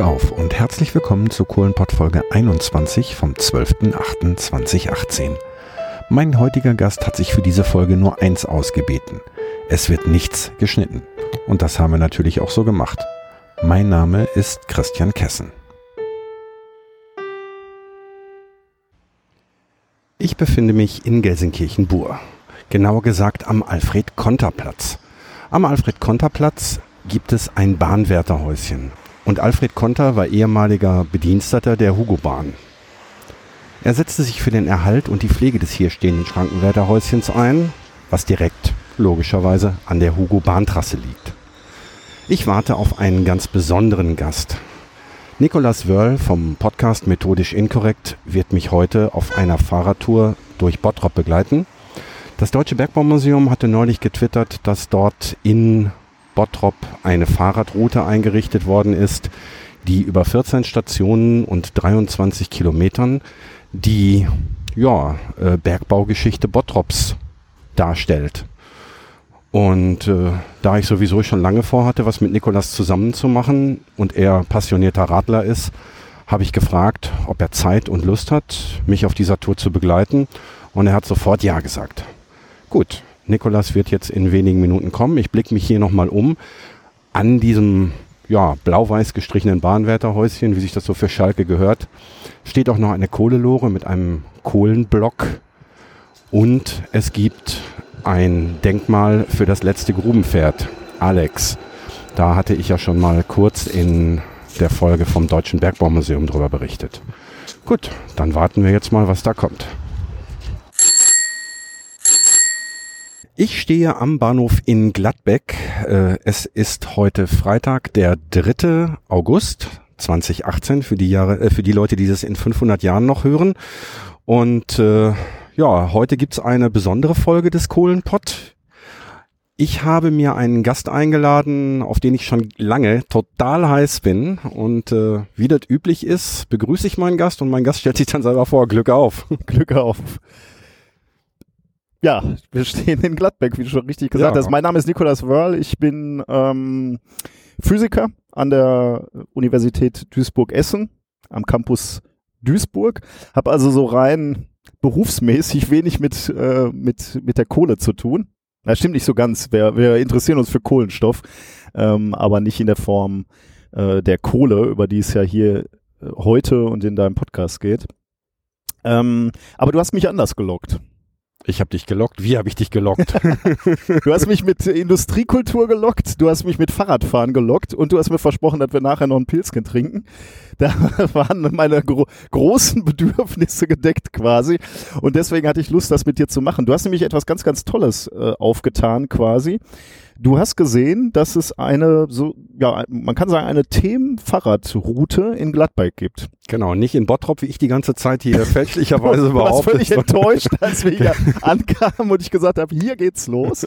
Auf und herzlich willkommen zur Kohlenpott Folge 21 vom 12.08.2018. Mein heutiger Gast hat sich für diese Folge nur eins ausgebeten. Es wird nichts geschnitten. Und das haben wir natürlich auch so gemacht. Mein Name ist Christian Kessen. Ich befinde mich in Gelsenkirchen-Bur. Genauer gesagt am Alfred-Konter-Platz. Am Alfred-Konter-Platz gibt es ein Bahnwärterhäuschen. Und Alfred Konter war ehemaliger Bediensteter der Hugo-Bahn. Er setzte sich für den Erhalt und die Pflege des hier stehenden Schrankenwärterhäuschens ein, was direkt, logischerweise, an der Hugo-Bahntrasse liegt. Ich warte auf einen ganz besonderen Gast. Nicolas Wörl vom Podcast Methodisch Inkorrekt wird mich heute auf einer Fahrradtour durch Bottrop begleiten. Das Deutsche Bergbaumuseum hatte neulich getwittert, dass dort in Bottrop eine Fahrradroute eingerichtet worden ist, die über 14 Stationen und 23 Kilometern die ja, äh, Bergbaugeschichte Bottrops darstellt. Und äh, da ich sowieso schon lange vorhatte, was mit Nikolas zusammen zu machen und er passionierter Radler ist, habe ich gefragt, ob er Zeit und Lust hat, mich auf dieser Tour zu begleiten. Und er hat sofort Ja gesagt. Gut, Nikolas wird jetzt in wenigen Minuten kommen. Ich blicke mich hier nochmal um. An diesem ja, blau-weiß gestrichenen Bahnwärterhäuschen, wie sich das so für Schalke gehört, steht auch noch eine Kohlelore mit einem Kohlenblock. Und es gibt ein Denkmal für das letzte Grubenpferd, Alex. Da hatte ich ja schon mal kurz in der Folge vom Deutschen Bergbaumuseum drüber berichtet. Gut, dann warten wir jetzt mal, was da kommt. Ich stehe am Bahnhof in Gladbeck. Äh, es ist heute Freitag, der 3. August 2018 für die Jahre, äh, für die Leute, die das in 500 Jahren noch hören. Und äh, ja, heute gibt's eine besondere Folge des Kohlenpott. Ich habe mir einen Gast eingeladen, auf den ich schon lange total heiß bin. Und äh, wie das üblich ist, begrüße ich meinen Gast und mein Gast stellt sich dann selber vor. Glück auf. Glück auf. Ja, wir stehen in Gladbeck, wie du schon richtig gesagt ja. hast. Mein Name ist Nikolaus Wörl. Ich bin ähm, Physiker an der Universität Duisburg-Essen am Campus Duisburg. Habe also so rein berufsmäßig wenig mit, äh, mit, mit der Kohle zu tun. Das stimmt nicht so ganz. Wir, wir interessieren uns für Kohlenstoff, ähm, aber nicht in der Form äh, der Kohle, über die es ja hier äh, heute und in deinem Podcast geht. Ähm, aber du hast mich anders gelockt. Ich habe dich gelockt. Wie habe ich dich gelockt? du hast mich mit Industriekultur gelockt, du hast mich mit Fahrradfahren gelockt und du hast mir versprochen, dass wir nachher noch ein Pilzchen trinken. Da waren meine gro großen Bedürfnisse gedeckt quasi und deswegen hatte ich Lust, das mit dir zu machen. Du hast nämlich etwas ganz, ganz Tolles äh, aufgetan quasi. Du hast gesehen, dass es eine, so, ja, man kann sagen, eine Themenfahrradroute in Gladbeck gibt. Genau, nicht in Bottrop, wie ich die ganze Zeit hier fälschlicherweise behauptet. Ich war völlig enttäuscht, als wir hier ankamen und ich gesagt habe, hier geht's los.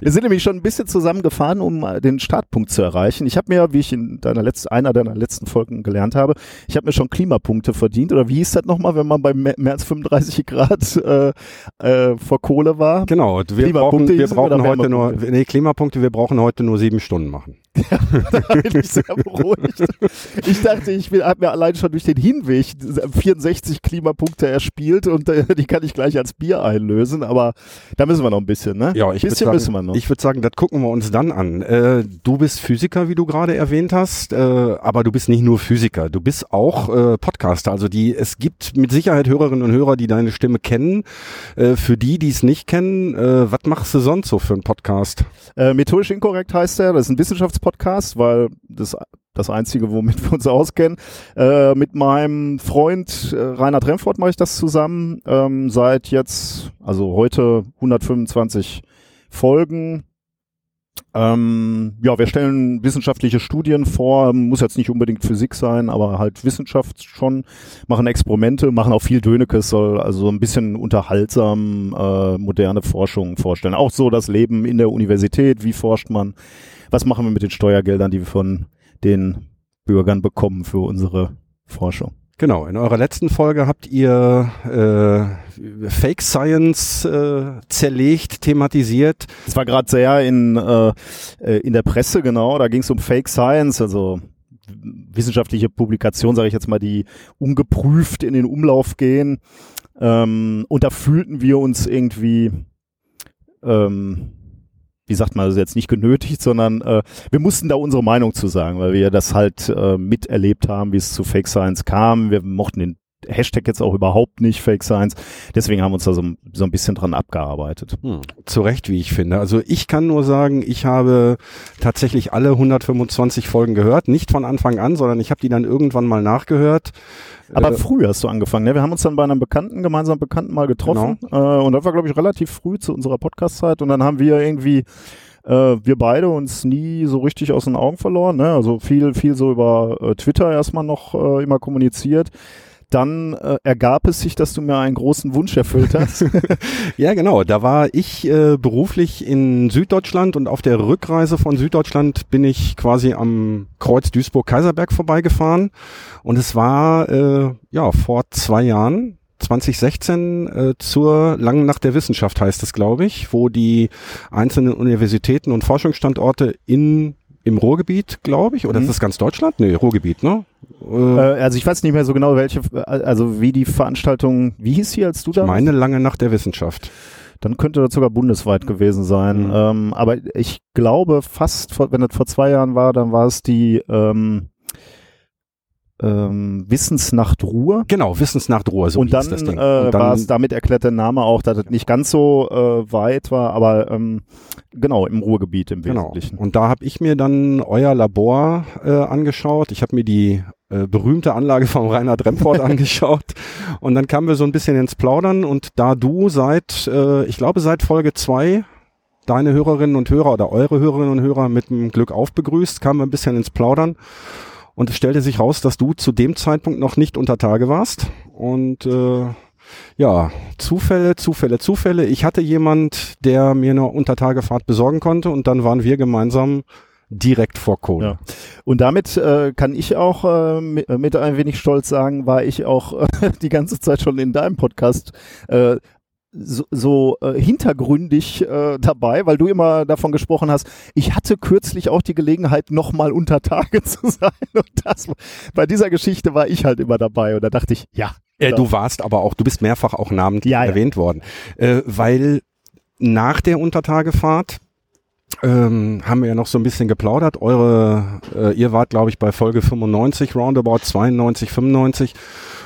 Wir sind nämlich schon ein bisschen zusammengefahren, um den Startpunkt zu erreichen. Ich habe mir, wie ich in deiner letzten, einer deiner letzten Folgen gelernt habe, ich habe mir schon Klimapunkte verdient. Oder wie hieß das nochmal, wenn man bei mehr, mehr als 35 Grad äh, äh, vor Kohle war? Genau, wir brauchen, wir brauchen heute nur, nee, Klimapunkte Punkte, wir brauchen heute nur sieben Stunden machen. Ja, da bin ich sehr beruhigt. Ich dachte, ich habe mir allein schon durch den Hinweg 64 Klimapunkte erspielt und äh, die kann ich gleich als Bier einlösen, aber da müssen wir noch ein bisschen, ne? Ja, ich bisschen sagen, müssen wir noch. Ich würde sagen, das gucken wir uns dann an. Äh, du bist Physiker, wie du gerade erwähnt hast, äh, aber du bist nicht nur Physiker, du bist auch äh, Podcaster. Also die, es gibt mit Sicherheit Hörerinnen und Hörer, die deine Stimme kennen. Äh, für die, die es nicht kennen, äh, was machst du sonst so für einen Podcast? methodisch inkorrekt heißt er, das ist ein Wissenschafts Podcast, weil das das einzige, womit wir uns auskennen. Äh, mit meinem Freund äh, Rainer Tremfort mache ich das zusammen. Ähm, seit jetzt, also heute 125 Folgen. Ähm, ja, wir stellen wissenschaftliche Studien vor, muss jetzt nicht unbedingt Physik sein, aber halt Wissenschaft schon, machen Experimente, machen auch viel Dönekes, soll also ein bisschen unterhaltsam äh, moderne Forschung vorstellen. Auch so das Leben in der Universität, wie forscht man, was machen wir mit den Steuergeldern, die wir von den Bürgern bekommen für unsere Forschung. Genau, in eurer letzten Folge habt ihr äh, Fake Science äh, zerlegt, thematisiert. Es war gerade sehr in, äh, äh, in der Presse, genau, da ging es um Fake Science, also wissenschaftliche Publikationen, sage ich jetzt mal, die ungeprüft in den Umlauf gehen. Ähm, und da fühlten wir uns irgendwie, ähm, wie sagt man, also jetzt nicht genötigt, sondern äh, wir mussten da unsere Meinung zu sagen, weil wir das halt äh, miterlebt haben, wie es zu Fake Science kam. Wir mochten den Hashtag jetzt auch überhaupt nicht Fake Science. Deswegen haben wir uns da so, so ein bisschen dran abgearbeitet. Hm. Zu Recht, wie ich finde. Also ich kann nur sagen, ich habe tatsächlich alle 125 Folgen gehört. Nicht von Anfang an, sondern ich habe die dann irgendwann mal nachgehört. Aber äh, früh hast du angefangen, ne? Wir haben uns dann bei einem Bekannten, gemeinsamen Bekannten mal getroffen. Genau. Äh, und das war, glaube ich, relativ früh zu unserer Podcast-Zeit. Und dann haben wir irgendwie äh, wir beide uns nie so richtig aus den Augen verloren. Ne? Also viel, viel so über äh, Twitter erstmal noch äh, immer kommuniziert dann äh, ergab es sich, dass du mir einen großen Wunsch erfüllt hast. ja, genau. Da war ich äh, beruflich in Süddeutschland und auf der Rückreise von Süddeutschland bin ich quasi am Kreuz Duisburg-Kaiserberg vorbeigefahren. Und es war äh, ja vor zwei Jahren, 2016 äh, zur Langen Nacht der Wissenschaft heißt es, glaube ich, wo die einzelnen Universitäten und Forschungsstandorte in im Ruhrgebiet, glaube ich, oder mhm. ist das ganz Deutschland? Nee, Ruhrgebiet, ne? Äh, also ich weiß nicht mehr so genau, welche, also wie die Veranstaltung, wie hieß sie, als du da Meine lange Nacht der Wissenschaft. Dann könnte das sogar bundesweit gewesen sein. Mhm. Ähm, aber ich glaube fast, wenn das vor zwei Jahren war, dann war es die ähm, ähm, Wissensnacht Ruhr. Genau, Wissensnacht Ruhr. So und, dann, das Ding. Äh, und dann war es damit erklärt der Name auch, dass es nicht ganz so äh, weit war, aber ähm, genau im Ruhrgebiet im genau. Wesentlichen. Und da habe ich mir dann euer Labor äh, angeschaut. Ich habe mir die äh, berühmte Anlage von Reinhard Remford angeschaut und dann kamen wir so ein bisschen ins Plaudern und da du seit, äh, ich glaube seit Folge zwei deine Hörerinnen und Hörer oder eure Hörerinnen und Hörer mit dem Glück aufbegrüßt, kamen wir ein bisschen ins Plaudern und es stellte sich raus, dass du zu dem Zeitpunkt noch nicht unter Tage warst. Und äh, ja, Zufälle, Zufälle, Zufälle. Ich hatte jemand, der mir eine Untertagefahrt besorgen konnte und dann waren wir gemeinsam direkt vor Kohle. Ja. Und damit äh, kann ich auch äh, mit, ein wenig Stolz sagen, war ich auch äh, die ganze Zeit schon in deinem Podcast äh, so, so äh, hintergründig äh, dabei, weil du immer davon gesprochen hast, ich hatte kürzlich auch die Gelegenheit, nochmal unter Tage zu sein. Und das, bei dieser Geschichte war ich halt immer dabei. Und da dachte ich, ja. Äh, du warst aber auch, du bist mehrfach auch namentlich ja, erwähnt ja. worden. Äh, weil nach der Untertagefahrt ähm, haben wir ja noch so ein bisschen geplaudert. Eure, äh, ihr wart, glaube ich, bei Folge 95, roundabout 92, 95.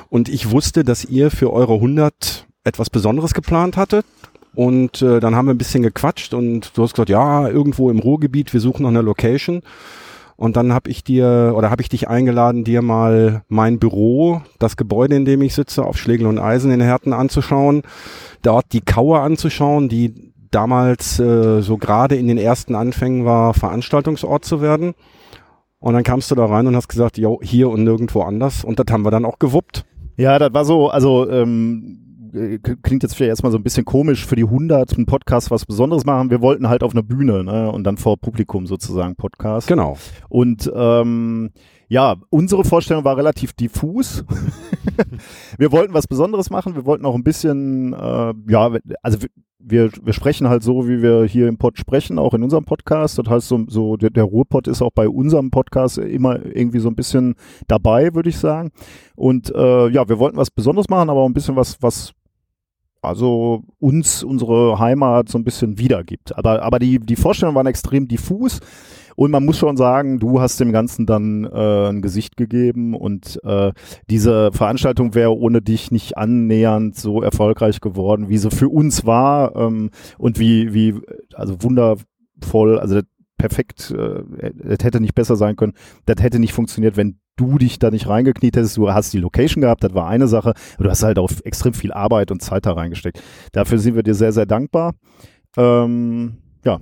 Und ich wusste, dass ihr für eure 100 etwas Besonderes geplant hattet. Und äh, dann haben wir ein bisschen gequatscht und du hast gesagt, ja, irgendwo im Ruhrgebiet, wir suchen noch eine Location. Und dann habe ich dir oder habe ich dich eingeladen, dir mal mein Büro, das Gebäude, in dem ich sitze, auf Schlegel und Eisen in Herten anzuschauen, dort die Kauer anzuschauen, die damals äh, so gerade in den ersten Anfängen war, Veranstaltungsort zu werden. Und dann kamst du da rein und hast gesagt, jo, hier und nirgendwo anders. Und das haben wir dann auch gewuppt. Ja, das war so, also ähm, äh, klingt jetzt vielleicht erstmal so ein bisschen komisch für die 100 einen Podcast was Besonderes machen. Wir wollten halt auf einer Bühne ne? und dann vor Publikum sozusagen Podcast. Genau. Und ähm, ja, unsere Vorstellung war relativ diffus. wir wollten was Besonderes machen. Wir wollten auch ein bisschen, äh, ja, also wir, wir sprechen halt so, wie wir hier im Pod sprechen, auch in unserem Podcast. Das heißt, so, so der, der Ruhrpod ist auch bei unserem Podcast immer irgendwie so ein bisschen dabei, würde ich sagen. Und äh, ja, wir wollten was Besonderes machen, aber auch ein bisschen was, was also uns unsere Heimat so ein bisschen wiedergibt. Aber, aber die, die Vorstellungen waren extrem diffus. Und man muss schon sagen, du hast dem Ganzen dann äh, ein Gesicht gegeben. Und äh, diese Veranstaltung wäre ohne dich nicht annähernd so erfolgreich geworden, wie sie für uns war. Ähm, und wie, wie, also wundervoll, also perfekt, äh, das hätte nicht besser sein können. Das hätte nicht funktioniert, wenn du dich da nicht reingekniet hättest. Du hast die Location gehabt, das war eine Sache. Du hast halt auch extrem viel Arbeit und Zeit da reingesteckt. Dafür sind wir dir sehr, sehr dankbar. Ähm, ja.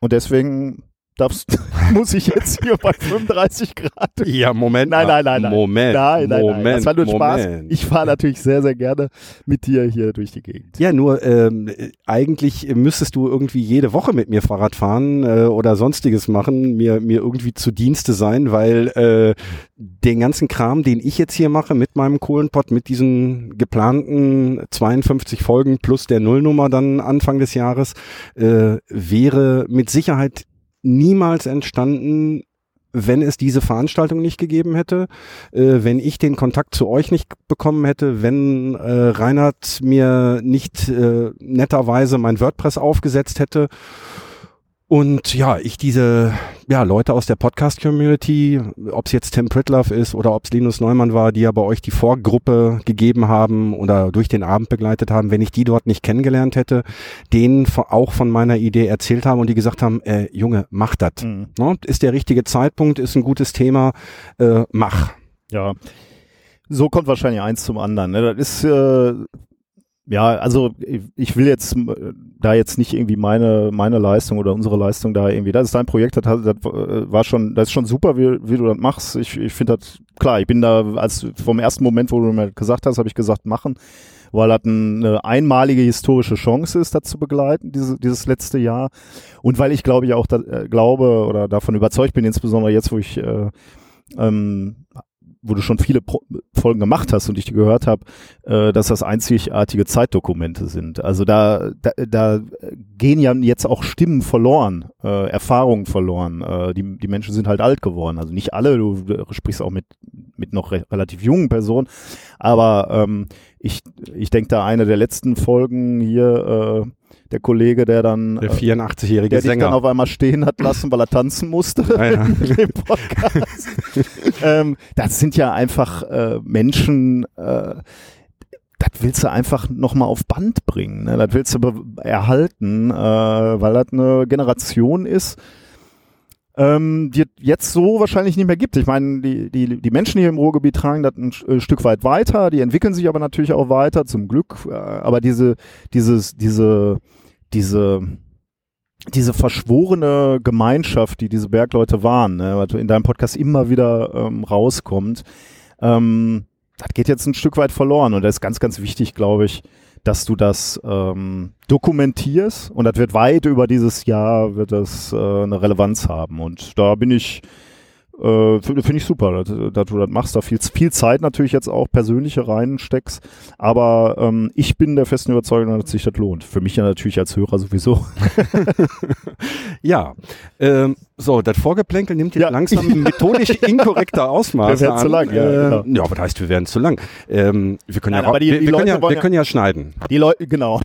Und deswegen darfst, muss ich jetzt hier bei 35 Grad. Ja, Moment. Nein, nein, nein, nein. Moment. Nein, nein, Moment, nein. Das war nur Moment. Spaß. Ich fahre natürlich sehr, sehr gerne mit dir hier durch die Gegend. Ja, nur ähm, eigentlich müsstest du irgendwie jede Woche mit mir Fahrrad fahren äh, oder sonstiges machen, mir, mir irgendwie zu Dienste sein, weil äh, den ganzen Kram, den ich jetzt hier mache mit meinem Kohlenpott, mit diesen geplanten 52 Folgen plus der Nullnummer dann Anfang des Jahres, äh, wäre mit Sicherheit niemals entstanden, wenn es diese Veranstaltung nicht gegeben hätte, äh, wenn ich den Kontakt zu euch nicht bekommen hätte, wenn äh, Reinhard mir nicht äh, netterweise mein WordPress aufgesetzt hätte und ja, ich diese ja, Leute aus der Podcast-Community, ob es jetzt Tim Pritlove ist oder ob es Linus Neumann war, die ja bei euch die Vorgruppe gegeben haben oder durch den Abend begleitet haben, wenn ich die dort nicht kennengelernt hätte, denen auch von meiner Idee erzählt haben und die gesagt haben, äh, Junge, mach das. Mhm. Ne? Ist der richtige Zeitpunkt, ist ein gutes Thema, äh, mach. Ja, so kommt wahrscheinlich eins zum anderen. Ne? Das ist äh, ja, also ich will jetzt da jetzt nicht irgendwie meine meine Leistung oder unsere Leistung da irgendwie. Das ist dein Projekt, das, das war schon, das ist schon super, wie, wie du das machst. Ich, ich finde das klar. Ich bin da als vom ersten Moment, wo du mir gesagt hast, habe ich gesagt machen, weil das eine einmalige historische Chance ist, das zu begleiten, diese, dieses letzte Jahr. Und weil ich glaube ich auch da, äh, glaube oder davon überzeugt bin, insbesondere jetzt, wo ich äh, ähm, wo du schon viele Pro Folgen gemacht hast und ich gehört habe, äh, dass das einzigartige Zeitdokumente sind. Also da, da, da gehen ja jetzt auch Stimmen verloren, äh, Erfahrungen verloren. Äh, die, die Menschen sind halt alt geworden. Also nicht alle, du, du sprichst auch mit, mit noch re relativ jungen Personen, aber ähm, ich, ich denke da eine der letzten Folgen hier, äh, der Kollege, der dann der 84-jährige der Sänger, dich dann auf einmal stehen hat lassen, weil er tanzen musste ja. Podcast. ähm, das sind ja einfach äh, Menschen. Äh, das willst du einfach nochmal auf Band bringen. Ne? Das willst du erhalten, äh, weil das eine Generation ist, ähm, die jetzt so wahrscheinlich nicht mehr gibt. Ich meine, die, die, die Menschen hier im Ruhrgebiet tragen das ein äh, Stück weit weiter, die entwickeln sich aber natürlich auch weiter, zum Glück. Äh, aber diese, dieses, diese, diese, diese verschworene Gemeinschaft, die diese Bergleute waren, ne, was in deinem Podcast immer wieder ähm, rauskommt, ähm, das geht jetzt ein Stück weit verloren. Und das ist ganz, ganz wichtig, glaube ich, dass du das ähm, dokumentierst und das wird weit über dieses Jahr wird das äh, eine Relevanz haben. Und da bin ich äh, Finde ich super, dass, dass, du das machst. Da viel, viel Zeit natürlich jetzt auch persönliche reinsteckst. Aber ähm, ich bin der festen Überzeugung, dass sich das lohnt. Für mich ja natürlich als Hörer sowieso. ja, ähm, so, das Vorgeplänkel nimmt jetzt ja. langsam methodisch inkorrekter Ausmaße wir an. zu lang, ja. Äh, genau. Ja, was heißt, wir werden zu lang? Ähm, wir können Nein, ja, die, wir, die wir, können ja, wir können ja schneiden. Die Leute, genau.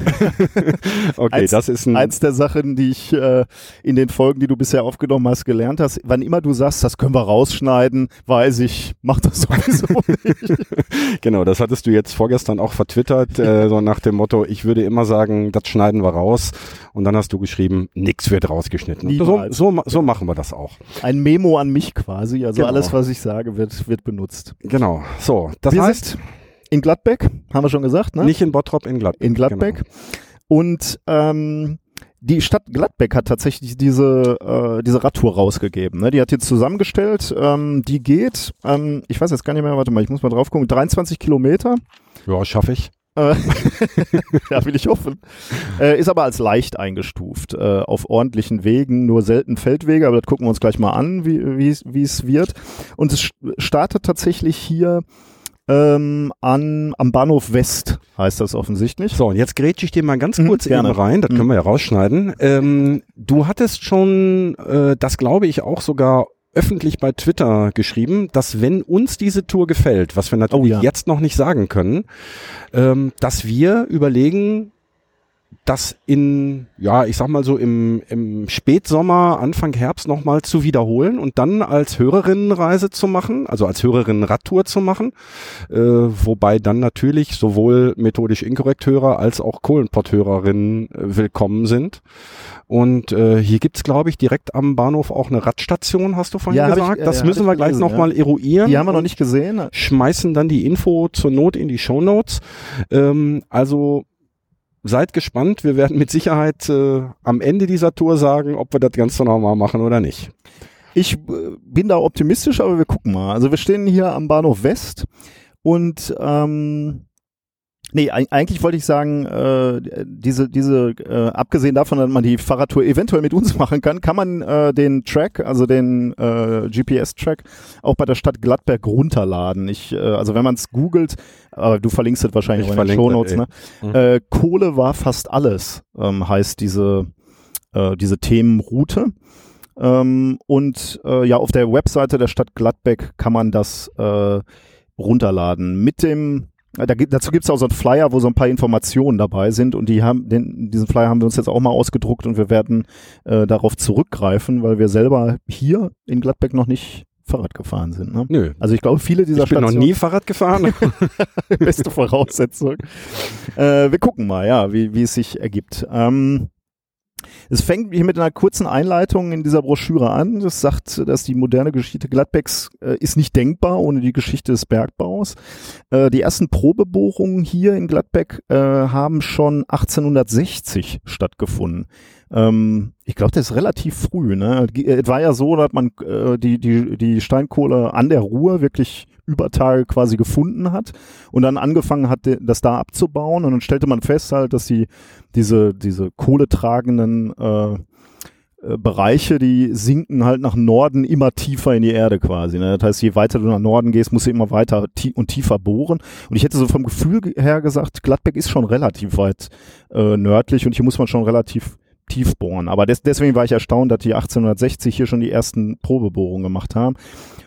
okay, eins, das ist ein eins der Sachen, die ich äh, in den Folgen, die du bisher aufgenommen hast, gelernt hast. Wann immer du sagst, das können wir rausschneiden, weiß ich, mach das sowieso nicht. genau, das hattest du jetzt vorgestern auch vertwittert, äh, so nach dem Motto, ich würde immer sagen, das schneiden wir raus. Und dann hast du geschrieben, nichts wird rausgeschnitten. So, so, so machen wir das auch. Ein Memo an mich quasi. Also genau. alles, was ich sage, wird, wird benutzt. Genau. So, das wir heißt. In Gladbeck, haben wir schon gesagt, ne? Nicht in Bottrop, in Gladbeck. In Gladbeck. Genau. Und ähm, die Stadt Gladbeck hat tatsächlich diese, äh, diese Radtour rausgegeben. Ne? Die hat jetzt zusammengestellt. Ähm, die geht, ähm, ich weiß jetzt gar nicht mehr, warte mal, ich muss mal drauf gucken, 23 Kilometer. Ja, schaffe ich. Äh, ja, will ich hoffen. Äh, ist aber als leicht eingestuft. Äh, auf ordentlichen Wegen, nur selten Feldwege, aber das gucken wir uns gleich mal an, wie wie es wird. Und es startet tatsächlich hier ähm, an, am Bahnhof West, heißt das offensichtlich. So, und jetzt grätsche ich dir mal ganz mhm, kurz mhm, eben rein, das können mhm. wir ja rausschneiden. Ähm, du hattest schon, äh, das glaube ich auch sogar öffentlich bei Twitter geschrieben, dass wenn uns diese Tour gefällt, was wir natürlich oh ja. jetzt noch nicht sagen können, ähm, dass wir überlegen, das in, ja, ich sag mal so im, im Spätsommer, Anfang Herbst nochmal zu wiederholen und dann als Hörerinnenreise zu machen, also als Hörerinnen-Radtour zu machen, äh, wobei dann natürlich sowohl methodisch inkorrekt Hörer als auch Kohlenpott-Hörerinnen äh, willkommen sind. Und äh, hier gibt's glaube ich, direkt am Bahnhof auch eine Radstation, hast du vorhin ja, gesagt. Ich, das äh, müssen wir gleich nochmal ja. eruieren. Die haben wir noch nicht gesehen. Schmeißen dann die Info zur Not in die Show Notes. Ähm, also seid gespannt. Wir werden mit Sicherheit äh, am Ende dieser Tour sagen, ob wir das Ganze nochmal machen oder nicht. Ich äh, bin da optimistisch, aber wir gucken mal. Also wir stehen hier am Bahnhof West und ähm, Nee, eigentlich wollte ich sagen, äh, diese, diese, äh, abgesehen davon, dass man die Fahrradtour eventuell mit uns machen kann, kann man äh, den Track, also den äh, GPS-Track, auch bei der Stadt Gladberg runterladen. Ich, äh, also wenn man es googelt, aber du verlinkst es wahrscheinlich auch in den Shownotes, ne? Mhm. Äh, Kohle war fast alles, ähm, heißt diese, äh, diese Themenroute. Ähm, und äh, ja, auf der Webseite der Stadt Gladbeck kann man das äh, runterladen. Mit dem da, dazu gibt es auch so einen Flyer, wo so ein paar Informationen dabei sind und die haben, den, diesen Flyer haben wir uns jetzt auch mal ausgedruckt und wir werden äh, darauf zurückgreifen, weil wir selber hier in Gladbeck noch nicht Fahrrad gefahren sind. Ne? Nö. Also ich glaube, viele dieser Ich bin noch nie Fahrrad gefahren. Beste Voraussetzung. äh, wir gucken mal, ja, wie, wie es sich ergibt. Ähm, es fängt hier mit einer kurzen Einleitung in dieser Broschüre an. Das sagt, dass die moderne Geschichte Gladbecks äh, ist nicht denkbar ohne die Geschichte des Bergbaus. Äh, die ersten Probebohrungen hier in Gladbeck äh, haben schon 1860 stattgefunden. Ähm, ich glaube, das ist relativ früh. Ne? Es war ja so, dass man äh, die, die, die Steinkohle an der Ruhr wirklich über Tage quasi gefunden hat und dann angefangen hat, das da abzubauen und dann stellte man fest halt, dass die diese diese kohletragenden äh, äh, Bereiche, die sinken halt nach Norden immer tiefer in die Erde quasi. Ne? Das heißt, je weiter du nach Norden gehst, musst du immer weiter tie und tiefer bohren. Und ich hätte so vom Gefühl her gesagt, Gladbeck ist schon relativ weit äh, nördlich und hier muss man schon relativ tief bohren. Aber des deswegen war ich erstaunt, dass die 1860 hier schon die ersten Probebohrungen gemacht haben.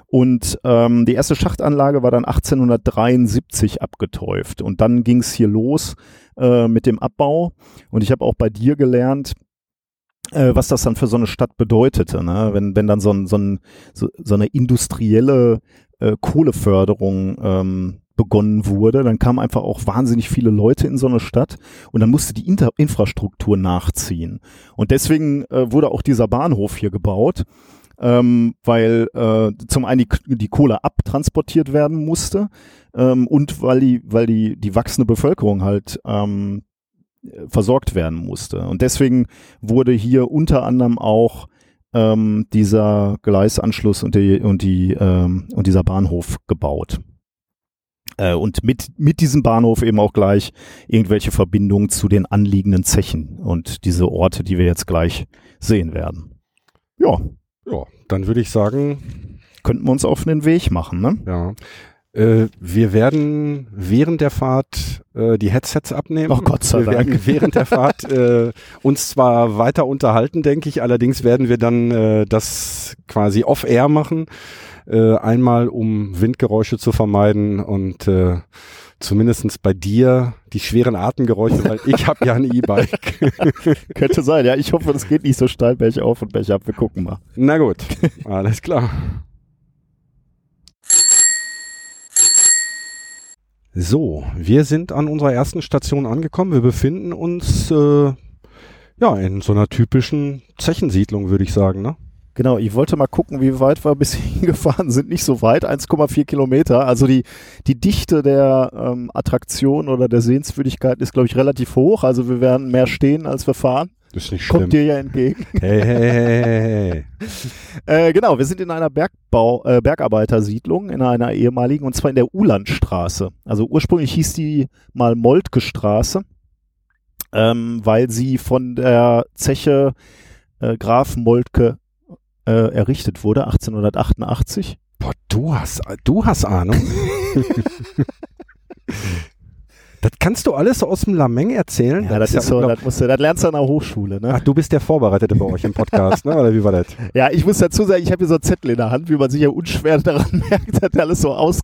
Und ähm, die erste Schachtanlage war dann 1873 abgetäuft. Und dann ging es hier los äh, mit dem Abbau. Und ich habe auch bei dir gelernt, äh, was das dann für so eine Stadt bedeutete, ne? wenn, wenn dann so, ein, so, ein, so, so eine industrielle äh, Kohleförderung ähm, begonnen wurde, dann kamen einfach auch wahnsinnig viele Leute in so eine Stadt und dann musste die Inter Infrastruktur nachziehen. Und deswegen äh, wurde auch dieser Bahnhof hier gebaut ähm, weil äh, zum einen die, die Kohle abtransportiert werden musste ähm, und weil die, weil die, die wachsende Bevölkerung halt ähm, versorgt werden musste. Und deswegen wurde hier unter anderem auch ähm, dieser Gleisanschluss und, die, und, die, ähm, und dieser Bahnhof gebaut. Äh, und mit, mit diesem Bahnhof eben auch gleich irgendwelche Verbindungen zu den anliegenden Zechen und diese Orte, die wir jetzt gleich sehen werden. Ja, ja, dann würde ich sagen, könnten wir uns auf den Weg machen, ne? Ja. Äh, wir werden während der Fahrt äh, die Headsets abnehmen. Oh Gott sei wir Dank. Wir werden während der Fahrt äh, uns zwar weiter unterhalten, denke ich, allerdings werden wir dann äh, das quasi off-air machen. Äh, einmal um Windgeräusche zu vermeiden und äh, zumindestens bei dir die schweren Atemgeräusche, weil ich habe ja ein E-Bike. Könnte sein, ja. Ich hoffe, das geht nicht so steil Berg auf und Berg ab. Wir gucken mal. Na gut, alles klar. So, wir sind an unserer ersten Station angekommen. Wir befinden uns äh, ja in so einer typischen Zechensiedlung, würde ich sagen, ne? Genau, ich wollte mal gucken, wie weit wir bis hingefahren sind. Nicht so weit, 1,4 Kilometer. Also die, die Dichte der ähm, Attraktion oder der Sehenswürdigkeit ist, glaube ich, relativ hoch. Also wir werden mehr stehen, als wir fahren. Das ist nicht schlimm. Kommt dir ja entgegen. Hey, hey, hey, hey. äh, genau, wir sind in einer Bergbau, äh, Bergarbeitersiedlung, in einer ehemaligen, und zwar in der Ulandstraße. Also ursprünglich hieß die mal Moltke Straße, ähm, weil sie von der Zeche äh, Graf Moltke äh, errichtet wurde, 1888. Boah, du hast, du hast Ahnung. das kannst du alles aus dem Lameng erzählen? Ja, das, das ist so, das, musst du, das lernst du an der Hochschule, ne? Ach, du bist der Vorbereitete bei euch im Podcast, ne? Oder wie war das? Ja, ich muss dazu sagen, ich habe hier so einen Zettel in der Hand, wie man sich ja unschwer daran merkt, dass alles so aus,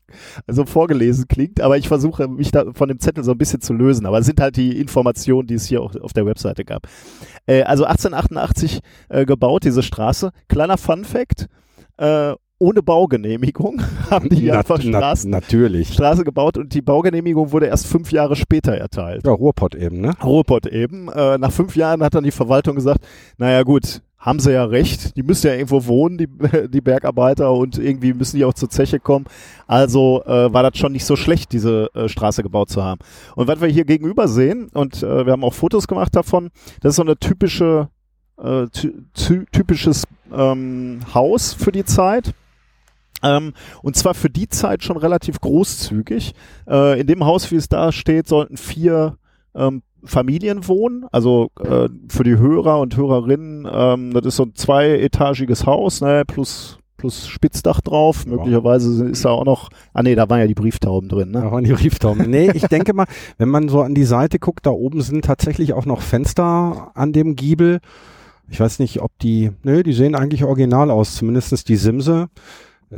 also vorgelesen klingt, aber ich versuche mich da von dem Zettel so ein bisschen zu lösen. Aber es sind halt die Informationen, die es hier auch auf der Webseite gab. Äh, also 1888 äh, gebaut, diese Straße. Kleiner Fun Fact. Äh, ohne Baugenehmigung haben die Nat einfach Straßen, nat natürlich. Straße gebaut und die Baugenehmigung wurde erst fünf Jahre später erteilt. Ja, Ruhrpott eben, ne? Ruhrpott eben. Äh, nach fünf Jahren hat dann die Verwaltung gesagt, naja gut, haben sie ja recht, die müssen ja irgendwo wohnen, die, die Bergarbeiter, und irgendwie müssen die auch zur Zeche kommen. Also äh, war das schon nicht so schlecht, diese äh, Straße gebaut zu haben. Und was wir hier gegenüber sehen, und äh, wir haben auch Fotos gemacht davon, das ist so eine typische, äh, ty typisches ähm, Haus für die Zeit. Ähm, und zwar für die Zeit schon relativ großzügig. Äh, in dem Haus, wie es da steht, sollten vier ähm, Familien wohnen. Also äh, für die Hörer und Hörerinnen, ähm, das ist so ein zweietagiges Haus, ne, plus plus Spitzdach drauf. Ja. Möglicherweise ist da auch noch, ah nee, da waren ja die Brieftauben drin. Ne? Da waren die Brieftauben. Nee, ich denke mal, wenn man so an die Seite guckt, da oben sind tatsächlich auch noch Fenster an dem Giebel. Ich weiß nicht, ob die, nö, die sehen eigentlich original aus, zumindestens die Simse.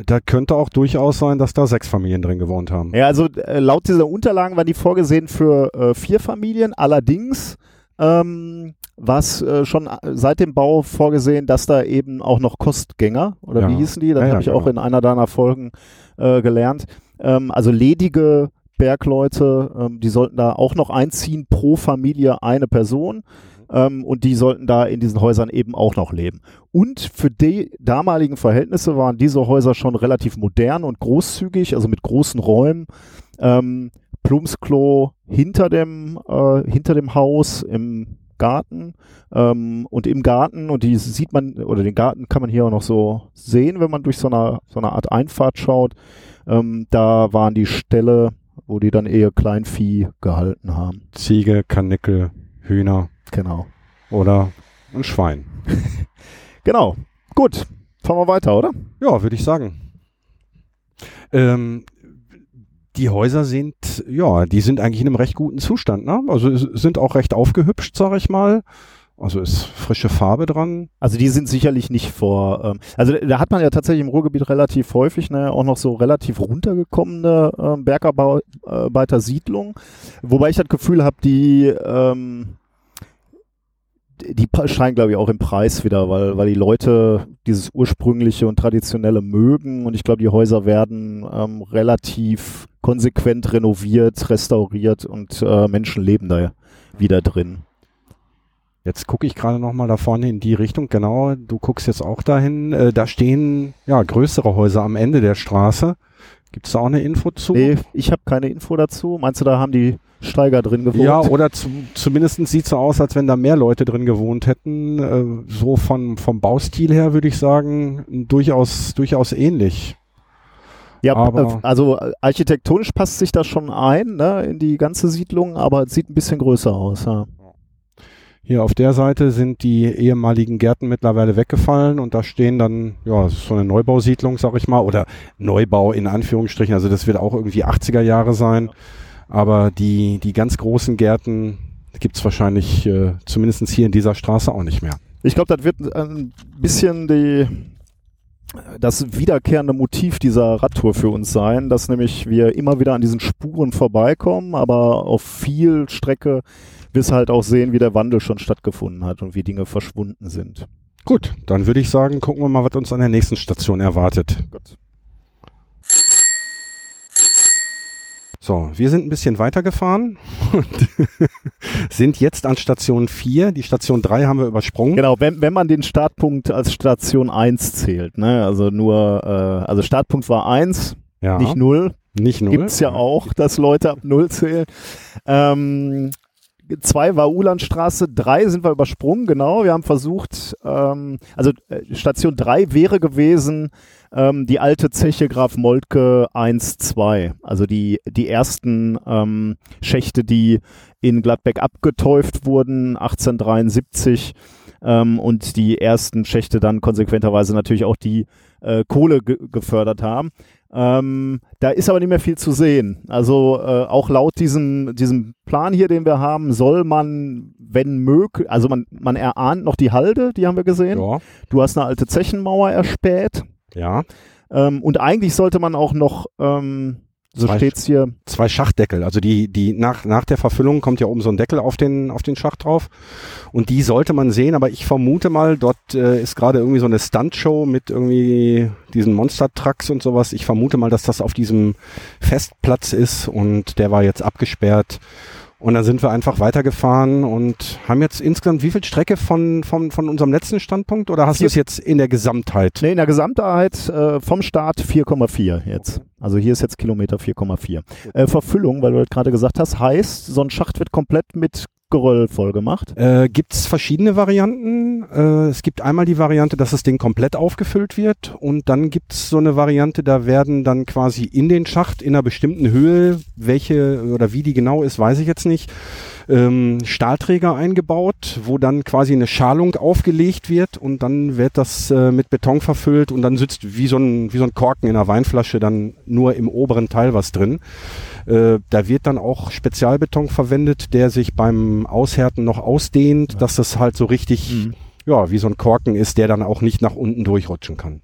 Da könnte auch durchaus sein, dass da sechs Familien drin gewohnt haben. Ja, also äh, laut dieser Unterlagen waren die vorgesehen für äh, vier Familien. Allerdings ähm, war es äh, schon äh, seit dem Bau vorgesehen, dass da eben auch noch Kostgänger, oder Ja. wie hießen die? Das Ja, ja, habe ich auch genau. in einer deiner Folgen äh, gelernt. Ähm, also ledige Bergleute, ähm, die sollten da auch noch einziehen, pro Familie eine Person. Ähm, und die sollten da in diesen Häusern eben auch noch leben. Und für die damaligen Verhältnisse waren diese Häuser schon relativ modern und großzügig, also mit großen Räumen. Ähm, Plumpsklo hinter dem, äh, hinter dem Haus im Garten ähm, und im Garten und die sieht man oder den Garten kann man hier auch noch so sehen, wenn man durch so eine so eine Art Einfahrt schaut. Ähm, da waren die Ställe, wo die dann eher Kleinvieh gehalten haben. Ziege, Kanickel, Hühner Genau. oder ein Schwein. Genau. Gut. Fahren wir weiter, oder? Ja, würde ich sagen. Ähm, die Häuser sind, ja, die sind eigentlich in einem recht guten Zustand, ne? Also sind auch recht aufgehübscht, sag ich mal. Also ist frische Farbe dran. Also die sind sicherlich nicht vor. Ähm, also da hat man ja tatsächlich im Ruhrgebiet relativ häufig ne, auch noch so relativ runtergekommene ähm, Bergarbeitersiedlungen, wobei ich das Gefühl habe, die ähm, die scheinen, glaube ich, auch im Preis wieder, weil, weil die Leute dieses ursprüngliche und traditionelle mögen und ich glaube, die Häuser werden ähm, relativ konsequent renoviert, restauriert und äh, Menschen leben da wieder drin. Jetzt gucke ich gerade noch mal da vorne in die Richtung. Genau, du guckst jetzt auch dahin. Äh, da stehen ja größere Häuser am Ende der Straße. Gibt es da auch eine Info zu? Nee, ich habe keine Info dazu. Meinst du, da haben die Steiger drin gewohnt? Ja, oder zu, zumindest sieht es so aus, als wenn da mehr Leute drin gewohnt hätten. Äh, so von, vom Baustil her würde ich sagen, durchaus, durchaus ähnlich. ja aber- äh, also architektonisch passt sich das schon ein, ne, in die ganze Siedlung, aber es sieht ein bisschen größer aus. Ja. Hier auf der Seite sind die ehemaligen Gärten mittlerweile weggefallen und da stehen dann, ja, es so eine Neubausiedlung, sag ich mal, oder Neubau in Anführungsstrichen. Also das wird auch irgendwie 80er Jahre sein. Aber die, die ganz großen Gärten gibt's wahrscheinlich äh, zumindest hier in dieser Straße auch nicht mehr. Ich glaube, das wird ein bisschen die das wiederkehrende Motiv dieser Radtour für uns sein, dass nämlich wir immer wieder an diesen Spuren vorbeikommen, aber auf viel Strecke es halt auch sehen, wie der Wandel schon stattgefunden hat und wie Dinge verschwunden sind. Gut, dann würde ich sagen, gucken wir mal, was uns an der nächsten Station erwartet. Gut. So, wir sind ein bisschen weitergefahren und sind jetzt an Station 4. Die Station 3 haben wir übersprungen. Genau, wenn, wenn man den Startpunkt als Station 1 zählt, ne? Also nur, äh, also Startpunkt war 1, Ja, nicht 0. nicht null. Gibt's ja auch, dass Leute ab 0 zählen. Ähm, zwei war Ulandstraße, drei sind wir übersprungen, genau. Wir haben versucht, ähm, also äh, Station 3 wäre gewesen ähm, die alte Zeche Graf Moltke 1, 2. Also die, die ersten ähm, Schächte, die in Gladbeck abgetäuft wurden, 1873. Ähm, und die ersten Schächte dann konsequenterweise natürlich auch die äh, Kohle ge gefördert haben. Ähm, da ist aber nicht mehr viel zu sehen. Also äh, auch laut diesem, diesem Plan hier, den wir haben, soll man, wenn möglich, also man, man erahnt noch die Halde, die haben wir gesehen. Ja, Du hast eine alte Zechenmauer erspäht. ja. Ähm, und eigentlich sollte man auch noch, ähm, so Zwei steht's hier, Zwei Schachtdeckel. Also die, die nach, nach der Verfüllung kommt ja oben so ein Deckel auf den, auf den Schacht drauf. Und die sollte man sehen, aber ich vermute mal, dort äh, ist gerade irgendwie so eine Stuntshow mit irgendwie diesen Monster-Trucks und sowas. Ich vermute mal, dass das auf diesem Festplatz ist und der war jetzt abgesperrt. Und dann sind wir einfach weitergefahren und haben jetzt insgesamt wie viel Strecke von, von, von unserem letzten Standpunkt oder hast du es jetzt in der Gesamtheit? nee, in der Gesamtheit äh, vom Start 4,4 jetzt. Also hier ist jetzt Kilometer 4,4. Äh, Verfüllung, weil du das gerade gesagt hast, heißt, so ein Schacht wird komplett mit Geröll voll gemacht. Äh, gibt es verschiedene Varianten. Äh, es gibt einmal die Variante, dass das Ding komplett aufgefüllt wird und dann gibt es so eine Variante, da werden dann quasi in den Schacht in einer bestimmten Höhe, welche oder wie die genau ist, weiß ich jetzt nicht, ähm, Stahlträger eingebaut, wo dann quasi eine Schalung aufgelegt wird und dann wird das äh, mit Beton verfüllt und dann sitzt wie so ein, wie so ein Korken in einer Weinflasche dann nur im oberen Teil was drin. Äh, da wird dann auch Spezialbeton verwendet, der sich beim Aushärten noch ausdehnt, dass das halt so richtig ja, wie so ein Korken ist, der dann auch nicht nach unten durchrutschen kann.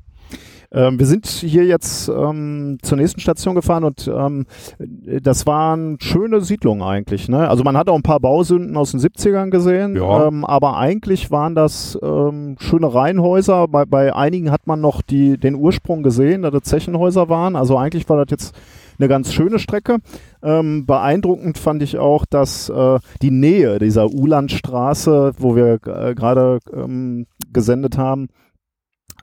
Ähm, wir sind hier jetzt ähm, zur nächsten Station gefahren und ähm, das waren schöne Siedlungen eigentlich. Ne? Also man hat auch ein paar Bausünden aus den 70ern gesehen, Ja. ähm, aber eigentlich waren das ähm, schöne Reihenhäuser. Bei, bei einigen hat man noch die, den Ursprung gesehen, dass das Zechenhäuser waren. Also eigentlich war das jetzt eine ganz schöne Strecke. Ähm, beeindruckend fand ich auch, dass äh, die Nähe dieser Ulandstraße, wo wir äh, gerade ähm, gesendet haben,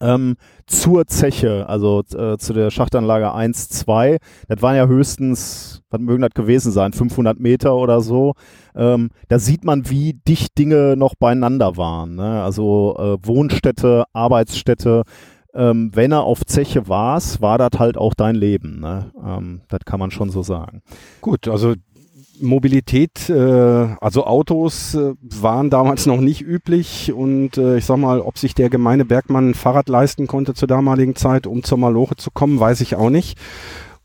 ähm, zur Zeche, also äh, zu der Schachtanlage 1, 2, das waren ja höchstens, was mögen das gewesen sein, 500 Meter oder so. Ähm, da sieht man, wie dicht Dinge noch beieinander waren. Ne? Also äh, Wohnstätte, Arbeitsstätte. Ähm, wenn er auf Zeche warst, war das halt auch dein Leben. Ne? Ähm, das kann man schon so sagen. Gut, also Mobilität, äh, also Autos äh, waren damals noch nicht üblich und äh, ich sag mal, ob sich der gemeine Bergmann ein Fahrrad leisten konnte zur damaligen Zeit, um zur Maloche zu kommen, weiß ich auch nicht.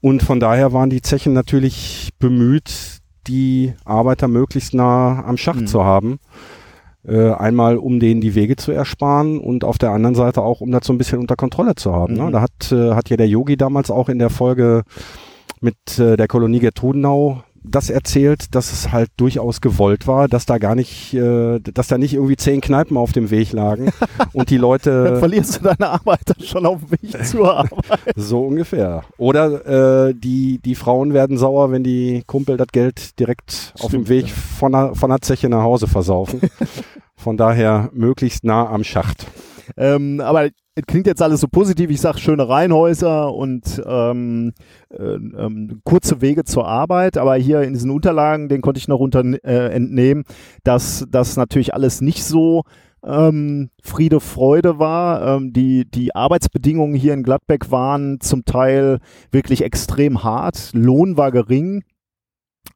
Und von daher waren die Zechen natürlich bemüht, die Arbeiter möglichst nah am Schacht Mhm. zu haben. Äh, einmal, um denen die Wege zu ersparen und auf der anderen Seite auch, um das so ein bisschen unter Kontrolle zu haben. Ne? Mhm. Da hat, äh, hat ja der Yogi damals auch in der Folge mit äh, der Kolonie Gertrudenau das erzählt, dass es halt durchaus gewollt war, dass da gar nicht, äh, dass da nicht irgendwie zehn Kneipen auf dem Weg lagen und die Dann Leute verlierst du deine Arbeiter schon auf dem Weg zur Arbeit. so ungefähr. Oder äh, die, die Frauen werden sauer, wenn die Kumpel das Geld direkt auf dem Stimmt, Weg ja. von der, von der Zeche nach Hause versaufen. Von daher möglichst nah am Schacht. Ähm, aber es klingt jetzt alles so positiv. Ich sage schöne Reihenhäuser und ähm, äh, ähm, kurze Wege zur Arbeit. Aber hier in diesen Unterlagen, den konnte ich noch unter, äh, entnehmen, dass das natürlich alles nicht so ähm, Friede, Freude war. Ähm, die, die Arbeitsbedingungen hier in Gladbeck waren zum Teil wirklich extrem hart. Lohn war gering.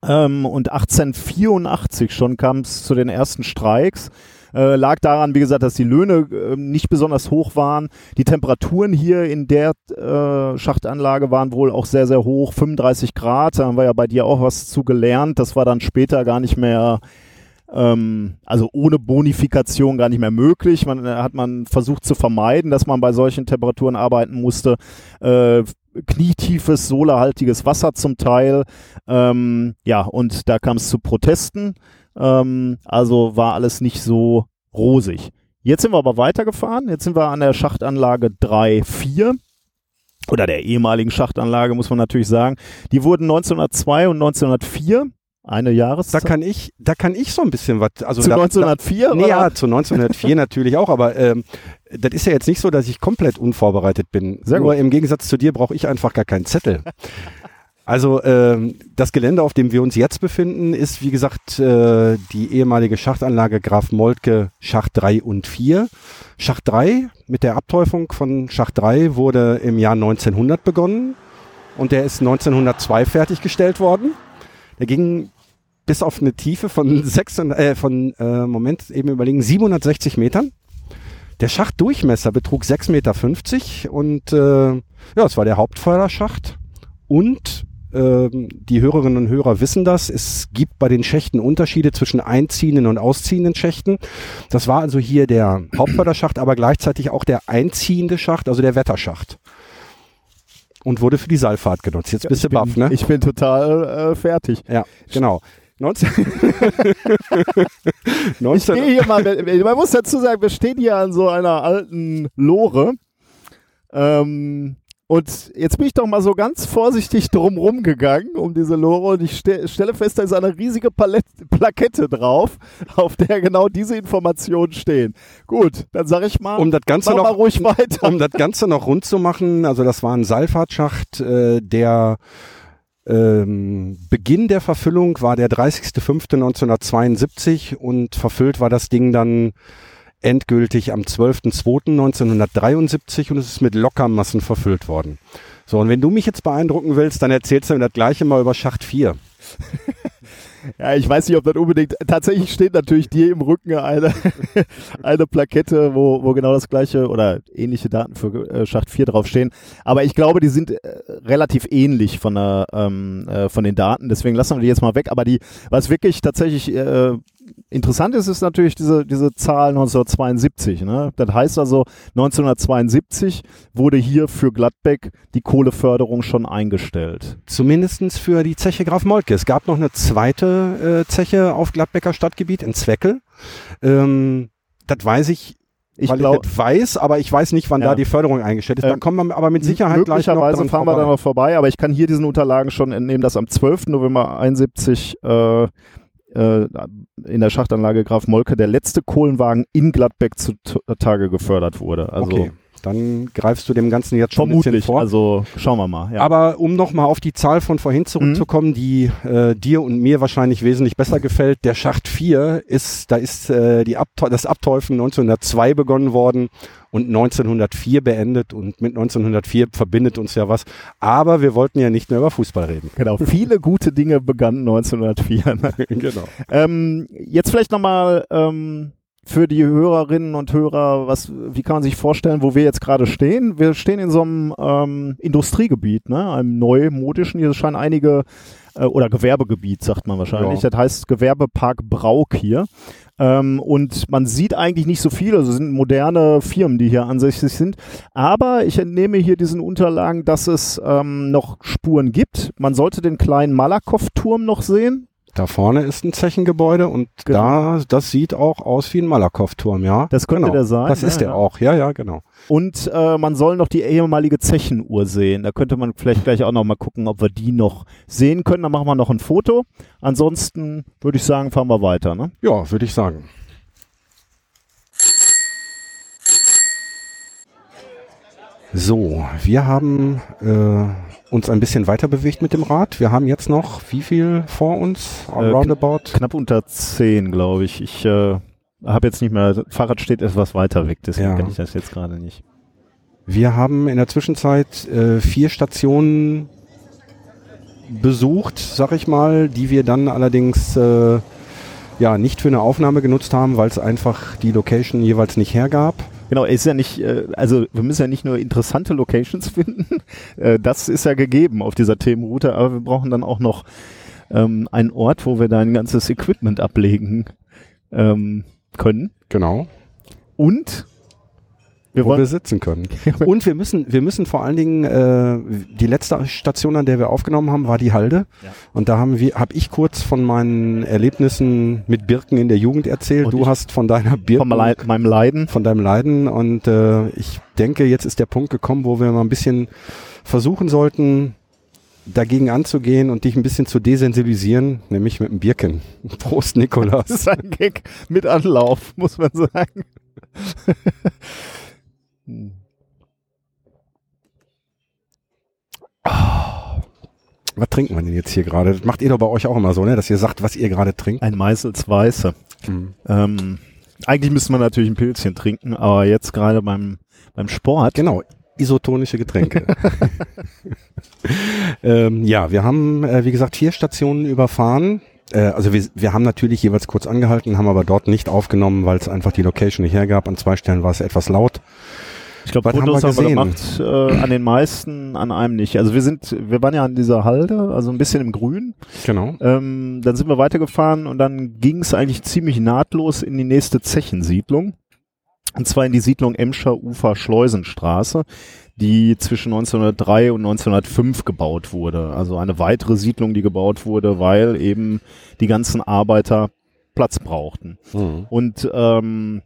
Ähm, und 1884 schon kam es zu den ersten Streiks. Äh, lag daran, wie gesagt, dass die Löhne äh, nicht besonders hoch waren. Die Temperaturen hier in der äh, Schachtanlage waren wohl auch sehr, sehr hoch. 35 Grad, da haben wir ja bei dir auch was zu gelernt. Das war dann später gar nicht mehr, ähm, also ohne Bonifikation gar nicht mehr möglich. Man äh, hat man versucht zu vermeiden, dass man bei solchen Temperaturen arbeiten musste. Äh, knietiefes, solarhaltiges Wasser zum Teil. Ähm, ja, und da kam es zu Protesten. Ähm, also war alles nicht so rosig. Jetzt sind wir aber weitergefahren. Jetzt sind wir an der Schachtanlage 3, 4 oder der ehemaligen Schachtanlage, muss man natürlich sagen. Die wurden 1902 und 1904, eine Da Jahreszeit. kann ich, da kann ich so ein bisschen was. Also zu da, 1904? Da, nee, ja, zu 1904 natürlich auch, aber ähm, das ist ja jetzt nicht so, dass ich komplett unvorbereitet bin. Sehr Nur gut. im Gegensatz zu dir brauche ich einfach gar keinen Zettel. Also ähm, das Gelände, auf dem wir uns jetzt befinden, ist wie gesagt äh, die ehemalige Schachtanlage Graf Moltke Schacht 3 und 4. Schacht 3 mit der Abteufung von Schacht 3 wurde im Jahr 1900 begonnen und der ist 1902 fertiggestellt worden. Der ging bis auf eine Tiefe von 600, äh, von äh, Moment eben überlegen 760 Metern. Der Schachtdurchmesser betrug 6,50 Meter und äh, ja, es war der Hauptförderschacht und die Hörerinnen und Hörer wissen das. Es gibt bei den Schächten Unterschiede zwischen einziehenden und ausziehenden Schächten. Das war also hier der Hauptförderschacht, aber gleichzeitig auch der einziehende Schacht, also der Wetterschacht. Und wurde für die Seilfahrt genutzt. Jetzt bist du ich bin, baff, ne? Ich bin total äh, fertig. Ja, genau. 19 Ich 19 stehe hier mal, man muss dazu sagen, wir stehen hier an so einer alten Lore. Ähm, und jetzt bin ich doch mal so ganz vorsichtig drumrum gegangen um diese Lore und ich ste stelle fest, da ist eine riesige Palette, Plakette drauf, auf der genau diese Informationen stehen. Gut, dann sage ich mal, um das Ganze mach mal noch, ruhig weiter. um das Ganze noch rund zu machen, also das war ein Seilfahrtschacht, äh, der ähm, Beginn der Verfüllung war der 30.05.1972 und verfüllt war das Ding dann endgültig am 12.02.1973 und es ist mit Lockermassen verfüllt worden. So, und wenn du mich jetzt beeindrucken willst, dann erzählst du mir das gleiche mal über Schacht 4. Ja, ich weiß nicht, ob das unbedingt. Tatsächlich steht natürlich dir im Rücken eine, eine Plakette, wo, wo genau das gleiche oder ähnliche Daten für äh, Schacht 4 draufstehen. Aber ich glaube, die sind äh, relativ ähnlich von, der, ähm, äh, von den Daten. Deswegen lassen wir die jetzt mal weg. Aber die, was wirklich tatsächlich äh, interessant ist, ist natürlich diese, diese Zahl 1972. Ne? Das heißt also, 1972 wurde hier für Gladbeck die Kohleförderung schon eingestellt. Zumindestens für die Zeche Graf Moltke. Es gab noch eine zweite äh, Zeche auf Gladbecker Stadtgebiet in Zweckel. Ähm, das weiß ich Ich weil glaube, ich weiß, aber ich weiß nicht, wann Ja. da die Förderung eingestellt ist. da Ähm, kommen wir aber mit Sicherheit gleich noch möglicherweise fahren wir vorbei. da noch vorbei, aber ich kann hier diesen Unterlagen schon entnehmen, dass am 12. November 71 äh, äh, in der Schachtanlage Graf Molke der letzte Kohlenwagen in Gladbeck zutage gefördert wurde. Also okay, dann greifst du dem Ganzen jetzt schon ein bisschen vermutlich, vor. also schauen wir mal. Ja. Aber um nochmal auf die Zahl von vorhin zurückzukommen, die äh, dir und mir wahrscheinlich wesentlich besser gefällt, der Schacht 4 ist, da ist äh, die Abteu das Abteufen 1902 begonnen worden und 1904 beendet und mit 1904 verbindet uns ja was. Aber wir wollten ja nicht mehr über Fußball reden. Genau, viele gute Dinge begannen 1904. ne? genau. Ähm, jetzt vielleicht nochmal ähm, für die Hörerinnen und Hörer, was, wie kann man sich vorstellen, wo wir jetzt gerade stehen? Wir stehen in so einem ähm, Industriegebiet, ne? einem neumodischen. Hier scheinen einige, äh, oder Gewerbegebiet, sagt man wahrscheinlich. Ja. Das heißt Gewerbepark Brauk hier. Ähm, und man sieht eigentlich nicht so viel, also es sind moderne Firmen, die hier ansässig sind. Aber ich entnehme hier diesen Unterlagen, dass es ähm, noch Spuren gibt. Man sollte den kleinen Malakow-Turm noch sehen. Da vorne ist ein Zechengebäude und Genau. da, das sieht auch aus wie ein Malakow-Turm, ja. Das könnte genau. der sein. Das ist ja, der ja. auch, ja, ja, genau. Und äh, man soll noch die ehemalige Zechenuhr sehen. Da könnte man vielleicht gleich auch noch mal gucken, ob wir die noch sehen können. Dann machen wir noch ein Foto. Ansonsten würde ich sagen, fahren wir weiter. Ne? Ja, würde ich sagen. So, wir haben äh, uns ein bisschen weiter bewegt mit dem Rad. Wir haben jetzt noch wie viel vor uns? Äh, Roundabout. Knapp unter 10, glaube ich. Ich äh, habe jetzt nicht mehr, das Fahrrad steht etwas weiter weg, deswegen Ja. kann ich das jetzt gerade nicht. Wir haben in der Zwischenzeit äh, vier Stationen besucht, sag ich mal, die wir dann allerdings äh, ja nicht für eine Aufnahme genutzt haben, weil es einfach die Location jeweils nicht hergab. Genau, ist ja nicht, äh, also wir müssen ja nicht nur interessante Locations finden, äh, das ist ja gegeben auf dieser Themenroute, aber wir brauchen dann auch noch ähm, einen Ort, wo wir dein ganzes Equipment ablegen ähm, können. Genau. Und wir wo wollen wir sitzen können. Und wir müssen, wir müssen vor allen Dingen, äh, die letzte Station, an der wir aufgenommen haben, war die Halde. Ja. Und da haben wir, habe ich kurz von meinen Erlebnissen mit Birken in der Jugend erzählt. Und du hast von deiner Birken, von meinem Leiden. von deinem Leiden. Und äh, ich denke, jetzt ist der Punkt gekommen, wo wir mal ein bisschen versuchen sollten, dagegen anzugehen und dich ein bisschen zu desensibilisieren, nämlich mit dem Birken. Prost, Nikolas. Das ist ein Gag mit Anlauf, muss man sagen. Hm. Was trinken wir denn jetzt hier gerade? Das macht ihr doch bei euch auch immer so, ne? dass ihr sagt, was ihr gerade trinkt. ein Meißels Weiße. Mhm. Ähm, eigentlich müsste man natürlich ein Pilzchen trinken, aber jetzt gerade beim, beim Sport. Genau, isotonische Getränke. ähm, ja, wir haben, äh, wie gesagt, vier Stationen überfahren. Äh, also wir, wir haben natürlich jeweils kurz angehalten, haben aber dort nicht aufgenommen, weil es einfach die Location nicht hergab. An zwei Stellen war es etwas laut. Ich glaube, Was haben Fotos wir haben wir gemacht, äh, an den meisten, an einem nicht. Also wir sind, wir waren ja an dieser Halde, also ein bisschen im Grün. Genau. Ähm, dann sind wir weitergefahren und dann ging es eigentlich ziemlich nahtlos in die nächste Zechensiedlung. Und zwar in die Siedlung Emscher Ufer Schleusenstraße, die zwischen 1903 und 1905 gebaut wurde. Also eine weitere Siedlung, die gebaut wurde, weil eben die ganzen Arbeiter Platz brauchten. Mhm. Und ähm,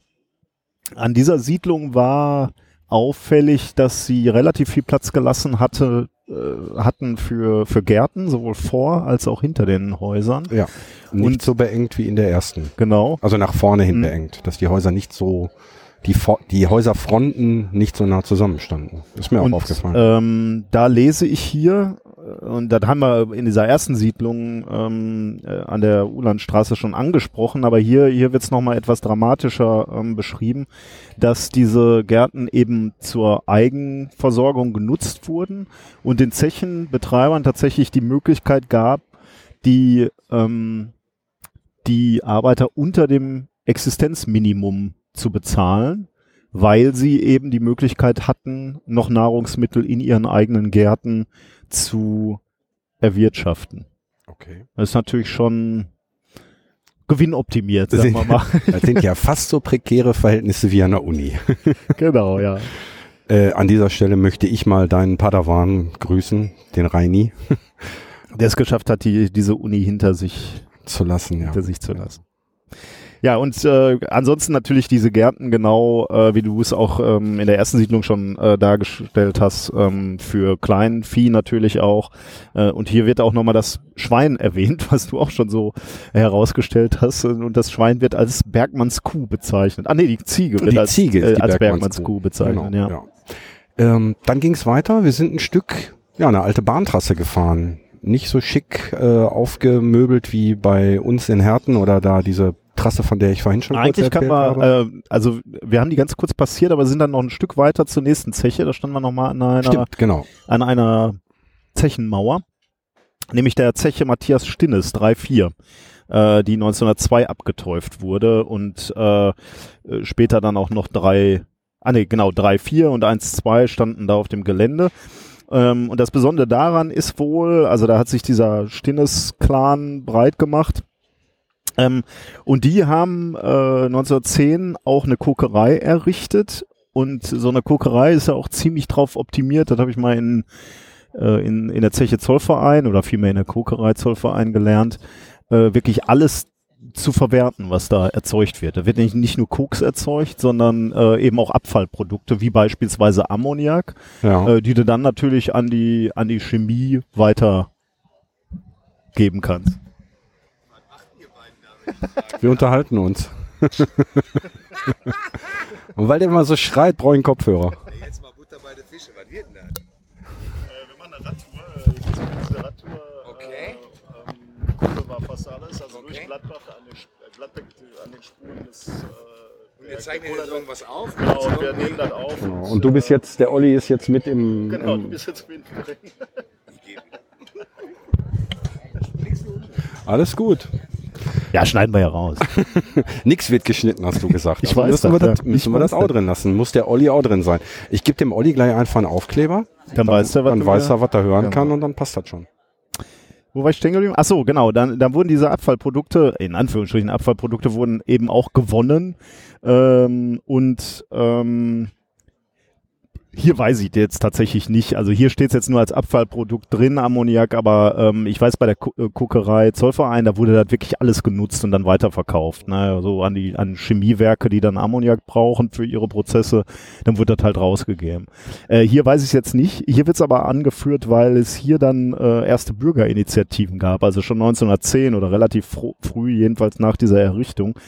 an dieser Siedlung war auffällig, dass sie relativ viel Platz gelassen hatte, äh, hatten für, für Gärten, sowohl vor als auch hinter den Häusern. Ja. Nicht Und- so beengt wie in der ersten. Genau. Also nach vorne hin Mhm. beengt, dass die Häuser nicht so, die, die Häuserfronten nicht so nah zusammenstanden. Ist mir auch Und aufgefallen. ähm, da lese ich hier, und das haben wir in dieser ersten Siedlung ähm, äh, an der Ulandstraße schon angesprochen, aber hier, hier wird es nochmal etwas dramatischer ähm, beschrieben, dass diese Gärten eben zur Eigenversorgung genutzt wurden und den Zechenbetreibern tatsächlich die Möglichkeit gab, die, ähm, die Arbeiter unter dem Existenzminimum zu bezahlen weil sie eben die Möglichkeit hatten, noch Nahrungsmittel in ihren eigenen Gärten zu erwirtschaften. okay. Das ist natürlich schon gewinnoptimiert, sagen wir mal. Das sind ja fast so prekäre Verhältnisse wie an der Uni. genau, ja. Äh, an dieser Stelle möchte ich mal deinen Padawan grüßen, den Reini. Der es geschafft hat, die, diese Uni hinter sich zu lassen, ja. Hinter sich zu lassen. Ja, und äh, ansonsten natürlich diese Gärten genau, äh, wie du es auch ähm, in der ersten Siedlung schon äh, dargestellt hast, ähm, für Kleinvieh natürlich auch. Äh, und hier wird auch nochmal das Schwein erwähnt, was du auch schon so herausgestellt hast. Und das Schwein wird als Bergmannskuh bezeichnet. Ah nee, die Ziege wird die als, Ziege äh, als Bergmannskuh. Bergmannskuh bezeichnet. Genau, ja. ja. Ähm, dann ging es weiter. Wir sind ein Stück, ja, eine alte Bahntrasse gefahren. Nicht so schick äh, aufgemöbelt wie bei uns in Herten oder da diese Trasse, von der ich vorhin schon Eigentlich kurz kann man, habe. äh, also wir haben die ganz kurz passiert, aber sind dann noch ein Stück weiter zur nächsten Zeche. Da standen wir nochmal an einer, Stimmt, genau. an einer Zechenmauer, nämlich der Zeche Matthias Stinnes 3-4, äh, die 1902 abgetäuft wurde und äh, später dann auch noch drei, ah nee, genau, 3-4 und 1-2 standen da auf dem Gelände. Ähm, und das Besondere daran ist wohl, also da hat sich dieser Stinnes-Clan breit gemacht. Ähm, und die haben äh, 1910 auch eine Kokerei errichtet. Und so eine Kokerei ist ja auch ziemlich drauf optimiert. Das habe ich mal in, äh, in, in der Zeche Zollverein oder vielmehr in der Kokerei Zollverein gelernt, äh, wirklich alles zu verwerten, was da erzeugt wird. Da wird nicht, nicht nur Koks erzeugt, sondern äh, eben auch Abfallprodukte, wie beispielsweise Ammoniak, Ja. äh, die du dann natürlich an die, an die Chemie weitergeben kannst. Wir unterhalten uns. Und weil der immer so schreit, brauche ich einen Kopfhörer. Jetzt mal Butter bei den Fische. Was wird denn das? wir machen eine Radtour. Diese Radtour Okay. ähm, war fast alles. Also durch Gladbach an den, Gladbach an den Spuren des. Und wir zeichnen jetzt irgendwas auf. Genau, und wir nehmen das auf. Genau. Und du bist jetzt, der Olli ist jetzt mit im. Genau, du im bist jetzt mit drin. alles gut. Ja, schneiden wir ja raus. Nix wird geschnitten, hast du gesagt. Ich weiß müssen wir das, das, ja. müssen Ich wir das auch das. drin lassen. Muss der Olli auch drin sein. Ich gebe dem Olli gleich einfach einen Aufkleber. Dann weiß er, was Dann weiß er, was er hören Genau. kann und dann passt das schon. Wo war ich stehen geblieben? Ach so, genau. Dann, dann wurden diese Abfallprodukte, in Anführungsstrichen Abfallprodukte, wurden eben auch gewonnen. Ähm, und ähm, hier weiß ich jetzt tatsächlich nicht. Also hier steht es jetzt nur als Abfallprodukt drin, Ammoniak, aber ähm, ich weiß bei der äh, Kokerei Zollverein, da wurde das wirklich alles genutzt und dann weiterverkauft. Ne? So an die an Chemiewerke, die dann Ammoniak brauchen für ihre Prozesse, dann wird das halt rausgegeben. Äh, hier weiß ich es jetzt nicht. Hier wird es aber angeführt, weil es hier dann äh, erste Bürgerinitiativen gab, also schon 1910 oder relativ fro- früh, jedenfalls nach dieser Errichtung,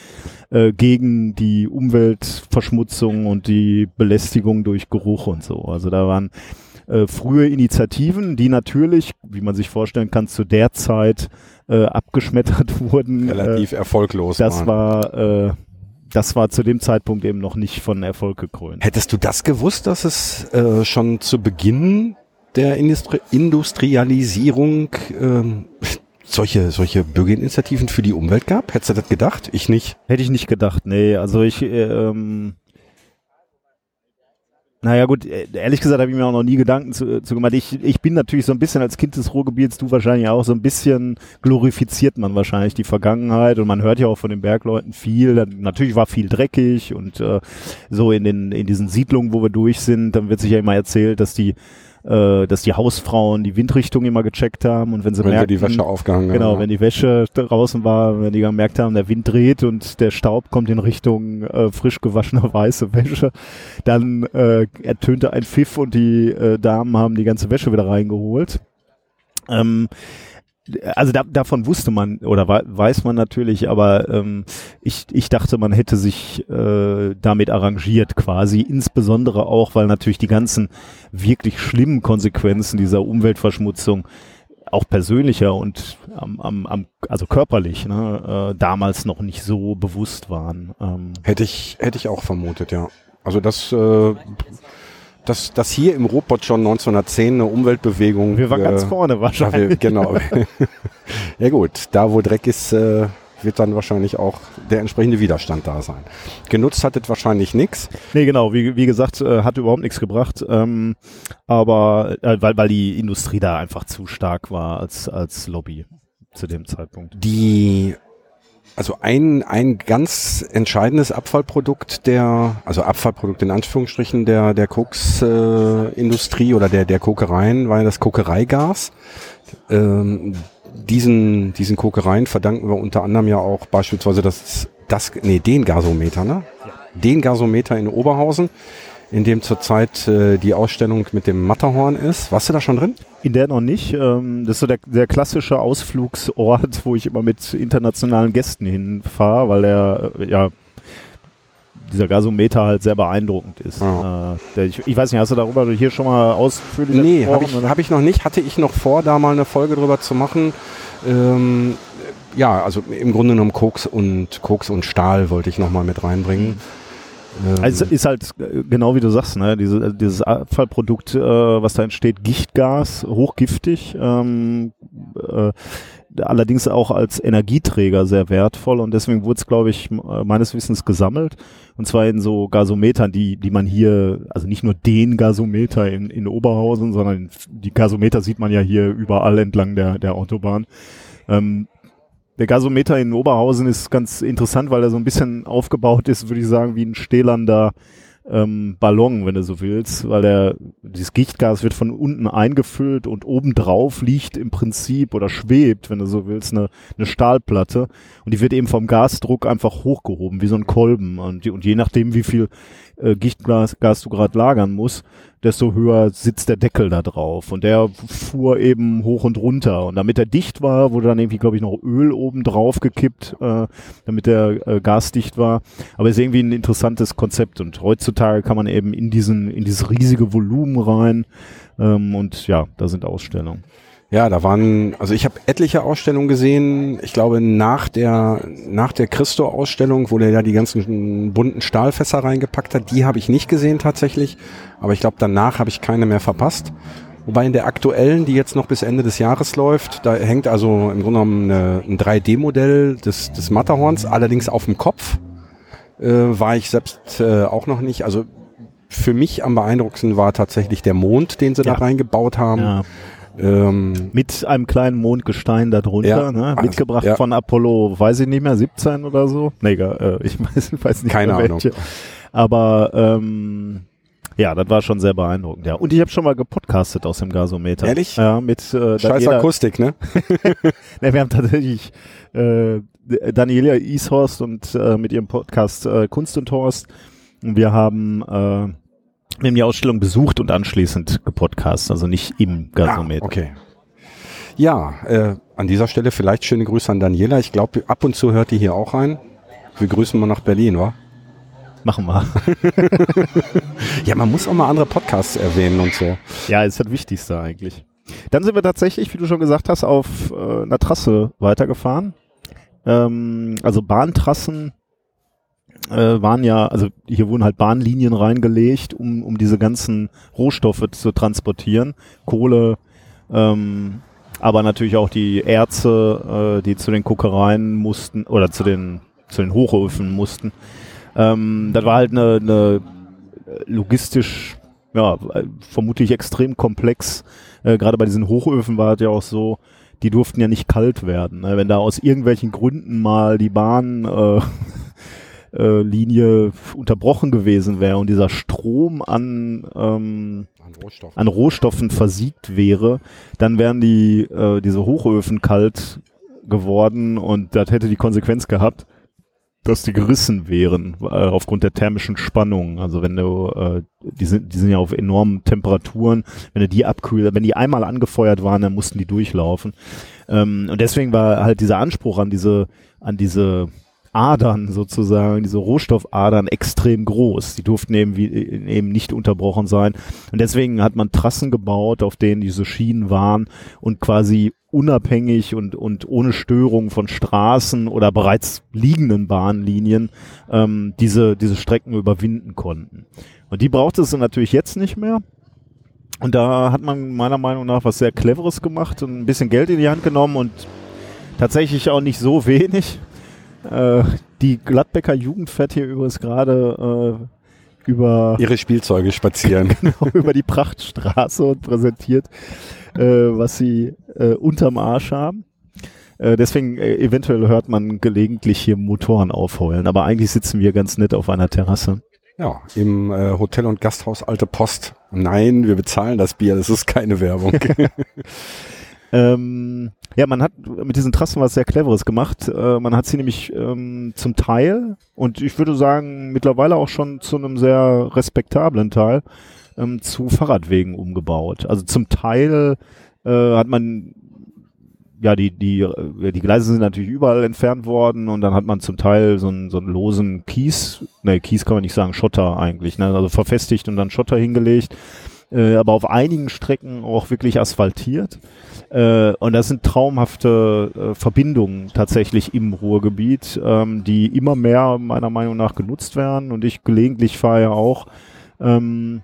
äh, gegen die Umweltverschmutzung und die Belästigung durch Geruch und so. Also da waren äh, frühe Initiativen, die natürlich, wie man sich vorstellen kann, zu der Zeit äh, abgeschmettert wurden. Relativ erfolglos. Äh, das waren. war äh, das war zu dem Zeitpunkt eben noch nicht von Erfolg gekrönt. Hättest du das gewusst, dass es äh, schon zu Beginn der Industri Industrialisierung ähm, solche, solche Bürgerinitiativen für die Umwelt gab? Hättest du das gedacht? Ich nicht. Hätte ich nicht gedacht, nee. Also ich, äh, ähm, naja gut, äh, ehrlich gesagt habe ich mir auch noch nie Gedanken zu, zu gemacht. Ich, ich bin natürlich so ein bisschen als Kind des Ruhrgebiets, du wahrscheinlich auch, so ein bisschen glorifiziert man wahrscheinlich die Vergangenheit und man hört ja auch von den Bergleuten viel. Natürlich war viel dreckig und äh, so in den in diesen Siedlungen, wo wir durch sind, dann wird sich ja immer erzählt, dass die äh, dass die Hausfrauen die Windrichtung immer gecheckt haben und wenn sie Wenn sie merken, die Wäsche aufgehangen Genau, haben. wenn die Wäsche draußen war, wenn die gemerkt haben, der Wind dreht und der Staub kommt in Richtung äh, frisch gewaschener weiße Wäsche, dann äh, ertönte ein Pfiff und die äh, Damen haben die ganze Wäsche wieder reingeholt. Ähm, also da, davon wusste man oder wei- weiß man natürlich, aber ähm, ich, ich dachte, man hätte sich äh, damit arrangiert quasi, insbesondere auch, weil natürlich die ganzen wirklich schlimmen Konsequenzen dieser Umweltverschmutzung auch persönlicher und am, am, am also körperlich ne, äh, damals noch nicht so bewusst waren. Ähm, Hätte ich, hätte ich auch vermutet, ja. Also das, äh, dass, dass hier im Ruhrpott schon 1910 eine Umweltbewegung. wir waren ganz äh, vorne Ja, wir, wahrscheinlich. genau. ja gut, da wo Dreck ist, äh, wird dann wahrscheinlich auch der entsprechende Widerstand da sein. Genutzt hat es wahrscheinlich nichts. Nee, genau, wie, wie gesagt, äh, hat überhaupt nichts gebracht. Ähm, aber äh, weil, weil die Industrie da einfach zu stark war als, als Lobby zu dem Zeitpunkt. Die Also ein, ein ganz entscheidendes Abfallprodukt der, also Abfallprodukt in Anführungsstrichen der, der Koksindustrie äh, oder der, der Kokereien war ja das Kokereigas. Ähm, diesen, diesen Kokereien verdanken wir unter anderem ja auch beispielsweise das, das nee, den Gasometer, ne? Den Gasometer in Oberhausen, in dem zurzeit äh, die Ausstellung mit dem Matterhorn ist. Warst du da schon drin? In der noch nicht. Ähm, das ist so der, der klassische Ausflugsort, wo ich immer mit internationalen Gästen hinfahre, weil der, äh, ja, dieser Gasometer halt sehr beeindruckend ist. Ja. Äh, der, ich, ich weiß nicht, hast du darüber hier schon mal ausführlich Nee, habe ich, hab ich noch nicht. Hatte ich noch vor, da mal eine Folge drüber zu machen. Ähm, ja, also im Grunde genommen Koks und Koks und Stahl wollte ich noch mal mit reinbringen. Ähm, Also ist halt genau wie du sagst, ne? Diese, dieses Abfallprodukt, äh, was da entsteht, Gichtgas, hochgiftig, ähm, äh, allerdings auch als Energieträger sehr wertvoll und deswegen wurde es, glaube ich, äh, meines Wissens gesammelt und zwar in so Gasometern, die, die man hier, also nicht nur den Gasometer in, in Oberhausen, sondern die Gasometer sieht man ja hier überall entlang der, der Autobahn. Ähm, der Gasometer in Oberhausen ist ganz interessant, weil er so ein bisschen aufgebaut ist, würde ich sagen, wie ein stählernder ähm, Ballon, wenn du so willst, weil der, dieses Gichtgas wird von unten eingefüllt und obendrauf liegt im Prinzip oder schwebt, wenn du so willst, eine, eine Stahlplatte. Und die wird eben vom Gasdruck einfach hochgehoben, wie so ein Kolben. Und, und je nachdem, wie viel äh, Gichtgas Gas du gerade lagern musst, desto höher sitzt der Deckel da drauf. Und der fuhr eben hoch und runter. Und damit er dicht war, wurde dann irgendwie, glaube ich, noch Öl oben drauf gekippt, äh, damit der äh, gasdicht war. Aber ist irgendwie ein interessantes Konzept. Und heutzutage kann man eben in diesen, in dieses riesige Volumen rein. Ähm, und ja, da sind Ausstellungen. Ja, da waren, also ich habe etliche Ausstellungen gesehen. Ich glaube, nach der, nach der Christo-Ausstellung, wo der ja die ganzen bunten Stahlfässer reingepackt hat, die habe ich nicht gesehen tatsächlich. Aber ich glaube, danach habe ich keine mehr verpasst. Wobei in der aktuellen, die jetzt noch bis Ende des Jahres läuft, da hängt also im Grunde genommen eine, ein 3D-Modell des, des Matterhorns, allerdings auf dem Kopf. Äh, war ich selbst äh, auch noch nicht. Also für mich am beeindruckendsten war tatsächlich der Mond, den sie Ja. da reingebaut haben. Ja. Ähm, Mit einem kleinen Mondgestein darunter, Ja, ne? also, mitgebracht ja. von Apollo, weiß ich nicht mehr, 17 oder so. Nee, äh, ich weiß, weiß nicht Keine mehr Ahnung. welche. Aber ähm, ja, das war schon sehr beeindruckend. Ja, und ich habe schon mal gepodcastet aus dem Gasometer. Ehrlich? Ja, mit äh, Scheiß Daniela, Akustik, ne? ne, wir haben tatsächlich äh, Daniela Ishorst und äh, mit ihrem Podcast äh, Kunst und Horst. Und wir haben äh, wir haben die Ausstellung besucht und anschließend gepodcast, also nicht im Gasometer. Ah, okay. Ja, äh, an dieser Stelle vielleicht schöne Grüße an Daniela. Ich glaube, ab und zu hört die hier auch rein. Wir grüßen mal nach Berlin, wa? Machen wir. Ja, man muss auch mal andere Podcasts erwähnen und so. Ja, ist das Wichtigste eigentlich. Dann sind wir tatsächlich, wie du schon gesagt hast, auf äh, einer Trasse weitergefahren. Ähm, also Bahntrassen äh, waren ja, also hier wurden halt Bahnlinien reingelegt, um, um diese ganzen Rohstoffe zu transportieren. Kohle, ähm, aber natürlich auch die Erze, äh, die zu den Kokereien mussten oder zu den, zu den Hochöfen mussten. Ähm, das war halt eine, eine logistisch, ja, vermutlich extrem komplex. Äh, Gerade bei diesen Hochöfen war es ja auch so, die durften ja nicht kalt werden. Ne? Wenn da aus irgendwelchen Gründen mal die Bahn äh, äh, Linie unterbrochen gewesen wäre und dieser Strom an ähm, An Rohstoffen. an Rohstoffen versiegt wäre, dann wären die äh, diese Hochöfen kalt geworden und das hätte die Konsequenz gehabt, dass die gerissen wären äh, aufgrund der thermischen Spannung. Also wenn du äh, die sind die sind ja auf enormen Temperaturen, wenn du die abkühlst, wenn die einmal angefeuert waren, dann mussten die durchlaufen. Ähm, und deswegen war halt dieser Anspruch an diese an diese Adern sozusagen, diese Rohstoffadern extrem groß. Die durften eben, wie, eben nicht unterbrochen sein. Und deswegen hat man Trassen gebaut, auf denen diese Schienen waren und quasi unabhängig und, und ohne Störung von Straßen oder bereits liegenden Bahnlinien ähm, diese, diese Strecken überwinden konnten. Und die braucht es natürlich jetzt nicht mehr. Und da hat man meiner Meinung nach was sehr Cleveres gemacht und ein bisschen Geld in die Hand genommen und tatsächlich auch nicht so wenig. Äh, die Gladbecker Jugend fährt hier übrigens gerade äh, über, Ihre Spielzeuge spazieren. über die Prachtstraße und präsentiert, äh, was sie äh, unterm Arsch haben. Äh, deswegen äh, eventuell hört man gelegentlich hier Motoren aufheulen, aber eigentlich sitzen wir ganz nett auf einer Terrasse. Ja, im äh, Hotel und Gasthaus Alte Post. Nein, wir bezahlen das Bier, das ist keine Werbung. Ähm, ja, man hat mit diesen Trassen was sehr Cleveres gemacht. Äh, man hat sie nämlich ähm, zum Teil und ich würde sagen mittlerweile auch schon zu einem sehr respektablen Teil ähm, zu Fahrradwegen umgebaut. Also zum Teil äh, hat man ja, die, die, äh, die Gleise sind natürlich überall entfernt worden und dann hat man zum Teil so einen, so einen losen Kies, ne, Kies kann man nicht sagen, Schotter eigentlich, ne, also verfestigt und dann Schotter hingelegt, äh, aber auf einigen Strecken auch wirklich asphaltiert. Äh, und das sind traumhafte äh, Verbindungen tatsächlich im Ruhrgebiet, ähm, die immer mehr meiner Meinung nach genutzt werden. Und ich gelegentlich fahre ja auch ähm,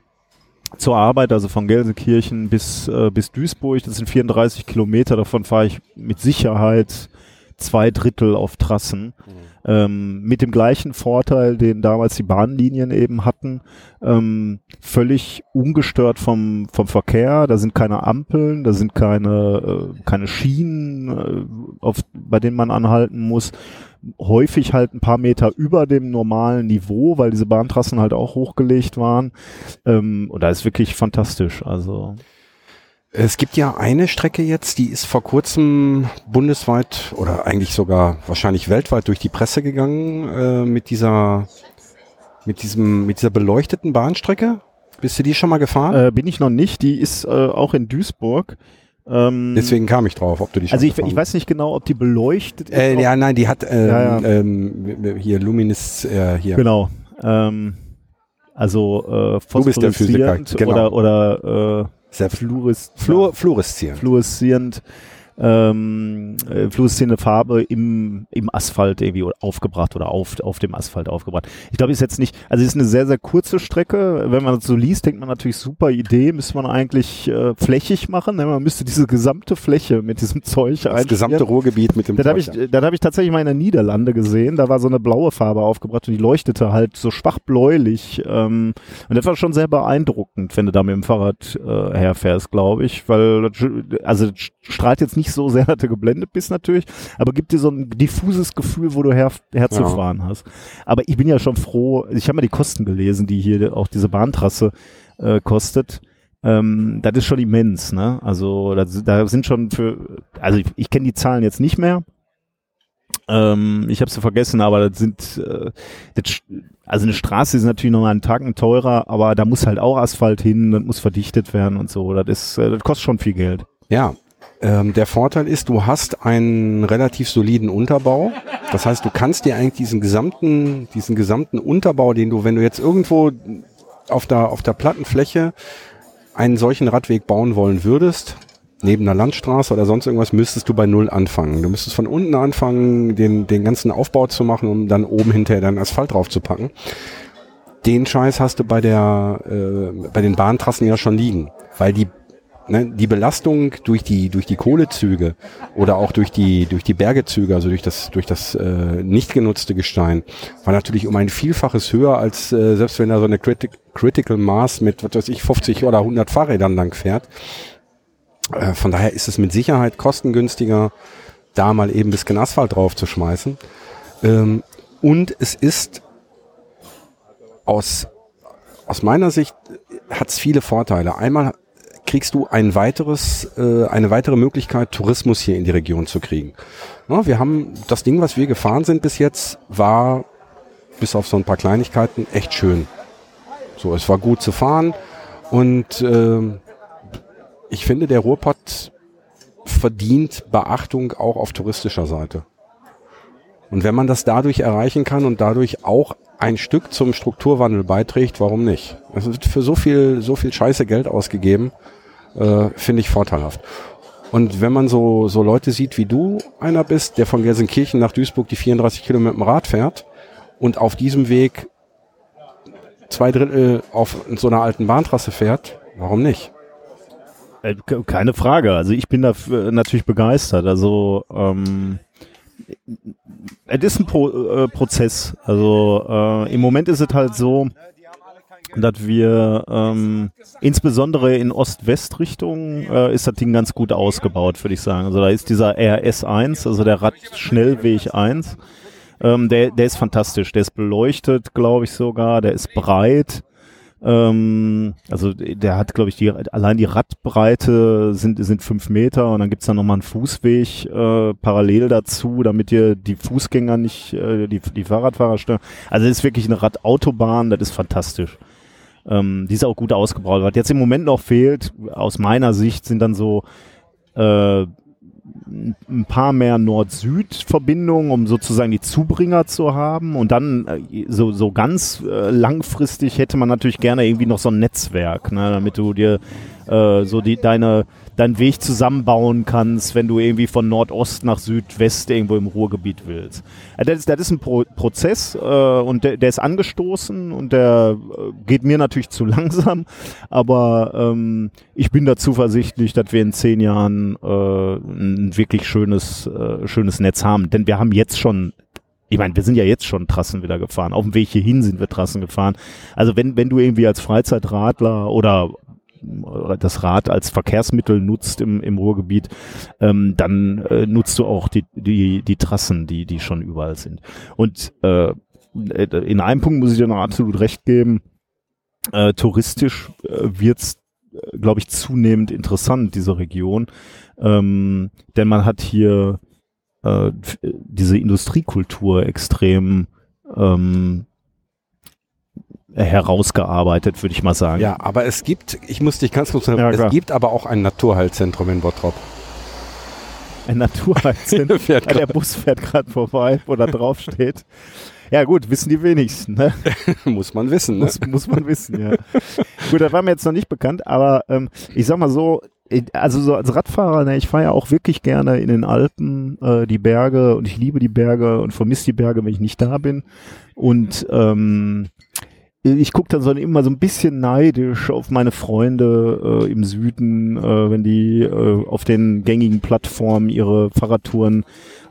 zur Arbeit, also von Gelsenkirchen bis, äh, bis Duisburg. Das sind 34 Kilometer. Davon fahre ich mit Sicherheit zwei Drittel auf Trassen. Mhm. Ähm, mit dem gleichen Vorteil, den damals die Bahnlinien eben hatten, ähm, völlig ungestört vom, vom Verkehr. Da sind keine Ampeln, da sind keine, äh, keine Schienen, äh, auf, bei denen man anhalten muss. Häufig halt ein paar Meter über dem normalen Niveau, weil diese Bahntrassen halt auch hochgelegt waren. Ähm, und da ist wirklich fantastisch. Also es gibt ja eine Strecke jetzt, die ist vor kurzem bundesweit oder eigentlich sogar wahrscheinlich weltweit durch die Presse gegangen äh, mit dieser mit diesem mit dieser beleuchteten Bahnstrecke. Bist du die schon mal gefahren? Äh, bin ich noch nicht. Die ist äh, auch in Duisburg. Ähm, Deswegen kam ich drauf, ob du die schon Also ich, ich weiß nicht genau, ob die beleuchtet ist. Äh, ja, nein, die hat ähm, ja, ja. Ähm, hier Luminis äh, hier. Genau. Ähm, also äh, du bist der Physiker, genau. oder oder äh, sehr fluores, Fluor, fluoreszierend. Fluoreszierend ähm, äh, fluoreszierende Farbe im, im Asphalt irgendwie aufgebracht oder auf, auf dem Asphalt aufgebracht. Ich glaube, ist jetzt nicht, also es ist eine sehr, sehr kurze Strecke. Wenn man das so liest, denkt man natürlich super Idee, müsste man eigentlich äh, flächig machen. Ne? Man müsste diese gesamte Fläche mit diesem Zeug Das gesamte Ruhrgebiet mit dem das Zeug. Hab ich, das habe ich tatsächlich mal in der Niederlande gesehen. Da war so eine blaue Farbe aufgebracht und die leuchtete halt so schwach bläulich. Ähm, und das war schon sehr beeindruckend, wenn du da mit dem Fahrrad äh, herfährst, glaube ich, weil also strahlt jetzt nicht nicht so sehr, dass du geblendet bist natürlich, aber gibt dir so ein diffuses Gefühl, wo du her, herzufahren ja. hast. Aber ich bin ja schon froh, ich habe mal die Kosten gelesen, die hier auch diese Bahntrasse äh, kostet. Ähm, das ist schon immens, ne? Also da, da sind schon für, also ich, ich kenne die Zahlen jetzt nicht mehr. Ähm, ich habe sie vergessen, aber das sind, äh, das, also eine Straße ist natürlich noch einen Tagen teurer, aber da muss halt auch Asphalt hin, das muss verdichtet werden und so. Das ist, äh, das kostet schon viel Geld. Ja, ähm, der Vorteil ist, du hast einen relativ soliden Unterbau. Das heißt, du kannst dir eigentlich diesen gesamten, diesen gesamten Unterbau, den du, wenn du jetzt irgendwo auf der, auf der Plattenfläche einen solchen Radweg bauen wollen würdest, neben einer Landstraße oder sonst irgendwas, müsstest du bei Null anfangen. Du müsstest von unten anfangen, den, den ganzen Aufbau zu machen, um dann oben hinterher deinen Asphalt drauf zu packen. Den Scheiß hast du bei der, äh, bei den Bahntrassen ja schon liegen, weil die ne, die Belastung durch die durch die Kohlezüge oder auch durch die durch die Bergezüge, also durch das durch das äh, nicht genutzte Gestein, war natürlich um ein Vielfaches höher als äh, selbst wenn da so eine Critic Critical Mass mit was weiß ich 50 oder 100 Fahrrädern lang fährt. Äh, von daher ist es mit Sicherheit kostengünstiger, da mal eben bisschen Asphalt drauf zu schmeißen. Ähm, und es ist aus aus meiner Sicht hat es viele Vorteile. Einmal kriegst du ein weiteres, äh, eine weitere Möglichkeit, Tourismus hier in die Region zu kriegen. Ja, wir haben das Ding, was wir gefahren sind bis jetzt, war bis auf so ein paar Kleinigkeiten echt schön. So, es war gut zu fahren und äh, ich finde, der Ruhrpott verdient Beachtung auch auf touristischer Seite. Und wenn man das dadurch erreichen kann und dadurch auch ein Stück zum Strukturwandel beiträgt, warum nicht? Es wird für so viel, so viel Scheiße Geld ausgegeben äh, finde ich vorteilhaft. Und wenn man so, so Leute sieht, wie du einer bist, der von Gelsenkirchen nach Duisburg die 34 Kilometer mit dem Rad fährt und auf diesem Weg zwei Drittel auf so einer alten Bahntrasse fährt, warum nicht? Äh, keine Frage. Also ich bin da natürlich begeistert. Also ähm, es ist ein Pro äh, Prozess. Also äh, im Moment ist es halt so, dass wir ähm, insbesondere in Ost-West-Richtung äh, ist das Ding ganz gut ausgebaut, würde ich sagen. Also da ist dieser RS1, also der Radschnellweg 1, ähm, der, der ist fantastisch. Der ist beleuchtet, glaube ich sogar, der ist breit. Ähm, also der hat, glaube ich, die, allein die Radbreite sind, sind fünf Meter und dann gibt's da nochmal einen Fußweg äh, parallel dazu, damit dir die Fußgänger nicht, äh, die, die Fahrradfahrer stören. Also ist wirklich eine Radautobahn, das ist fantastisch. Ähm, die ist auch gut ausgebaut. Was jetzt im Moment noch fehlt, aus meiner Sicht, sind dann so äh, ein paar mehr Nord-Süd-Verbindungen, um sozusagen die Zubringer zu haben. Und dann äh, so, so ganz äh, langfristig hätte man natürlich gerne irgendwie noch so ein Netzwerk, ne, damit du dir äh, so die, deine, deinen Weg zusammenbauen kannst, wenn du irgendwie von Nordost nach Südwest irgendwo im Ruhrgebiet willst. Äh, das, ist, das ist ein Pro Prozess äh, und der, der ist angestoßen und der äh, geht mir natürlich zu langsam, aber ähm, ich bin da zuversichtlich, dass wir in zehn Jahren äh, ein wirklich schönes, äh, schönes Netz haben. Denn wir haben jetzt schon ich meine, wir sind ja jetzt schon Trassen wieder gefahren. Auf dem Weg hierhin sind wir Trassen gefahren. Also wenn, wenn du irgendwie als Freizeitradler oder das Rad als Verkehrsmittel nutzt im, im Ruhrgebiet, ähm, dann äh, nutzt du auch die, die, die Trassen, die, die schon überall sind. Und äh, in einem Punkt muss ich dir noch absolut recht geben. Äh, touristisch äh, wird's äh, glaube ich, zunehmend interessant, diese Region. Ähm, denn man hat hier äh, diese Industriekultur extrem ähm, herausgearbeitet, würde ich mal sagen. Ja, aber es gibt, ich muss dich ganz kurz sagen, ja, es gibt aber auch ein Naturheilzentrum in Bottrop. Ein Naturheilzentrum? ja, der Bus fährt gerade vorbei, wo da drauf steht. Ja gut, wissen die wenigsten. Ne? muss man wissen. Ne? Muss, muss man wissen, ja. gut, das war mir jetzt noch nicht bekannt, aber ähm, ich sag mal so, also so als Radfahrer, ne, ich fahre ja auch wirklich gerne in den Alpen äh, die Berge und ich liebe die Berge und vermisse die Berge, wenn ich nicht da bin. Und ähm, ich gucke dann so immer so ein bisschen neidisch auf meine Freunde äh, im Süden, äh, wenn die äh, auf den gängigen Plattformen ihre Fahrradtouren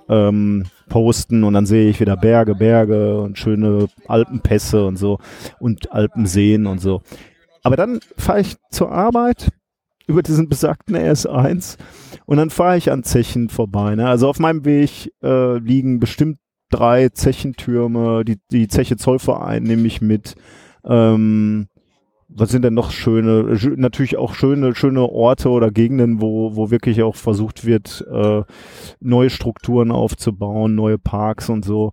ähm, posten und dann sehe ich wieder Berge, Berge und schöne Alpenpässe und so und Alpenseen und so. Aber dann fahre ich zur Arbeit über diesen besagten RS1 und dann fahre ich an Zechen vorbei. Ne? Also auf meinem Weg äh, liegen bestimmt drei Zechentürme, die, die Zeche Zollverein nehme ich mit. Ähm, was sind denn noch schöne, natürlich auch schöne, schöne Orte oder Gegenden, wo, wo wirklich auch versucht wird, äh, neue Strukturen aufzubauen, neue Parks und so.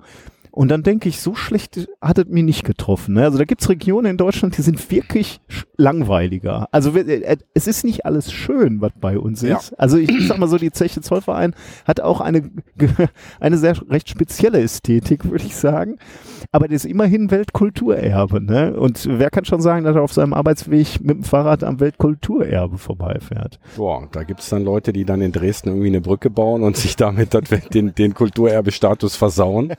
Und dann denke ich, so schlecht hat es mir nicht getroffen. Ne? Also da gibt's Regionen in Deutschland, die sind wirklich langweiliger. Also äh, es ist nicht alles schön, was bei uns ist. Ja. Also ich sag mal so, die Zeche Zollverein hat auch eine, eine sehr recht spezielle Ästhetik, würde ich sagen. Aber das ist immerhin Weltkulturerbe. Ne? Und wer kann schon sagen, dass er auf seinem Arbeitsweg mit dem Fahrrad am Weltkulturerbe vorbeifährt? Boah, da gibt's dann Leute, die dann in Dresden irgendwie eine Brücke bauen und sich damit den, den Kulturerbestatus versauen.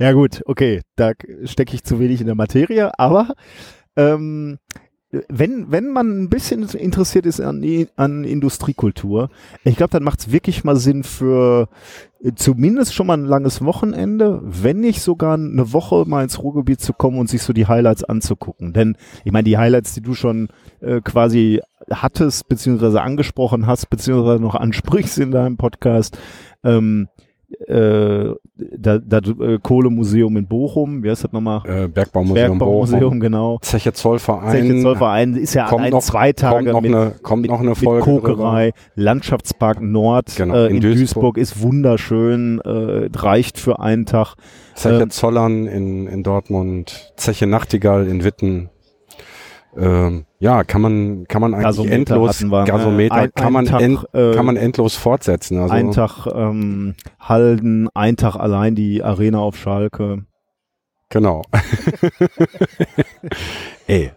Ja gut, okay, da stecke ich zu wenig in der Materie, aber ähm, wenn, wenn man ein bisschen interessiert ist an, an Industriekultur, ich glaube, dann macht es wirklich mal Sinn für äh, zumindest schon mal ein langes Wochenende, wenn nicht sogar eine Woche mal ins Ruhrgebiet zu kommen und sich so die Highlights anzugucken. Denn ich meine, die Highlights, die du schon äh, quasi hattest, beziehungsweise angesprochen hast, beziehungsweise noch ansprichst in deinem Podcast, ähm, äh, das da, äh, Kohlemuseum in Bochum, wie heißt das nochmal? Äh, Bergbaumuseum, Bergbaumuseum Bochum. genau. Zeche Zollverein. Zeche Zollverein ist ja kommt ein noch, zwei Tage kommt noch mit, eine, kommt mit, noch eine Folge Kokerei. Landschaftspark Nord genau, äh, in, in, Duisburg. Duisburg. ist wunderschön, äh, reicht für einen Tag. Zeche Ähm, Zollern in, in Dortmund, Zeche Nachtigall in Witten. Ähm, ja, kann man, kann man eigentlich Gasometer endlos, wir, ne? Gasometer, Ein- kann, man Tag, end, äh, kann man endlos fortsetzen. Also, Ein Tag ähm, Halden, ein Tag allein die Arena auf Schalke. Genau. Ey,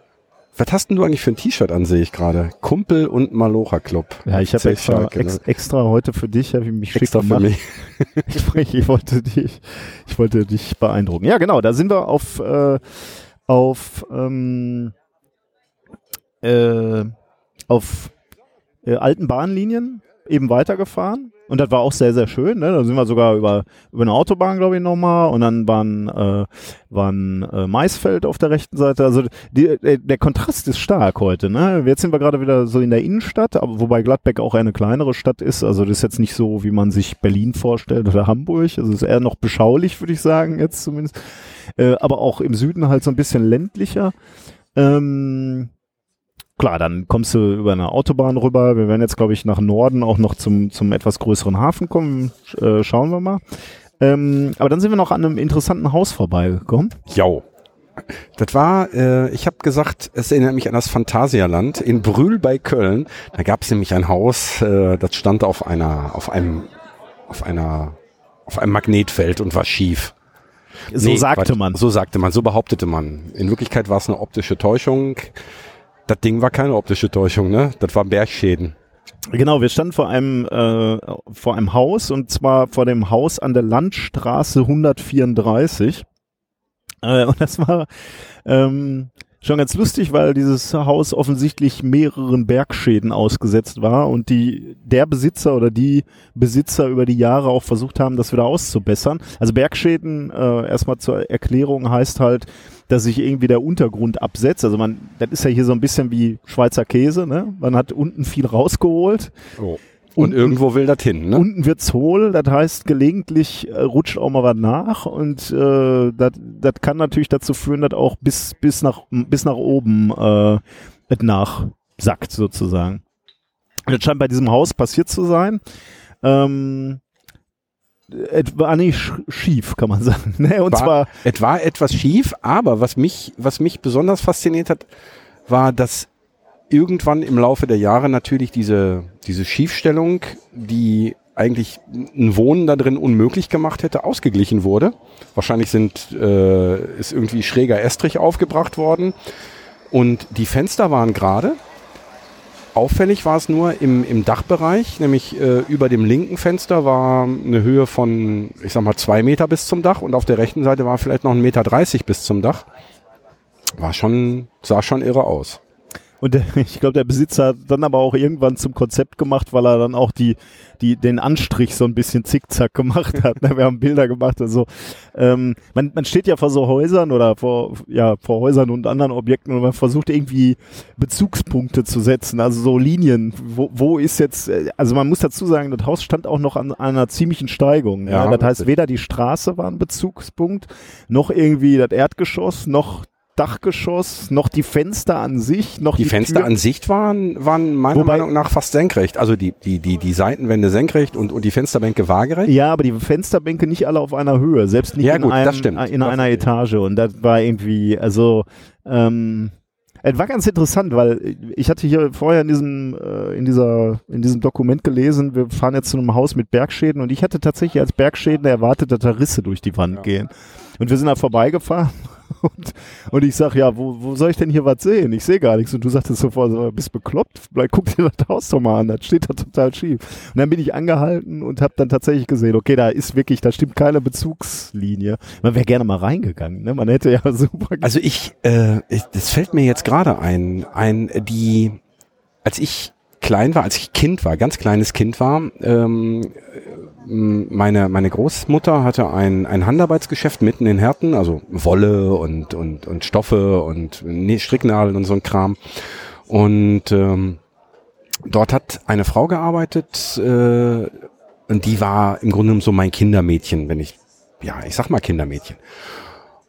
was hast denn du eigentlich für ein T-Shirt an, sehe ich gerade? Kumpel und Malocha Club. Ja, ich habe extra, Schalke, ne? ex, extra heute für dich, habe ich mich Extra schick für gemacht. mich. Ich, ich wollte dich, ich wollte dich beeindrucken. Ja, genau, da sind wir auf, äh, auf, ähm, äh, auf äh, alten Bahnlinien eben weitergefahren. Und das war auch sehr, sehr schön. Ne? Da sind wir sogar über, über eine Autobahn, glaube ich, nochmal. Und dann war ein, äh, war ein äh, Maisfeld auf der rechten Seite. Also die, äh, der Kontrast ist stark heute. Ne? Jetzt sind wir gerade wieder so in der Innenstadt, aber wobei Gladbeck auch eine kleinere Stadt ist. Also das ist jetzt nicht so, wie man sich Berlin vorstellt oder Hamburg. Also es ist eher noch beschaulich, würde ich sagen, jetzt zumindest. Äh, aber auch im Süden halt so ein bisschen ländlicher. Ähm, klar, dann kommst du über eine Autobahn rüber. Wir werden jetzt, glaube ich, nach Norden auch noch zum, zum etwas größeren Hafen kommen. Äh, schauen wir mal. Ähm, aber dann sind wir noch an einem interessanten Haus vorbeigekommen. Jau. Das war, äh, ich habe gesagt, es erinnert mich an das Phantasialand in Brühl bei Köln. Da gab es nämlich ein Haus, äh, das stand auf einer, auf einem, auf einer, auf einem Magnetfeld und war schief. So Nee, sagte man. So sagte man, so behauptete man. In Wirklichkeit war es eine optische Täuschung. Das Ding war keine optische Täuschung, ne? Das war Bergschäden. Genau, wir standen vor einem, äh, vor einem Haus und zwar vor dem Haus an der Landstraße 134. Äh, und das war ähm, schon ganz lustig, weil dieses Haus offensichtlich mehreren Bergschäden ausgesetzt war und die der Besitzer oder die Besitzer über die Jahre auch versucht haben, das wieder auszubessern. Also Bergschäden, äh, erstmal zur Erklärung, heißt halt, dass sich irgendwie der Untergrund absetzt. Also man, das ist ja hier so ein bisschen wie Schweizer Käse, ne? Man hat unten viel rausgeholt. Oh. Und Und- irgendwo will das hin, ne? Unten wird's hohl, das heißt, gelegentlich äh, rutscht auch mal was nach und äh, das kann natürlich dazu führen, dass auch bis, bis, nach, bis nach oben äh, es nachsackt sozusagen. Und das scheint bei diesem Haus passiert zu sein. Ähm, es war nicht sch- schief, kann man sagen. Ne? Und war, zwar, es war etwas schief, aber was mich, was mich besonders fasziniert hat, war, dass irgendwann im Laufe der Jahre natürlich diese, diese Schiefstellung, die eigentlich ein Wohnen da drin unmöglich gemacht hätte, ausgeglichen wurde. Wahrscheinlich sind, äh, ist irgendwie schräger Estrich aufgebracht worden und die Fenster waren gerade. Auffällig war es nur im, im Dachbereich, nämlich äh, über dem linken Fenster war eine Höhe von, ich sag mal, zwei Meter bis zum Dach und auf der rechten Seite war vielleicht noch ein Meter dreißig bis zum Dach. War schon, sah schon irre aus. Und der, ich glaube, der Besitzer hat dann aber auch irgendwann zum Konzept gemacht, weil er dann auch die, die, den Anstrich so ein bisschen zickzack gemacht hat. Ne? Wir haben Bilder gemacht. Also ähm, man, man steht ja vor so Häusern oder vor, ja, vor Häusern und anderen Objekten und man versucht irgendwie Bezugspunkte zu setzen, also so Linien. Wo, wo ist jetzt, äh, also man muss dazu sagen, das Haus stand auch noch an, einer ziemlichen Steigung. Ja, Ja, das heißt, weder die Straße war ein Bezugspunkt, noch irgendwie das Erdgeschoss, noch Dachgeschoss, noch die Fenster an sich, noch Die, die, Fenster Tür. an sich waren, waren meiner Wobei- Meinung nach fast senkrecht. Also die, die, die, die Seitenwände senkrecht und, und die Fensterbänke waagerecht. Ja, aber die Fensterbänke nicht alle auf einer Höhe, selbst nicht Ja, in, gut, einem, stimmt. in Das- einer Etage. Und das war irgendwie, also ähm, es war ganz interessant, weil ich hatte hier vorher in diesem, äh, in dieser, in diesem Dokument gelesen, wir fahren jetzt zu einem Haus mit Bergschäden und ich hatte tatsächlich als Bergschäden erwartet, dass da Risse durch die Wand Ja. gehen. Und wir sind da vorbeigefahren und, und ich sag, ja, wo, wo soll ich denn hier was sehen? Ich sehe gar nichts. Und du sagtest sofort, so, bist bekloppt? Bleib, guck dir das Haus doch mal an, das steht da total schief. Und dann bin ich angehalten und habe dann tatsächlich gesehen, okay, da ist wirklich, da stimmt keine Bezugslinie. Man wäre gerne mal reingegangen, ne? Man hätte ja super Also ich, äh, ich, das fällt mir jetzt gerade ein, ein, die, als ich klein war, als ich Kind war, ganz kleines Kind war, ähm, meine, meine Großmutter hatte ein, ein Handarbeitsgeschäft mitten in Herten, also Wolle und, und, und Stoffe und Stricknadeln und so ein Kram. Und ähm, dort hat eine Frau gearbeitet, äh, und die war im Grunde genommen so mein Kindermädchen, wenn ich, ja, ich sag mal Kindermädchen.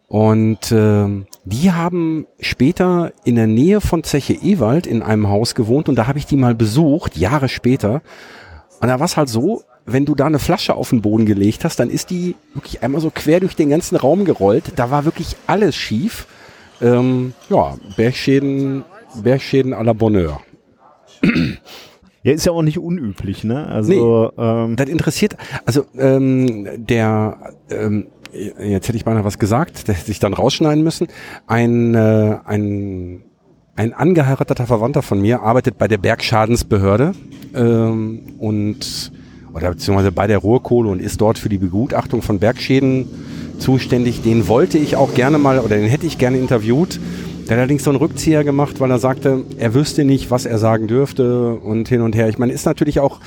Und ähm, die haben später in der Nähe von Zeche Ewald in einem Haus gewohnt und da habe ich die mal besucht, Jahre später. Und da war es halt so, wenn du da eine Flasche auf den Boden gelegt hast, dann ist die wirklich einmal so quer durch den ganzen Raum gerollt. Da war wirklich alles schief. Ähm, ja, Bergschäden, Bergschäden à la Bonheur. Ja, ist ja auch nicht unüblich, ne? Also, ähm, Das interessiert, also ähm, der, ähm, jetzt hätte ich beinahe was gesagt, der hätte sich dann rausschneiden müssen. Ein, äh, ein, ein angeheirateter Verwandter von mir arbeitet bei der Bergschadensbehörde ähm, und oder beziehungsweise bei der Ruhrkohle und ist dort für die Begutachtung von Bergschäden zuständig. Den wollte ich auch gerne mal oder den hätte ich gerne interviewt. Der hat allerdings so einen Rückzieher gemacht, weil er sagte, er wüsste nicht, was er sagen dürfte und hin und her. Ich meine, ist natürlich auch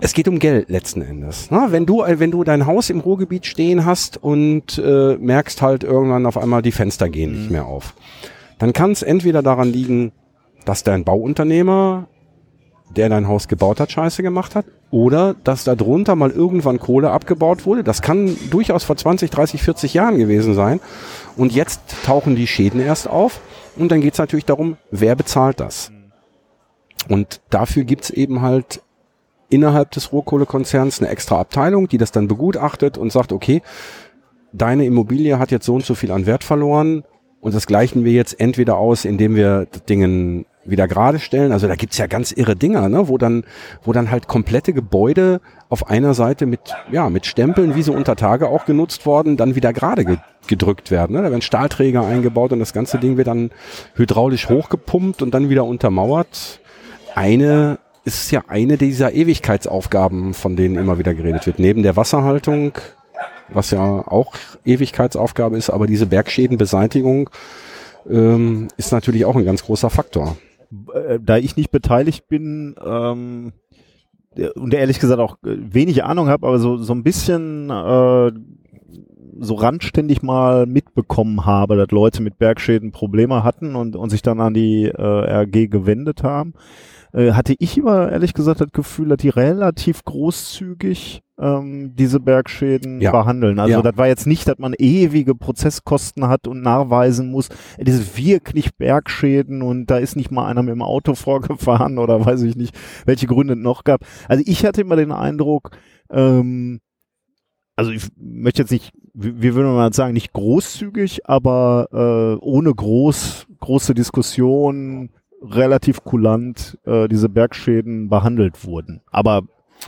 es geht um Geld letzten Endes. Na, wenn du, wenn du dein Haus im Ruhrgebiet stehen hast und äh, merkst halt irgendwann auf einmal die Fenster gehen nicht mehr auf, dann kann es entweder daran liegen, dass dein Bauunternehmer, der dein Haus gebaut hat, Scheiße gemacht hat, oder dass da drunter mal irgendwann Kohle abgebaut wurde. Das kann durchaus vor 20, 30, 40 Jahren gewesen sein. Und jetzt tauchen die Schäden erst auf. Und dann geht es natürlich darum, wer bezahlt das? Und dafür gibt's eben halt innerhalb des Rohkohlekonzerns eine extra Abteilung, die das dann begutachtet und sagt, okay, deine Immobilie hat jetzt so und so viel an Wert verloren und das gleichen wir jetzt entweder aus, indem wir Dingen wieder gerade stellen. Also da gibt's ja ganz irre Dinger, ne? wo dann, wo dann halt komplette Gebäude auf einer Seite mit, ja, mit Stempeln, wie so unter Tage auch genutzt worden, dann wieder gerade ge gedrückt werden. Ne? Da werden Stahlträger eingebaut und das ganze Ding wird dann hydraulisch hochgepumpt und dann wieder untermauert. Eine ist ja eine dieser Ewigkeitsaufgaben, von denen immer wieder geredet wird. Neben der Wasserhaltung, was ja auch Ewigkeitsaufgabe ist, aber diese Bergschädenbeseitigung ähm, ist natürlich auch ein ganz großer Faktor. Äh, da ich nicht beteiligt bin ähm, und ehrlich gesagt auch äh, wenig Ahnung habe, aber so, so ein bisschen äh, so randständig mal mitbekommen habe, dass Leute mit Bergschäden Probleme hatten und, und sich dann an die äh, RG gewendet haben, äh, hatte ich immer ehrlich gesagt das Gefühl, dass die relativ großzügig ähm, diese Bergschäden Ja. behandeln. Also Ja. das war jetzt nicht, dass man ewige Prozesskosten hat und nachweisen muss, das ist wirklich Bergschäden und da ist nicht mal einer mit dem Auto vorgefahren oder weiß ich nicht, welche Gründe es noch gab. Also ich hatte immer den Eindruck, ähm, also ich möchte jetzt nicht, wie wie würde man sagen, nicht großzügig, aber äh, ohne groß, große Diskussion relativ kulant äh, diese Bergschäden behandelt wurden. Aber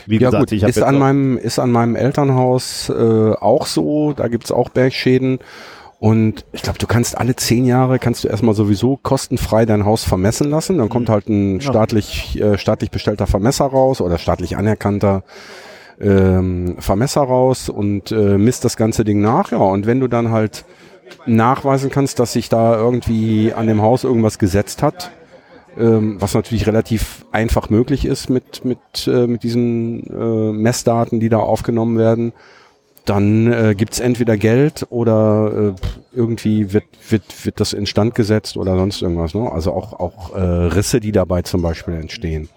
wie Ja gesagt, gut, ich ist an meinem ist an meinem Elternhaus äh, auch so. Da gibt's auch Bergschäden. Und ich glaube, du kannst alle zehn Jahre kannst du erstmal sowieso kostenfrei dein Haus vermessen lassen. Dann kommt halt ein staatlich äh, staatlich bestellter Vermesser raus oder staatlich anerkannter ähm, Vermesser raus und äh, misst das ganze Ding nach. Ja, und wenn du dann halt nachweisen kannst, dass sich da irgendwie an dem Haus irgendwas gesetzt hat, ähm, was natürlich relativ einfach möglich ist mit, mit, äh, mit diesen äh, Messdaten, die da aufgenommen werden, dann äh, gibt's entweder Geld oder äh, irgendwie wird, wird, wird das instand gesetzt oder sonst irgendwas. Ne? Also auch, auch äh, Risse, die dabei zum Beispiel entstehen.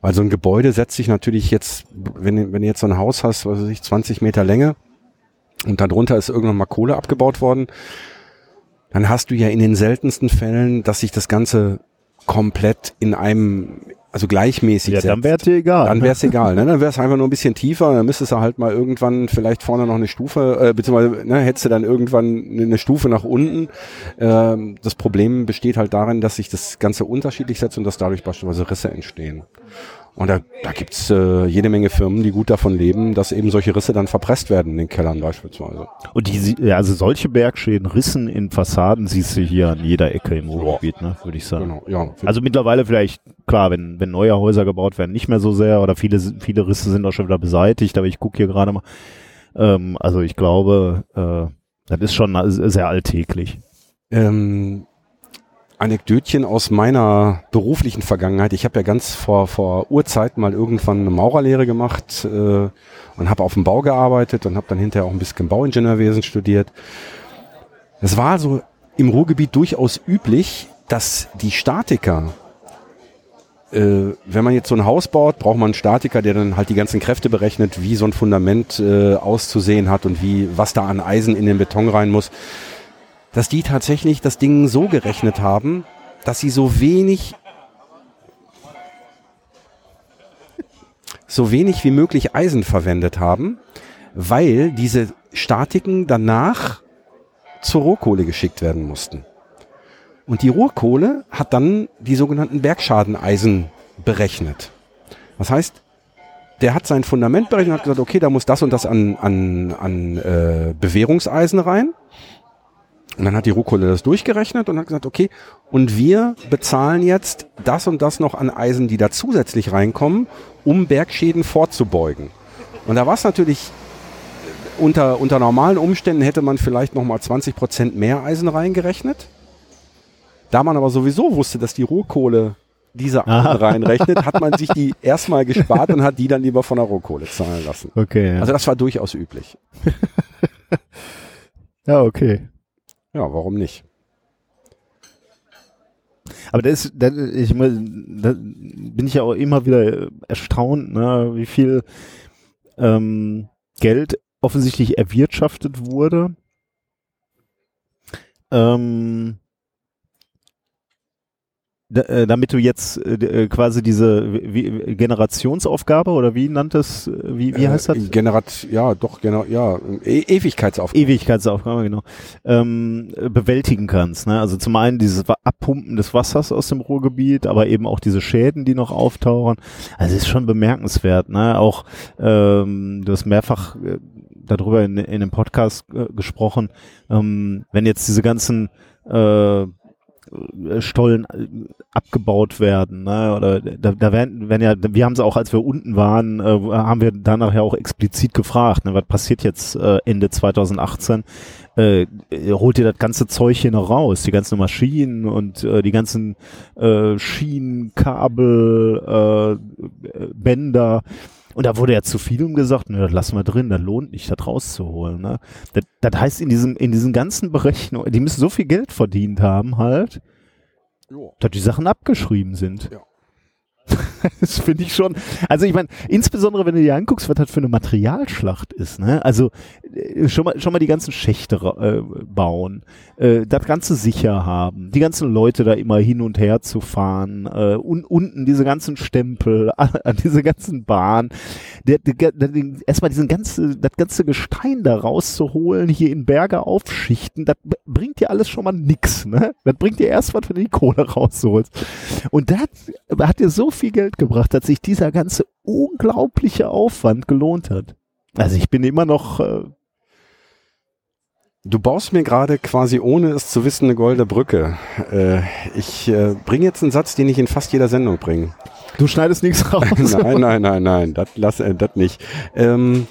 Weil so ein Gebäude setzt sich natürlich jetzt, wenn, wenn du jetzt so ein Haus hast, was weiß ich, 20 Meter Länge und darunter ist irgendwann mal Kohle abgebaut worden, dann hast du ja in den seltensten Fällen, dass sich das Ganze komplett in einem, also gleichmäßig ja, setzt. dann wäre dir egal. Dann wäre es egal, ne? Dann wäre es einfach nur ein bisschen tiefer, dann müsstest du halt mal irgendwann vielleicht vorne noch eine Stufe, äh, beziehungsweise ne, hättest du dann irgendwann eine Stufe nach unten. Ähm, das Problem besteht halt darin, dass sich das Ganze unterschiedlich setzt und dass dadurch beispielsweise Risse entstehen. Und da, da gibt's äh, jede Menge Firmen, die gut davon leben, dass eben solche Risse dann verpresst werden in den Kellern beispielsweise. Und die, also solche Bergschäden, Rissen in Fassaden siehst du hier an jeder Ecke im Ruhrgebiet, ne, würde ich sagen. Genau, ja. Also mittlerweile vielleicht, klar, wenn, wenn neue Häuser gebaut werden, nicht mehr so sehr oder viele, viele Risse sind auch schon wieder beseitigt, aber ich gucke hier gerade mal. Ähm, also ich glaube, äh, das ist schon sehr alltäglich. ähm, Anekdötchen aus meiner beruflichen Vergangenheit. Ich habe ja ganz vor, vor Urzeiten mal irgendwann eine Maurerlehre gemacht äh, und habe auf dem Bau gearbeitet und habe dann hinterher auch ein bisschen Bauingenieurwesen studiert. Es war so im Ruhrgebiet durchaus üblich, dass die Statiker, äh, wenn man jetzt so ein Haus baut, braucht man einen Statiker, der dann halt die ganzen Kräfte berechnet, wie so ein Fundament äh, auszusehen hat und wie was da an Eisen in den Beton rein muss dass die tatsächlich das Ding so gerechnet haben, dass sie so wenig so wenig wie möglich Eisen verwendet haben, weil diese Statiken danach zur Rohkohle geschickt werden mussten. Und die Rohkohle hat dann die sogenannten Bergschadeneisen berechnet. Das heißt, der hat sein Fundament berechnet und hat gesagt, okay, da muss das und das an, an, an äh, Bewährungseisen rein. Und dann hat die Rohkohle das durchgerechnet und hat gesagt, okay, und wir bezahlen jetzt das und das noch an Eisen, die da zusätzlich reinkommen, um Bergschäden vorzubeugen. Und da war es natürlich, unter, unter normalen Umständen hätte man vielleicht nochmal 20 Prozent mehr Eisen reingerechnet. Da man aber sowieso wusste, dass die Rohkohle diese Arten reinrechnet, hat man sich die erstmal gespart und hat die dann lieber von der Rohkohle zahlen lassen. Okay. Ja. Also das war durchaus üblich. ja, okay. Ja, warum nicht? Aber das, das ich da bin ich ja auch immer wieder erstaunt, ne, wie viel ähm, Geld offensichtlich erwirtschaftet wurde. Ähm, äh, damit du jetzt äh, äh, quasi diese wie, Generationsaufgabe oder wie nanntest, äh, wie, wie heißt das? Generat, ja, doch, genau, ja, e Ewigkeitsaufgabe. Ewigkeitsaufgabe, genau. Ähm, bewältigen kannst. Ne? Also zum einen dieses Abpumpen des Wassers aus dem Ruhrgebiet, aber eben auch diese Schäden, die noch auftauchen. Also ist schon bemerkenswert. Ne? Auch ähm, du hast mehrfach äh, darüber in, in dem Podcast äh, gesprochen, ähm, wenn jetzt diese ganzen äh, äh, Stollen äh, abgebaut werden. Ne? Oder da, da werden, wenn ja, wir haben es auch, als wir unten waren, äh, haben wir danach ja auch explizit gefragt, ne, was passiert jetzt äh, Ende 2018? Äh, holt ihr das ganze Zeug hier noch raus, die ganzen Maschinen und äh, die ganzen äh, Schienen, Kabel, äh, Bänder. Und da wurde ja zu viel gesagt, ne, das lassen wir drin, das lohnt nicht, das rauszuholen. Ne? Das, das heißt, in diesem, in diesen ganzen Berechnungen, die müssen so viel Geld verdient haben halt, jo. dass die Sachen abgeschrieben sind. Ja. das finde ich schon. Also ich meine, insbesondere wenn du dir anguckst, was das für eine Materialschlacht ist. Ne? Also äh, schon mal schon mal die ganzen Schächte äh, bauen, äh, das ganze sicher haben, die ganzen Leute da immer hin und her zu fahren, äh, und unten diese ganzen Stempel, an diese ganzen Bahnen, der, der, der, erstmal diesen ganze, das ganze Gestein da rauszuholen, hier in Berge aufschichten, das bringt dir alles schon mal nix. Ne? Das bringt dir erst was, wenn du die Kohle rausholst. Und das hat dir so viel Geld gebracht, dass sich dieser ganze unglaubliche Aufwand gelohnt hat. Also ich bin immer noch. Äh du baust mir gerade quasi ohne es zu wissen eine goldene Brücke. Äh, ich äh, bringe jetzt einen Satz, den ich in fast jeder Sendung bringe. Du schneidest nichts raus. nein, nein, nein, nein, das lass äh, das nicht. Ähm,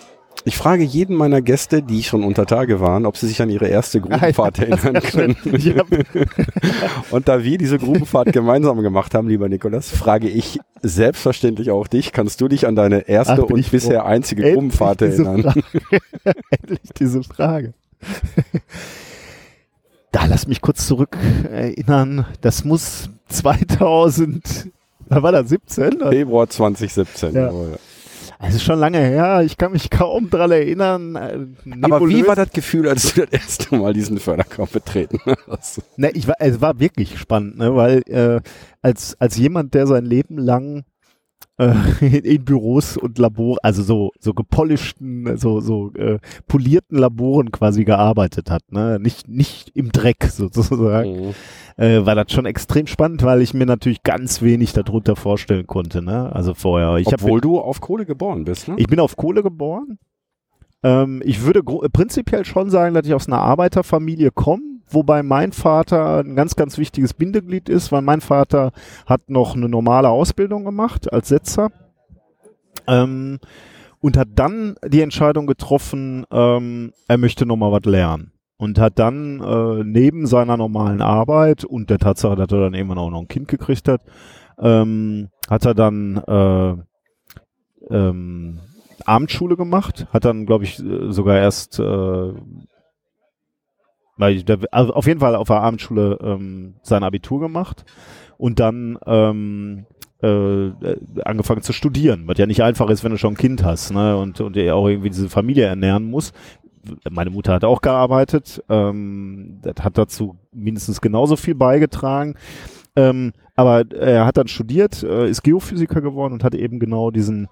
ich frage jeden meiner Gäste, die schon unter Tage waren, ob sie sich an ihre erste Grubenfahrt erinnern können. und da wir diese Grubenfahrt gemeinsam gemacht haben, lieber Nikolas, frage ich selbstverständlich auch dich. Kannst du dich an deine erste Ach, und bisher froh. einzige Endlich Grubenfahrt erinnern? Endlich diese Frage. Da lass mich kurz zurück erinnern. Das muss 2000, war das 17? Februar 2017. Ja. Es ist schon lange her, ich kann mich kaum dran erinnern. Äh, Aber wie war das Gefühl, als du das erste Mal diesen Förderkauf betreten hast? Ne, ich war, es war wirklich spannend, ne, weil äh, als, als jemand, der sein Leben lang in Büros und Labor, also so so gepolischten, so so äh, polierten Laboren quasi gearbeitet hat, ne? Nicht nicht im Dreck sozusagen. Mhm. Äh, war das schon extrem spannend, weil ich mir natürlich ganz wenig darunter vorstellen konnte, ne? Also vorher. Ich Obwohl hab, du auf Kohle geboren bist, ne? Ich bin auf Kohle geboren. Ähm, ich würde prinzipiell schon sagen, dass ich aus einer Arbeiterfamilie komme wobei mein Vater ein ganz, ganz wichtiges Bindeglied ist, weil mein Vater hat noch eine normale Ausbildung gemacht als Setzer ähm, und hat dann die Entscheidung getroffen, ähm, er möchte noch mal was lernen und hat dann äh, neben seiner normalen Arbeit und der Tatsache, dass er dann irgendwann auch noch ein Kind gekriegt hat, ähm, hat er dann äh, ähm, Abendschule gemacht, hat dann, glaube ich, sogar erst äh, also auf jeden Fall auf der Abendschule ähm, sein Abitur gemacht und dann ähm, äh, angefangen zu studieren, was ja nicht einfach ist, wenn du schon ein Kind hast, ne? Und und ja auch irgendwie diese Familie ernähren muss. Meine Mutter hat auch gearbeitet, ähm, das hat dazu mindestens genauso viel beigetragen. Ähm, aber er hat dann studiert, äh, ist Geophysiker geworden und hat eben genau diesen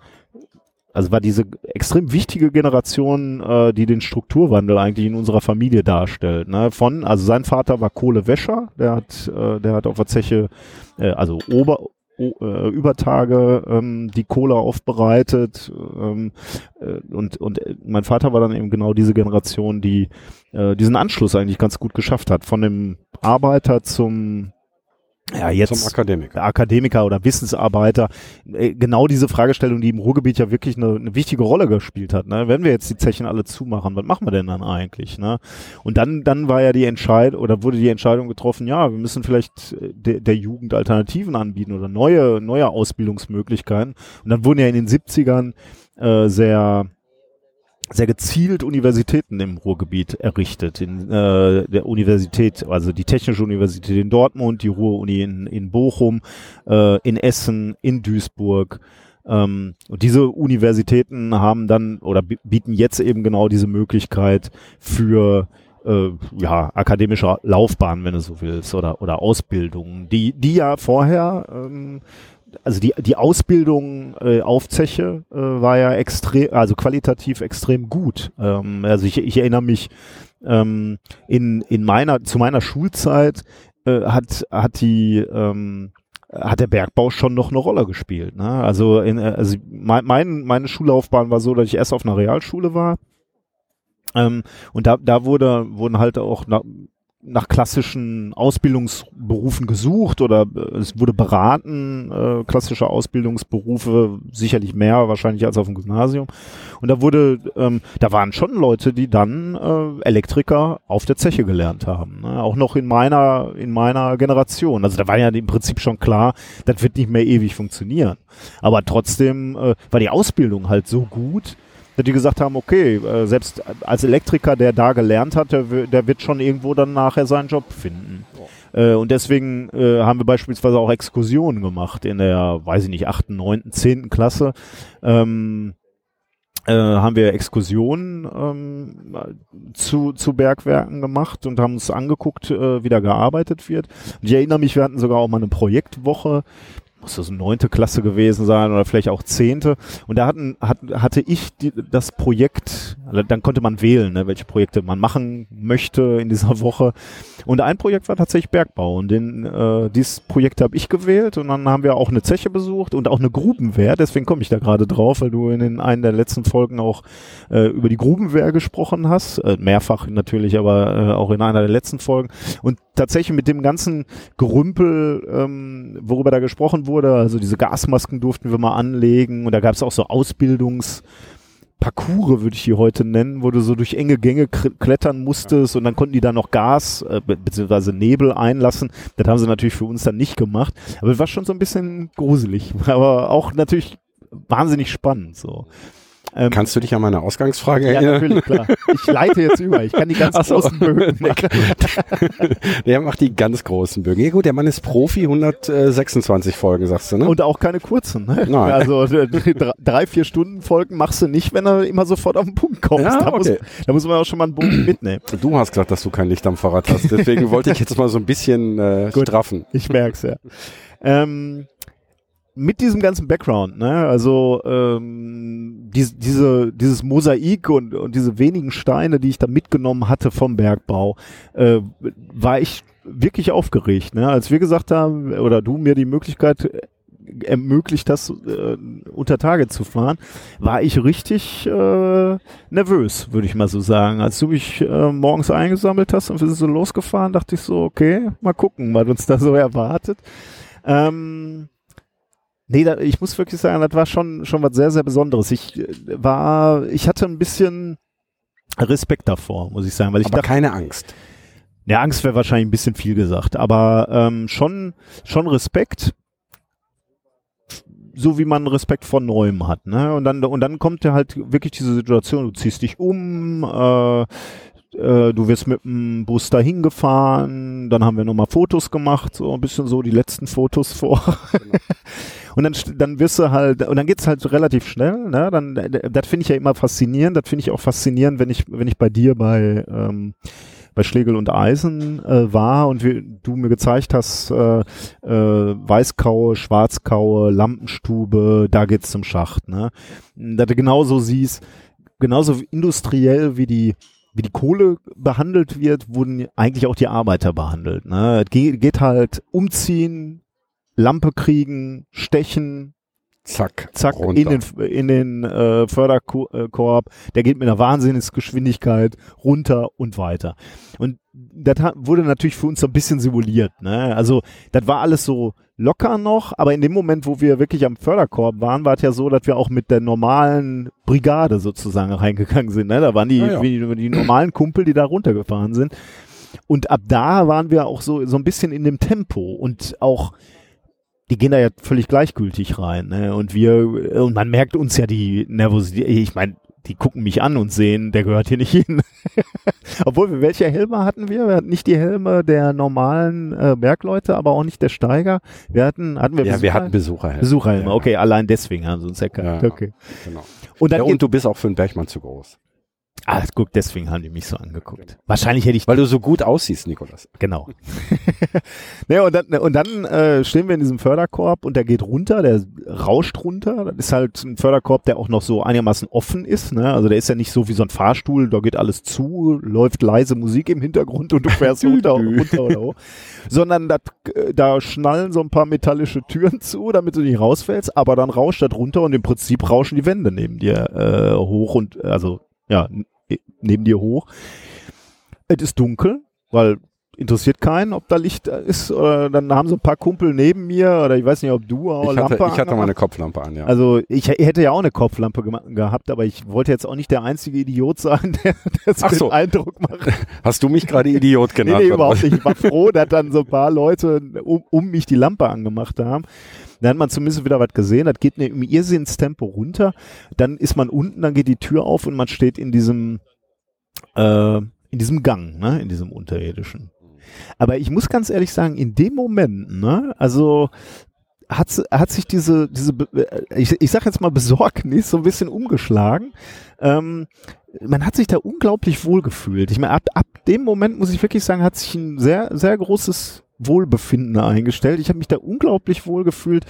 also war diese extrem wichtige Generation, äh, die den Strukturwandel eigentlich in unserer Familie darstellt. Ne? Von, also sein Vater war Kohlewäscher, der hat, äh, der hat auf der Zeche, äh, also Ober, o, äh, Übertage ähm, die Kohle aufbereitet ähm, äh, und und mein Vater war dann eben genau diese Generation, die äh, diesen Anschluss eigentlich ganz gut geschafft hat, von dem Arbeiter zum ja, jetzt Zum Akademiker. Akademiker oder Wissensarbeiter, äh, genau diese Fragestellung, die im Ruhrgebiet ja wirklich eine, eine wichtige Rolle gespielt hat. Ne? Wenn wir jetzt die Zechen alle zumachen, was machen wir denn dann eigentlich? Ne? Und dann, dann war ja die Entscheidung oder wurde die Entscheidung getroffen, ja, wir müssen vielleicht äh, de, der Jugend Alternativen anbieten oder neue, neue Ausbildungsmöglichkeiten. Und dann wurden ja in den 70ern äh, sehr sehr gezielt Universitäten im Ruhrgebiet errichtet. In äh, der Universität, also die Technische Universität in Dortmund, die Ruhr-Uni in, in Bochum, äh, in Essen, in Duisburg. Ähm, und diese Universitäten haben dann oder bieten jetzt eben genau diese Möglichkeit für äh, ja, akademische Laufbahn, wenn du so willst, oder, oder Ausbildung, die, die ja vorher ähm, also die, die Ausbildung äh, auf Zeche äh, war ja extrem, also qualitativ extrem gut. Ähm, also ich, ich erinnere mich ähm, in, in meiner, zu meiner Schulzeit äh, hat, hat die, ähm, hat der Bergbau schon noch eine Rolle gespielt. Ne? Also, in, also mein, mein, meine Schullaufbahn war so, dass ich erst auf einer Realschule war. Ähm, und da, da wurde, wurden halt auch na, nach klassischen Ausbildungsberufen gesucht oder äh, es wurde beraten, äh, klassische Ausbildungsberufe, sicherlich mehr wahrscheinlich als auf dem Gymnasium. Und da wurde, ähm, da waren schon Leute, die dann äh, Elektriker auf der Zeche gelernt haben. Ne? Auch noch in meiner, in meiner Generation. Also da war ja im Prinzip schon klar, das wird nicht mehr ewig funktionieren. Aber trotzdem äh, war die Ausbildung halt so gut, die gesagt haben, okay, äh, selbst als Elektriker, der da gelernt hat, der, der wird schon irgendwo dann nachher seinen Job finden. Äh, und deswegen äh, haben wir beispielsweise auch Exkursionen gemacht in der, weiß ich nicht, achten, neunten, zehnten Klasse. Ähm, äh, haben wir Exkursionen ähm, zu, zu Bergwerken gemacht und haben uns angeguckt, äh, wie da gearbeitet wird. Und ich erinnere mich, wir hatten sogar auch mal eine Projektwoche muss das neunte Klasse gewesen sein oder vielleicht auch zehnte. Und da hatten, hat, hatte ich die, das Projekt, dann konnte man wählen, ne, welche Projekte man machen möchte in dieser Woche. Und ein Projekt war tatsächlich Bergbau. Und den, äh, dieses Projekt habe ich gewählt und dann haben wir auch eine Zeche besucht und auch eine Grubenwehr. Deswegen komme ich da gerade drauf, weil du in den, einen der letzten Folgen auch äh, über die Grubenwehr gesprochen hast. Äh, mehrfach natürlich, aber äh, auch in einer der letzten Folgen. Und tatsächlich mit dem ganzen Gerümpel, ähm, worüber da gesprochen wurde, also diese Gasmasken durften wir mal anlegen und da gab es auch so Ausbildungs- Parcours würde ich die heute nennen, wo du so durch enge Gänge klettern musstest und dann konnten die da noch Gas äh, bzw. Nebel einlassen. Das haben sie natürlich für uns dann nicht gemacht, aber es war schon so ein bisschen gruselig, aber auch natürlich wahnsinnig spannend so. Ähm, Kannst du dich an meine Ausgangsfrage erinnern? Ja, natürlich, klar. Ich leite jetzt über. Ich kann die ganz so. großen Bögen machen. der macht die ganz großen Bögen. Ja gut, der Mann ist Profi, 126 Folgen, sagst du, ne? Und auch keine kurzen, ne? Nein. Also drei, vier Stunden Folgen machst du nicht, wenn er immer sofort auf den Punkt kommt. Ja, da, okay. muss, da muss man auch schon mal einen Bogen mitnehmen. Du hast gesagt, dass du kein Licht am Fahrrad hast. Deswegen wollte ich jetzt mal so ein bisschen äh, Gut. straffen. Ich merk's ja. Ähm, mit diesem ganzen Background, ne, also ähm, die, diese, dieses Mosaik und, und diese wenigen Steine, die ich da mitgenommen hatte vom Bergbau, äh, war ich wirklich aufgeregt. Ne? Als wir gesagt haben, oder du mir die Möglichkeit ermöglicht hast, äh, unter Tage zu fahren, war ich richtig äh, nervös, würde ich mal so sagen. Als du mich äh, morgens eingesammelt hast und wir sind so losgefahren, dachte ich so, okay, mal gucken, was uns da so erwartet. Ähm, Nee, da, ich muss wirklich sagen, das war schon, schon was sehr, sehr Besonderes. Ich äh, war, ich hatte ein bisschen Respekt davor, muss ich sagen, weil ich Aber dachte, keine Angst. ja, Angst wäre wahrscheinlich ein bisschen viel gesagt, aber ähm, schon, schon Respekt, so wie man Respekt vor Neuem hat, ne? Und dann, und dann kommt ja halt wirklich diese Situation, du ziehst dich um, äh, äh, du wirst mit dem Bus dahin gefahren, dann haben wir nochmal Fotos gemacht, so ein bisschen so die letzten Fotos vor. und dann, dann wirst du halt, und dann geht's halt relativ schnell, ne? Dann, das finde ich ja immer faszinierend, das finde ich auch faszinierend, wenn ich, wenn ich bei dir bei, ähm, bei Schlegel und Eisen äh, war und wie du mir gezeigt hast, äh, äh, Weißkaue, Schwarzkaue, Lampenstube, da geht's zum Schacht, ne? Da du genauso siehst, genauso industriell wie die wie die Kohle behandelt wird, wurden eigentlich auch die Arbeiter behandelt. Ne? Geht halt umziehen, Lampe kriegen, stechen, zack, zack, runter. in den, in den äh, Förderkorb. Der geht mit einer Wahnsinnsgeschwindigkeit runter und weiter. Und das wurde natürlich für uns so ein bisschen simuliert. Ne? Also das war alles so locker noch, aber in dem Moment, wo wir wirklich am Förderkorb waren, war es ja so, dass wir auch mit der normalen Brigade sozusagen reingegangen sind. Ne? Da waren die, Ah, ja. die, die normalen Kumpel, die da runtergefahren sind. Und ab da waren wir auch so, so ein bisschen in dem Tempo und auch die gehen da ja völlig gleichgültig rein. Ne? Und wir, und man merkt uns ja die Nervosität. Ich meine, die gucken mich an und sehen, der gehört hier nicht hin. Obwohl, wir, welche Helme hatten wir? Wir hatten nicht die Helme der normalen äh, Bergleute, aber auch nicht der Steiger. Wir hatten, hatten wir ja, wir Besucher- hatten Besucherhelme. Besucherhelme. Ja, Okay, allein deswegen haben sie uns erkannt. Ja. Okay. Genau. Und dann Ja, und du bist auch für einen Bergmann zu groß. Ah, guck, deswegen haben die mich so angeguckt. Wahrscheinlich hätte ich Weil du so gut aussiehst, Nikolas. Genau. ne, und dann, und dann äh, stehen wir in diesem Förderkorb und der geht runter, der rauscht runter. Das ist halt ein Förderkorb, der auch noch so einigermaßen offen ist. Ne? Also der ist ja nicht so wie so ein Fahrstuhl, da geht alles zu, läuft leise Musik im Hintergrund und du fährst runter, runter oder hoch. Sondern dat, äh, da schnallen so ein paar metallische Türen zu, damit du nicht rausfällst, aber dann rauscht das runter und im Prinzip rauschen die Wände neben dir äh, hoch und also ja, neben dir hoch. Es ist dunkel, weil interessiert keinen, ob da Licht ist. Oder dann haben so ein paar Kumpel neben mir oder ich weiß nicht, ob du auch Ich hatte, Lampe ich hatte meine Kopflampe an, ja. Also ich hätte ja auch eine Kopflampe gehabt, aber ich wollte jetzt auch nicht der einzige Idiot sein, der, der so Ach so. Eindruck macht. Hast du mich gerade Idiot Nee, genannt? nee, oder überhaupt nicht. Ich war froh, dass dann so ein paar Leute um, um mich die Lampe angemacht haben. Dann hat man zumindest wieder was gesehen. Das geht im Irrsinnstempo runter. Dann ist man unten, dann geht die Tür auf und man steht in diesem, äh, in diesem Gang, ne, in diesem unterirdischen. Aber ich muss ganz ehrlich sagen, in dem Moment, ne, also hat, hat sich diese, diese, äh, ich, ich sag jetzt mal Besorgnis so ein bisschen umgeschlagen. Ähm, man hat sich da unglaublich wohl gefühlt. Ich meine, ab, ab dem Moment muss ich wirklich sagen, hat sich ein sehr, sehr großes Wohlbefinden eingestellt. Ich habe mich da unglaublich wohl gefühlt.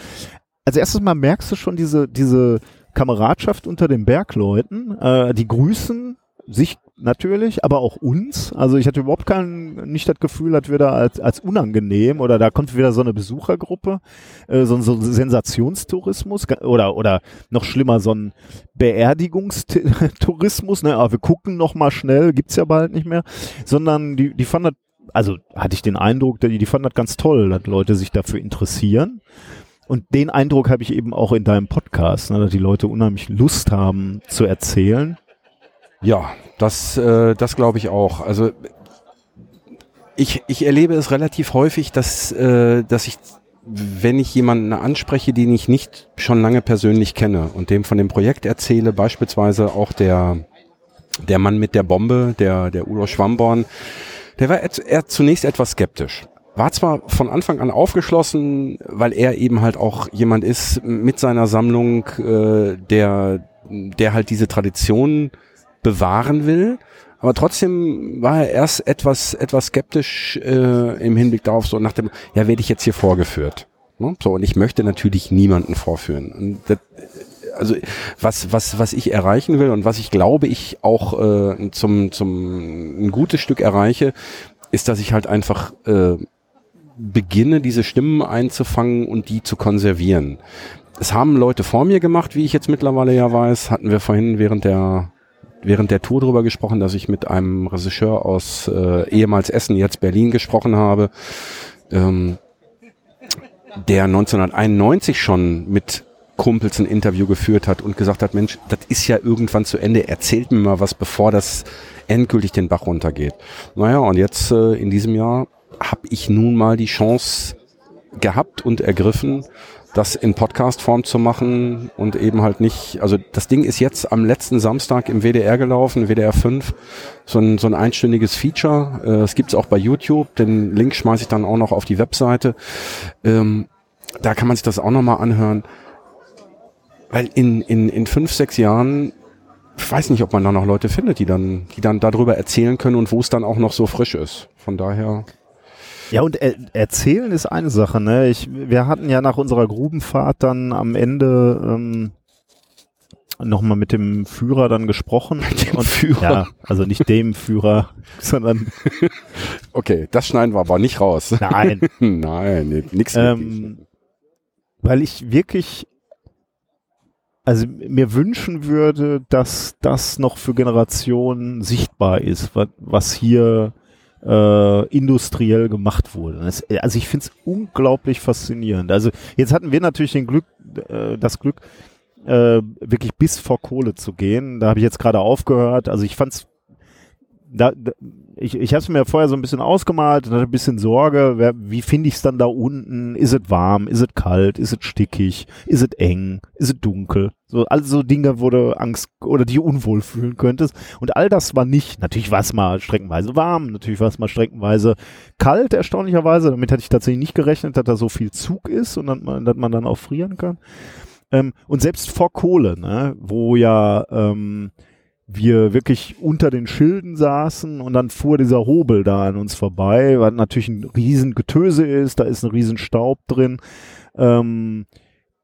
Als erstes mal merkst du schon diese, diese Kameradschaft unter den Bergleuten. Äh, die grüßen sich natürlich, aber auch uns. Also ich hatte überhaupt kein, nicht das Gefühl, dass wir da als, als unangenehm oder da kommt wieder so eine Besuchergruppe, äh, so, so ein Sensationstourismus oder, oder noch schlimmer, so ein Beerdigungstourismus, ne, aber wir gucken noch mal schnell, gibt's ja bald nicht mehr, sondern die, die fanden also hatte ich den Eindruck, die, die fanden das ganz toll, dass Leute sich dafür interessieren. Und den Eindruck habe ich eben auch in deinem Podcast, ne, dass die Leute unheimlich Lust haben zu erzählen. Ja, das, äh, das glaube ich auch. Also ich, ich erlebe es relativ häufig, dass, äh, dass ich, wenn ich jemanden anspreche, den ich nicht schon lange persönlich kenne und dem von dem Projekt erzähle, beispielsweise auch der, der Mann mit der Bombe, der, der Udo Schwamborn, der war er zunächst etwas skeptisch. War zwar von Anfang an aufgeschlossen, weil er eben halt auch jemand ist mit seiner Sammlung, äh, der, der halt diese Tradition bewahren will. Aber trotzdem war er erst etwas, etwas skeptisch äh, im Hinblick darauf, so nach dem, ja, werde ich jetzt hier vorgeführt. Ne? So, und ich möchte natürlich niemanden vorführen. Und das, also was, was, was ich erreichen will und was ich glaube, ich auch äh, zum, zum ein gutes Stück erreiche, ist, dass ich halt einfach äh, beginne, diese Stimmen einzufangen und die zu konservieren. Es haben Leute vor mir gemacht, wie ich jetzt mittlerweile ja weiß, hatten wir vorhin während der während der Tour drüber gesprochen, dass ich mit einem Regisseur aus äh, ehemals Essen, jetzt Berlin gesprochen habe, ähm, der 1991 schon mit Kumpels ein Interview geführt hat und gesagt hat, Mensch, das ist ja irgendwann zu Ende, erzählt mir mal was, bevor das endgültig den Bach runtergeht. Naja, und jetzt äh, in diesem Jahr habe ich nun mal die Chance gehabt und ergriffen, das in Podcast-Form zu machen und eben halt nicht, also das Ding ist jetzt am letzten Samstag im WDR gelaufen, WDR 5, so ein, so ein einstündiges Feature. Äh, Es gibt's auch bei YouTube, den Link schmeiße ich dann auch noch auf die Webseite. Ähm, da kann man sich das auch nochmal anhören. Weil in, in, in fünf, sechs Jahren, ich weiß nicht, ob man da noch Leute findet, die dann, die dann darüber erzählen können und wo es dann auch noch so frisch ist. Von daher. Ja, und er, erzählen ist eine Sache, ne? Ich, wir hatten ja nach unserer Grubenfahrt dann am Ende ähm, nochmal mit dem Führer dann gesprochen. Mit dem Führer? Ja, also nicht dem Führer, sondern Okay, das schneiden wir aber nicht raus. nein. Nein, nix. ähm, weil ich wirklich also mir wünschen würde, dass das noch für Generationen sichtbar ist, was, hier äh, industriell gemacht wurde. Das, also ich finde es unglaublich faszinierend. Also jetzt hatten wir natürlich den Glück, äh, das Glück, äh, wirklich bis vor Kohle zu gehen. Da habe ich jetzt gerade aufgehört. Also ich fand's da, da ich, ich habe es mir vorher so ein bisschen ausgemalt und hatte ein bisschen Sorge, wer, wie finde ich es dann da unten? Ist es warm? Ist es kalt? Ist es stickig? Ist es eng? Ist es dunkel? So, all so Dinge, wo du Angst oder dich unwohl fühlen könntest. Und all das war nicht. Natürlich war es mal streckenweise warm, natürlich war es mal streckenweise kalt, erstaunlicherweise. Damit hätte ich tatsächlich nicht gerechnet, dass da so viel Zug ist und dass man, dass man dann auch frieren kann. Ähm, und selbst vor Kohle, ne, wo ja ähm, wir wirklich unter den Schilden saßen und dann fuhr dieser Hobel da an uns vorbei, was natürlich ein riesen Getöse ist, da ist ein riesen Staub drin. Ähm,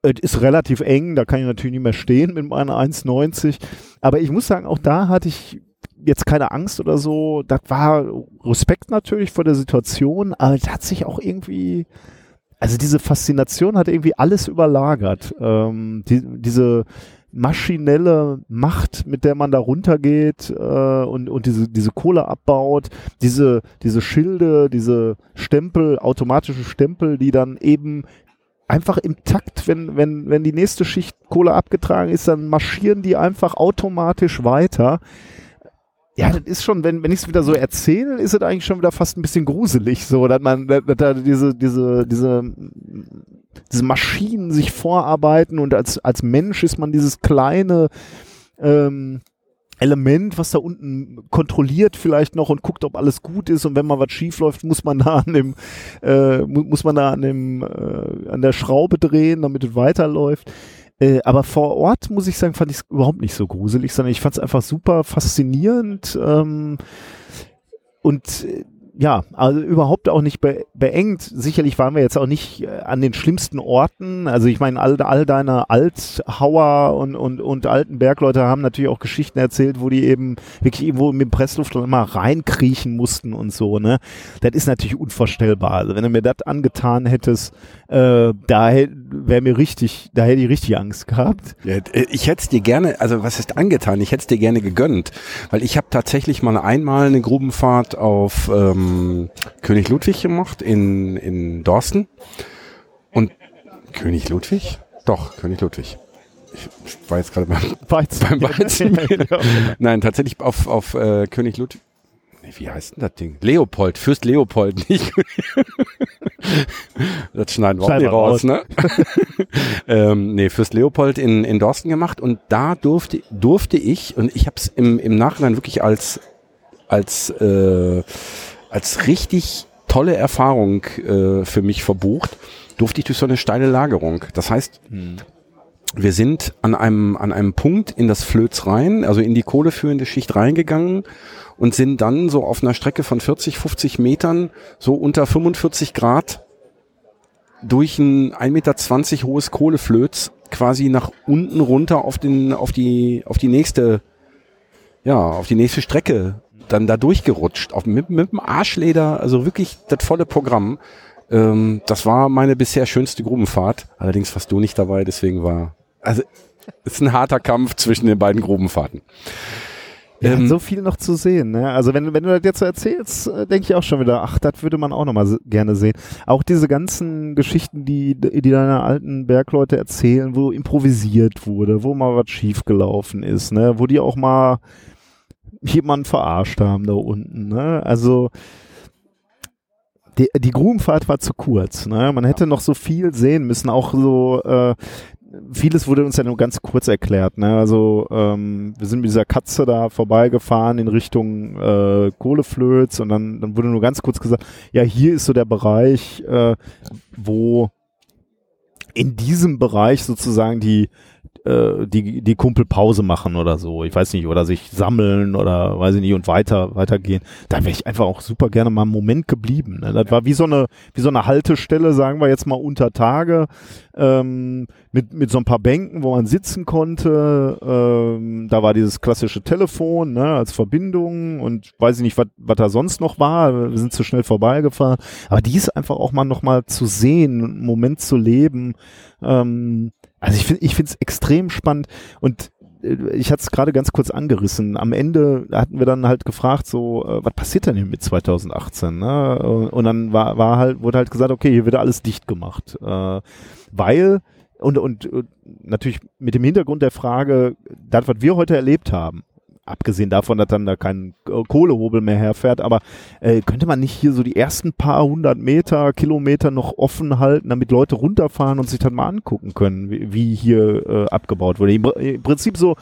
es ist relativ eng, da kann ich natürlich nicht mehr stehen mit meiner 1,90. Aber ich muss sagen, auch da hatte ich jetzt keine Angst oder so. Das war Respekt natürlich vor der Situation, aber es hat sich auch irgendwie, also diese Faszination hat irgendwie alles überlagert. Ähm, die, diese maschinelle Macht, mit der man da runtergeht äh, und, und diese, diese Kohle abbaut, diese, diese Schilde, diese Stempel, automatische Stempel, die dann eben einfach im Takt, wenn, wenn, wenn die nächste Schicht Kohle abgetragen ist, dann marschieren die einfach automatisch weiter. Ja, das ist schon, wenn, wenn ich es wieder so erzähle, ist es eigentlich schon wieder fast ein bisschen gruselig, so, dass man, dass da diese, diese, diese, diese Maschinen sich vorarbeiten und als, als Mensch ist man dieses kleine, ähm, Element, was da unten kontrolliert vielleicht noch und guckt, ob alles gut ist und wenn mal was schief läuft, muss man da an dem äh, muss man da an dem äh, an der Schraube drehen, damit es weiterläuft. Äh, aber vor Ort, muss ich sagen, fand ich es überhaupt nicht so gruselig, sondern ich fand es einfach super faszinierend. Ähm, und äh, ja, also überhaupt auch nicht be beengt. Sicherlich waren wir jetzt auch nicht äh, an den schlimmsten Orten. Also ich meine, all, all deine Althauer und, und, und alten Bergleute haben natürlich auch Geschichten erzählt, wo die eben wirklich irgendwo mit dem Pressluft immer reinkriechen mussten und so, ne? Das ist natürlich unvorstellbar. Also wenn du mir das angetan hättest, äh, da wäre mir richtig, da hätte ich richtig Angst gehabt. Ja, äh, ich hätte es dir gerne, also was ist angetan? Ich hätte es dir gerne gegönnt, weil ich habe tatsächlich mal einmal eine Grubenfahrt auf ähm, ähm, König Ludwig gemacht in, in Dorsten. Und König Ludwig? Doch, König Ludwig. Ich war jetzt gerade beim Weizen. Beim Weizen. Nein, tatsächlich auf, auf äh, König Ludwig. wie heißt denn das Ding? Leopold, Fürst Leopold, nicht. das schneiden wir auch nicht raus, raus, ne? ähm, nee, Fürst Leopold in, in Dorsten gemacht und da durfte, durfte ich, und ich habe es im, im Nachhinein wirklich als, als äh, als richtig tolle Erfahrung äh, für mich verbucht, durfte ich durch so eine steile Lagerung. Das heißt, hm. wir sind an einem, an einem Punkt in das Flöz rein, also in die kohleführende Schicht reingegangen und sind dann so auf einer Strecke von 40, 50 Metern so unter 45 Grad durch ein 1,20 Meter hohes Kohleflöz quasi nach unten runter auf den, auf die, auf die nächste, ja, auf die nächste Strecke dann da durchgerutscht, auf, mit, mit dem Arschleder, also wirklich das volle Programm. Ähm, das war meine bisher schönste Grubenfahrt. Allerdings warst du nicht dabei, deswegen war, also es ist ein harter Kampf zwischen den beiden Grubenfahrten. Ja, ähm, so viel noch zu sehen. Ne? Also wenn, wenn du das jetzt so erzählst, äh, denke ich auch schon wieder, ach, das würde man auch noch mal gerne sehen. Auch diese ganzen Geschichten, die, die deine alten Bergleute erzählen, wo improvisiert wurde, wo mal was schiefgelaufen ist, ne? wo die auch mal jemanden verarscht haben da unten. Ne? Also die, die Grubenfahrt war zu kurz. Ne? Man hätte noch so viel sehen müssen, auch so äh, vieles wurde uns ja nur ganz kurz erklärt. Ne? Also ähm, wir sind mit dieser Katze da vorbeigefahren in Richtung äh, Kohleflöz und dann, dann wurde nur ganz kurz gesagt, ja, hier ist so der Bereich, äh, wo in diesem Bereich sozusagen die äh, die, die Kumpel Pause machen oder so. Ich weiß nicht, oder sich sammeln oder weiß ich nicht und weiter, weitergehen. Da wäre ich einfach auch super gerne mal einen Moment geblieben. Ne? Das war wie so eine, wie so eine Haltestelle, sagen wir jetzt mal unter Tage, ähm, mit, mit so ein paar Bänken, wo man sitzen konnte. Ähm, da war dieses klassische Telefon, ne, als Verbindung und weiß ich nicht, was da sonst noch war. Wir sind zu schnell vorbeigefahren. Aber die ist einfach auch mal noch mal zu sehen, einen Moment zu leben, Ähm, also ich finde ich finde es extrem spannend und äh, ich hatte es gerade ganz kurz angerissen. Am Ende hatten wir dann halt gefragt, so, äh, was passiert denn hier mit 2018? Ne? Und dann war, war halt, wurde halt gesagt, okay, hier wird alles dicht gemacht. Äh, weil, und, und, und natürlich mit dem Hintergrund der Frage, das, was wir heute erlebt haben, abgesehen davon, dass dann da kein äh, Kohlehobel mehr herfährt, aber äh, könnte man nicht hier so die ersten paar hundert Meter, Kilometer noch offen halten, damit Leute runterfahren und sich dann mal angucken können, wie, wie hier äh, abgebaut wurde. Im, Im Prinzip so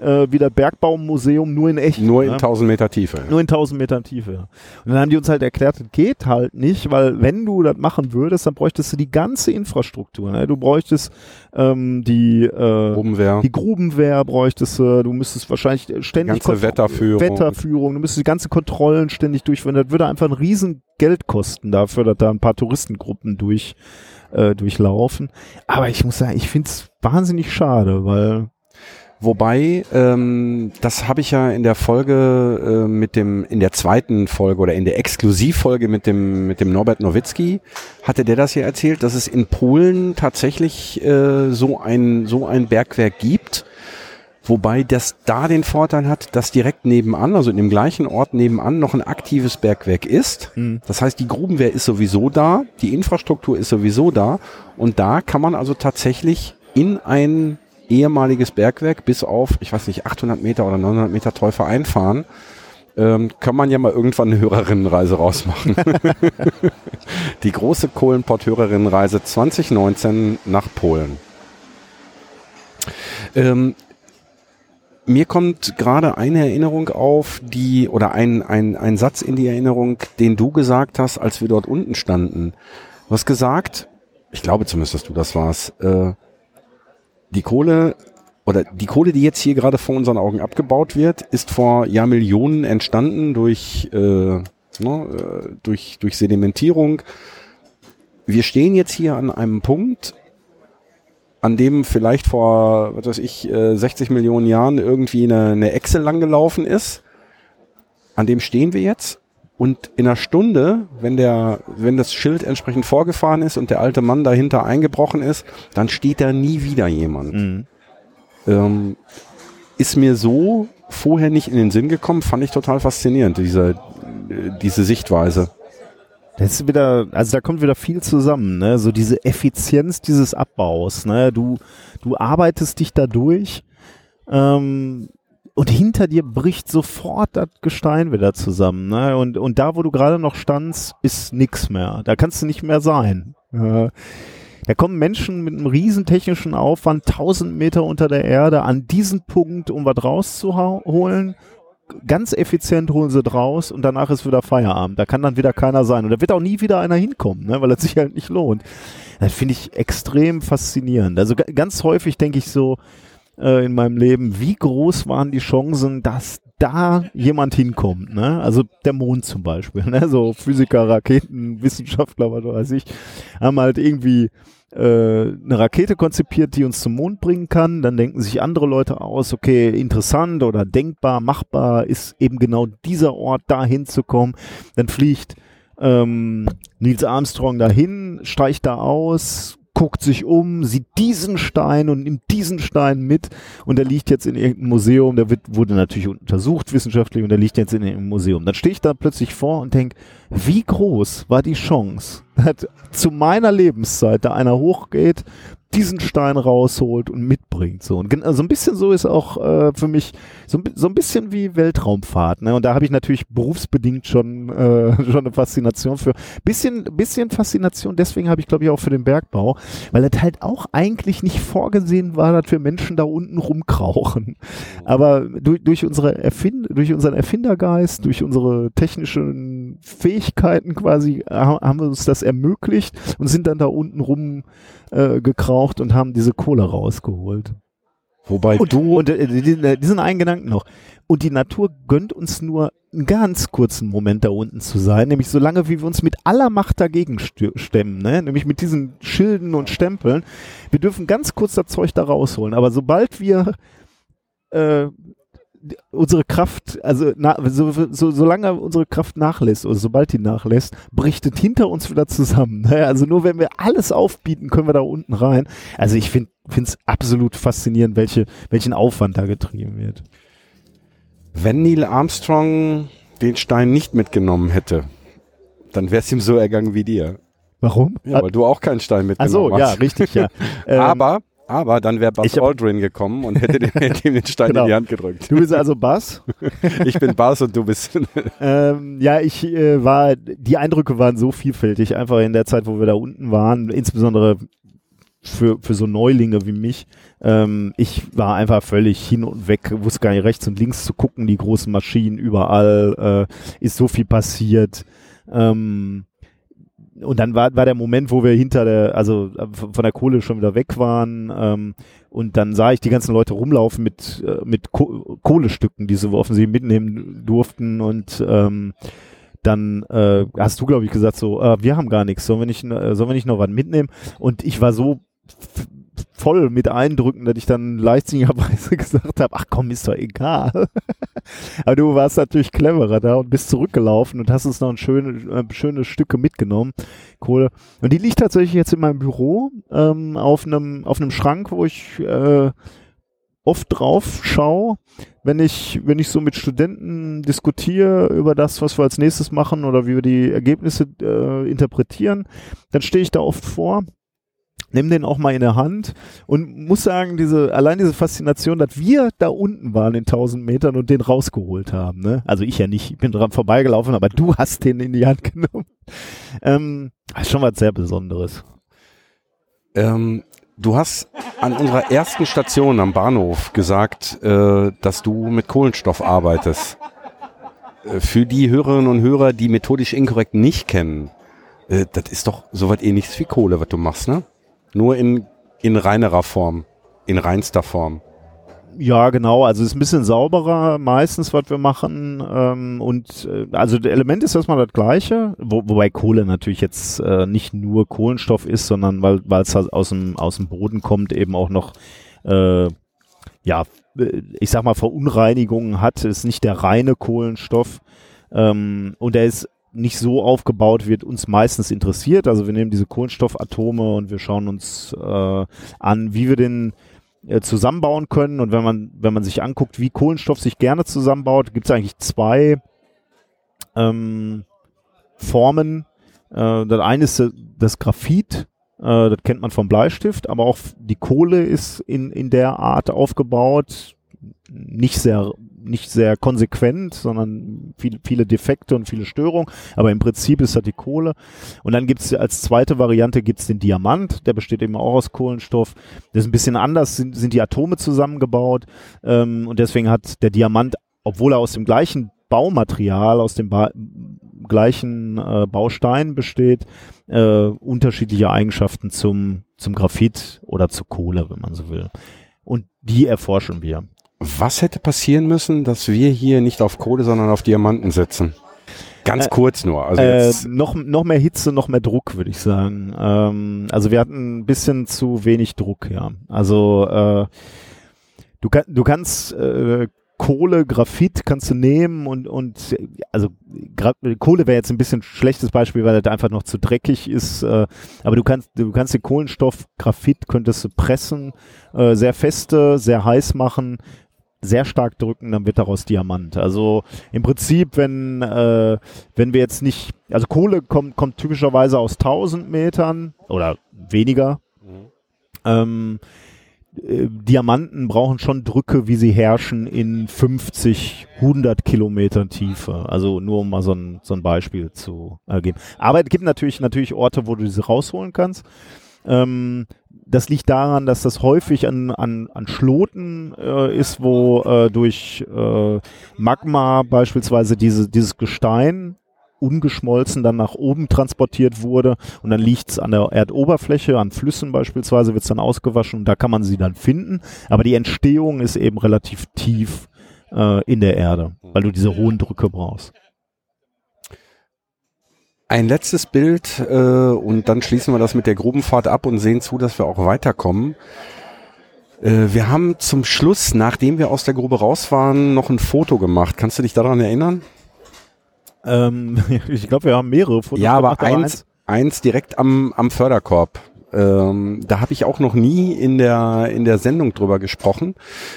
äh, wie das Bergbaumuseum, nur in echt. Nur in ne? 1000 Meter Tiefe. Nur in 1000 Metern Tiefe. ja. Und dann haben die uns halt erklärt, das geht halt nicht, weil wenn du das machen würdest, dann bräuchtest du die ganze Infrastruktur. Ne? Du bräuchtest ähm, die, äh, wäre die Grubenwehr bräuchtest du, du müsstest wahrscheinlich ständig Ganze Kontro- Wetterführung. Wetterführung, du müsstest die ganze Kontrollen ständig durchführen. Das würde einfach ein riesen Geld kosten dafür, dass da ein paar Touristengruppen durch, äh, durchlaufen. Aber ich muss sagen, ich finde es wahnsinnig schade, weil Wobei, ähm, das habe ich ja in der Folge äh, mit dem, in der zweiten Folge oder in der Exklusivfolge mit dem, mit dem Norbert Nowitzki, hatte der das ja erzählt, dass es in Polen tatsächlich äh, so ein, so ein Bergwerk gibt. Wobei das da den Vorteil hat, dass direkt nebenan, also in dem gleichen Ort nebenan, noch ein aktives Bergwerk ist. Mhm. Das heißt, die Grubenwehr ist sowieso da, die Infrastruktur ist sowieso da und da kann man also tatsächlich in ein ehemaliges Bergwerk bis auf, ich weiß nicht, 800 Meter oder 900 Meter Täufer einfahren. Ähm, kann man ja mal irgendwann eine Hörerinnenreise rausmachen. die große Kohlenpott-Hörerinnenreise 2019 nach Polen. Ähm, mir kommt gerade eine Erinnerung auf, die, oder ein, ein, ein Satz in die Erinnerung, den du gesagt hast, als wir dort unten standen. Du hast gesagt, ich glaube zumindest, dass du das warst, äh, die Kohle oder die Kohle, die jetzt hier gerade vor unseren Augen abgebaut wird, ist vor Jahrmillionen entstanden durch, äh, ne, äh, durch, durch Sedimentierung. Wir stehen jetzt hier an einem Punkt, an dem vielleicht vor, was weiß ich, äh, 60 Millionen Jahren irgendwie eine, eine Echse langgelaufen ist. An dem stehen wir jetzt. Und in einer Stunde, wenn der, wenn das Schild entsprechend vorgefahren ist und der alte Mann dahinter eingebrochen ist, dann steht da nie wieder jemand. Mhm. Ähm, ist mir so vorher nicht in den Sinn gekommen, fand ich total faszinierend, diese, diese Sichtweise. Das ist wieder, also da kommt wieder viel zusammen, ne? So diese Effizienz dieses Abbaus, ne? Du, du arbeitest dich da durch, ähm, und hinter dir bricht sofort das Gestein wieder zusammen, ne? Und, und da, wo du gerade noch standst, ist nix mehr. Da kannst du nicht mehr sein. Da kommen Menschen mit einem riesen technischen Aufwand, 1000 Meter unter der Erde, an diesen Punkt, um was rauszuholen. Ganz effizient holen sie draus und danach ist wieder Feierabend. Da kann dann wieder keiner sein. Und da wird auch nie wieder einer hinkommen, ne? weil es sich halt nicht lohnt. Das finde ich extrem faszinierend. Also ga- ganz häufig denke ich so äh, in meinem Leben, wie groß waren die Chancen, dass da jemand hinkommt, ne? Also der Mond zum Beispiel, ne? So Physiker, Raketen, Wissenschaftler, was weiß ich, haben halt irgendwie äh, eine Rakete konzipiert, die uns zum Mond bringen kann. Dann denken sich andere Leute aus, okay, interessant oder denkbar, machbar ist eben genau dieser Ort, da hinzukommen. Dann fliegt ähm, Nils Armstrong dahin, steigt da aus, guckt sich um, sieht diesen Stein und nimmt diesen Stein mit und der liegt jetzt in irgendeinem Museum, der wird, wurde natürlich untersucht wissenschaftlich und der liegt jetzt in irgendeinem Museum. Dann stehe ich da plötzlich vor und denke, wie groß war die Chance, dass zu meiner Lebenszeit da einer hochgeht, diesen Stein rausholt und mitbringt. So, und so ein bisschen so ist auch äh, für mich so, so ein bisschen wie Weltraumfahrt. Ne? Und da habe ich natürlich berufsbedingt schon, äh, schon eine Faszination für. Bisschen, bisschen Faszination, deswegen habe ich glaube ich auch für den Bergbau, weil das halt auch eigentlich nicht vorgesehen war, dass wir Menschen da unten rumkrauchen. Aber durch, durch, unsere Erfind durch unseren Erfindergeist, durch unsere technischen Fähigkeiten quasi, ha- haben wir uns das ermöglicht und sind dann da unten rum äh, gekraucht und haben diese Kohle rausgeholt. Wobei Und, du, und äh, die- diesen einen Gedanken noch. Und die Natur gönnt uns nur einen ganz kurzen Moment da unten zu sein, nämlich so lange, wie wir uns mit aller Macht dagegen stemmen, ne? nämlich mit diesen Schilden und Stempeln. Wir dürfen ganz kurz das Zeug da rausholen, aber sobald wir äh, unsere Kraft, also na, so, so, solange unsere Kraft nachlässt oder sobald die nachlässt, bricht es hinter uns wieder zusammen. Ne? Also nur wenn wir alles aufbieten, können wir da unten rein. Also ich finde es absolut faszinierend, welche, welchen Aufwand da getrieben wird. Wenn Neil Armstrong den Stein nicht mitgenommen hätte, dann wäre es ihm so ergangen wie dir. Warum? Ja, weil du auch keinen Stein mitgenommen Ach so, ja, hast. richtig, ja. Ähm, aber, aber dann wäre Buzz Aldrin gekommen und hätte dem, hätte ihm den Stein Genau. in die Hand gedrückt. Du bist also Bass. Ich bin Buzz und du bist. Ähm, ja, ich äh, war, die Eindrücke waren so vielfältig, einfach in der Zeit, wo wir da unten waren, insbesondere für, für so Neulinge wie mich. Ähm, ich war einfach völlig hin und weg, wusste gar nicht rechts und links zu gucken, die großen Maschinen überall, äh, ist so viel passiert. Ähm, und dann war, war der Moment, wo wir hinter der, also äh, von der Kohle schon wieder weg waren. Ähm, und dann sah ich die ganzen Leute rumlaufen mit, äh, mit Ko Kohlestücken, die sie offensichtlich mitnehmen durften. Und ähm, dann äh, hast du, glaube ich, gesagt, so, äh, wir haben gar nichts, sollen wir nicht, äh, sollen wir nicht noch was mitnehmen? Und ich war so voll mit Eindrücken, dass ich dann leichtsinnigerweise gesagt habe, ach komm, ist doch egal. Aber du warst natürlich cleverer da und bist zurückgelaufen und hast uns noch ein schöne, äh, schöne Stücke mitgenommen. Kohle. Und die liegt tatsächlich jetzt in meinem Büro ähm, auf einem auf Schrank, wo ich äh, oft drauf schaue, wenn ich wenn ich so mit Studenten diskutiere über das, was wir als nächstes machen oder wie wir die Ergebnisse äh, interpretieren, dann stehe ich da oft vor nimm den auch mal in der Hand und muss sagen, diese, allein diese Faszination, dass wir da unten waren in 1000 Metern und den rausgeholt haben, ne? Also ich ja nicht, ich bin dran vorbeigelaufen, aber du hast den in die Hand genommen. Ähm, das ist schon was sehr Besonderes. Ähm, du hast an unserer ersten Station am Bahnhof gesagt, äh, dass du mit Kohlenstoff arbeitest. Äh, Für die Hörerinnen und Hörer, die methodisch inkorrekt nicht kennen, äh, das ist doch soweit ähnliches wie Kohle, was du machst, ne? Nur in, in reinerer Form, in reinster Form. Ja, genau. Also es ist ein bisschen sauberer meistens, was wir machen. Ähm, und äh, also das Element ist erstmal das gleiche, wo, wobei Kohle natürlich jetzt äh, nicht nur Kohlenstoff ist, sondern weil weil es halt aus dem aus dem Boden kommt, eben auch noch äh, ja, äh, ich sag mal Verunreinigungen hat. Ist nicht der reine Kohlenstoff ähm, und er ist nicht so aufgebaut, wird uns meistens interessiert. Also wir nehmen diese Kohlenstoffatome und wir schauen uns äh, an, wie wir den äh, zusammenbauen können. Und wenn man, wenn man sich anguckt, wie Kohlenstoff sich gerne zusammenbaut, gibt es eigentlich zwei ähm, Formen. Äh, das eine ist das Graphit, äh, das kennt man vom Bleistift, aber auch die Kohle ist in, in der Art aufgebaut. Nicht sehr, nicht sehr konsequent, sondern viel, viele Defekte und viele Störungen. Aber im Prinzip ist das die Kohle. Und dann gibt es als zweite Variante gibt's den Diamant, der besteht eben auch aus Kohlenstoff. Das ist ein bisschen anders, sind, sind die Atome zusammengebaut. Ähm, und deswegen hat der Diamant, obwohl er aus dem gleichen Baumaterial, aus dem ba gleichen äh, Baustein besteht, äh, unterschiedliche Eigenschaften zum, zum Graphit oder zur Kohle, wenn man so will. Und die erforschen wir. Was hätte passieren müssen, dass wir hier nicht auf Kohle, sondern auf Diamanten sitzen? Ganz Äh, kurz nur. Also Äh, noch, noch mehr Hitze, noch mehr Druck, würde ich sagen. Ähm, also wir hatten ein bisschen zu wenig Druck, ja. Also äh, du, kann, du kannst äh, Kohle, Graphit kannst du nehmen und, und also Gra Kohle wäre jetzt ein bisschen ein schlechtes Beispiel, weil das einfach noch zu dreckig ist. Äh, aber du kannst, du kannst den Kohlenstoff, Graphit könntest du pressen, äh, sehr feste, sehr heiß machen, sehr stark drücken, dann wird daraus Diamant. Also im Prinzip, wenn, äh, wenn wir jetzt nicht, also Kohle kommt, kommt typischerweise aus 1000 Metern oder weniger. Ähm, äh, Diamanten brauchen schon Drücke, wie sie herrschen, in 50, 100 Kilometern Tiefe. Also nur um mal so ein, so ein Beispiel zu äh, geben. Aber es gibt natürlich, natürlich Orte, wo du diese rausholen kannst. Ähm, das liegt daran, dass das häufig an, an, an Schloten äh, ist, wo äh, durch äh, Magma beispielsweise diese, dieses Gestein ungeschmolzen dann nach oben transportiert wurde und dann liegt es an der Erdoberfläche, an Flüssen beispielsweise wird es dann ausgewaschen und da kann man sie dann finden, aber die Entstehung ist eben relativ tief äh, in der Erde, weil du diese hohen Drücke brauchst. Ein letztes Bild äh, und dann schließen wir das mit der Grubenfahrt ab und sehen zu, dass wir auch weiterkommen. Äh, wir haben zum Schluss, nachdem wir aus der Grube raus waren, noch ein Foto gemacht. Kannst du dich daran erinnern? Ähm, ich glaube, wir haben mehrere Fotos ja, aber gemacht, eins, eins direkt am, am Förderkorb. Ähm, da habe ich auch noch nie in der in der Sendung drüber gesprochen.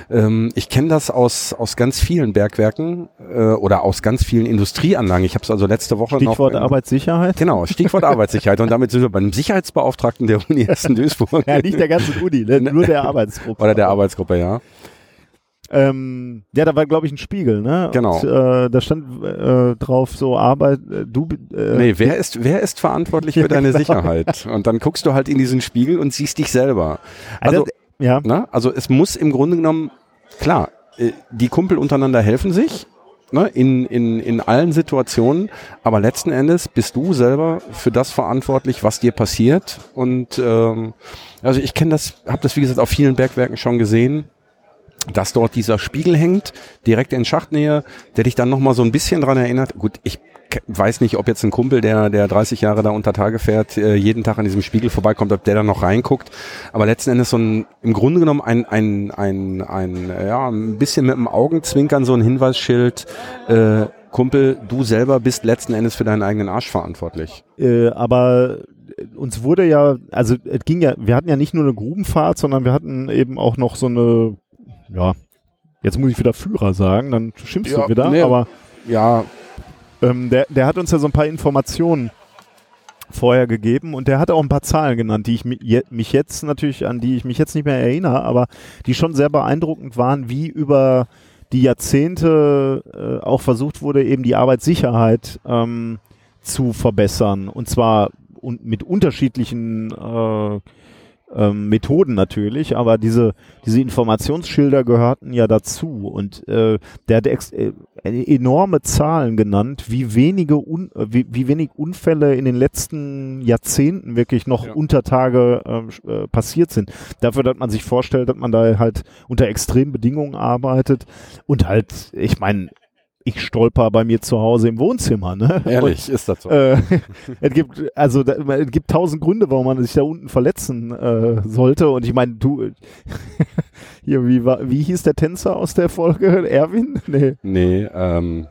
Ähm, ich kenne das aus aus ganz vielen Bergwerken äh, oder aus ganz vielen Industrieanlagen. Ich habe es also letzte Woche Stichwort noch. Arbeitssicherheit. Genau, Stichwort Arbeitssicherheit. Und damit sind wir beim Sicherheitsbeauftragten der Uni Essen-Duisburg. Ja, nicht der ganzen Uni, ne? nur der Arbeitsgruppe. Oder der Arbeitsgruppe, ja. Ähm, ja, da war, glaube ich, ein Spiegel, ne? Genau. Und, äh, da stand äh, drauf so Arbeit, äh, du äh, Nee, wer ist, wer ist verantwortlich für deine Sicherheit? Und dann guckst du halt in diesen Spiegel und siehst dich selber. Also, Also, ja. ne? also es muss im Grunde genommen, klar, äh, die Kumpel untereinander helfen sich, ne? in, in, in allen Situationen, aber letzten Endes bist du selber für das verantwortlich, was dir passiert. Und ähm, also ich kenne das, habe das wie gesagt auf vielen Bergwerken schon gesehen dass dort dieser Spiegel hängt, direkt in Schachtnähe, der dich dann nochmal so ein bisschen dran erinnert. Gut, ich weiß nicht, ob jetzt ein Kumpel, der, der 30 Jahre da unter Tage fährt, äh, jeden Tag an diesem Spiegel vorbeikommt, ob der da noch reinguckt. Aber letzten Endes so ein, im Grunde genommen ein, ein, ein, ein, äh, ja, ein bisschen mit dem Augenzwinkern so ein Hinweisschild, äh, Kumpel, du selber bist letzten Endes für deinen eigenen Arsch verantwortlich. Äh, aber uns wurde ja, also es ging ja, wir hatten ja nicht nur eine Grubenfahrt, sondern wir hatten eben auch noch so eine, ja, jetzt muss ich wieder Führer sagen, dann schimpfst Ja, du wieder, nee. aber Ja, ähm, der, der hat uns ja so ein paar Informationen vorher gegeben und der hat auch ein paar Zahlen genannt, die ich mich jetzt natürlich, an die ich mich jetzt nicht mehr erinnere, aber die schon sehr beeindruckend waren, wie über die Jahrzehnte äh, auch versucht wurde, eben die Arbeitssicherheit ähm, zu verbessern. Und zwar un mit unterschiedlichen äh, ähm, Methoden natürlich, aber diese, diese Informationsschilder gehörten ja dazu und äh, der hat ex äh, enorme Zahlen genannt, wie wenige un äh, wie, wie wenig Unfälle in den letzten Jahrzehnten wirklich noch Ja. unter Tage ähm, äh, passiert sind. Dafür, dass man sich vorstellt, dass man da halt unter extremen Bedingungen arbeitet und halt, ich meine, ich stolper bei mir zu Hause im Wohnzimmer, ne? ehrlich, ist das so. Äh, es gibt also da, es gibt tausend Gründe, warum man sich da unten verletzen äh, sollte. Und ich meine, du hier wie war, wie hieß der Tänzer aus der Folge? Erwin? Nee. nee, ähm,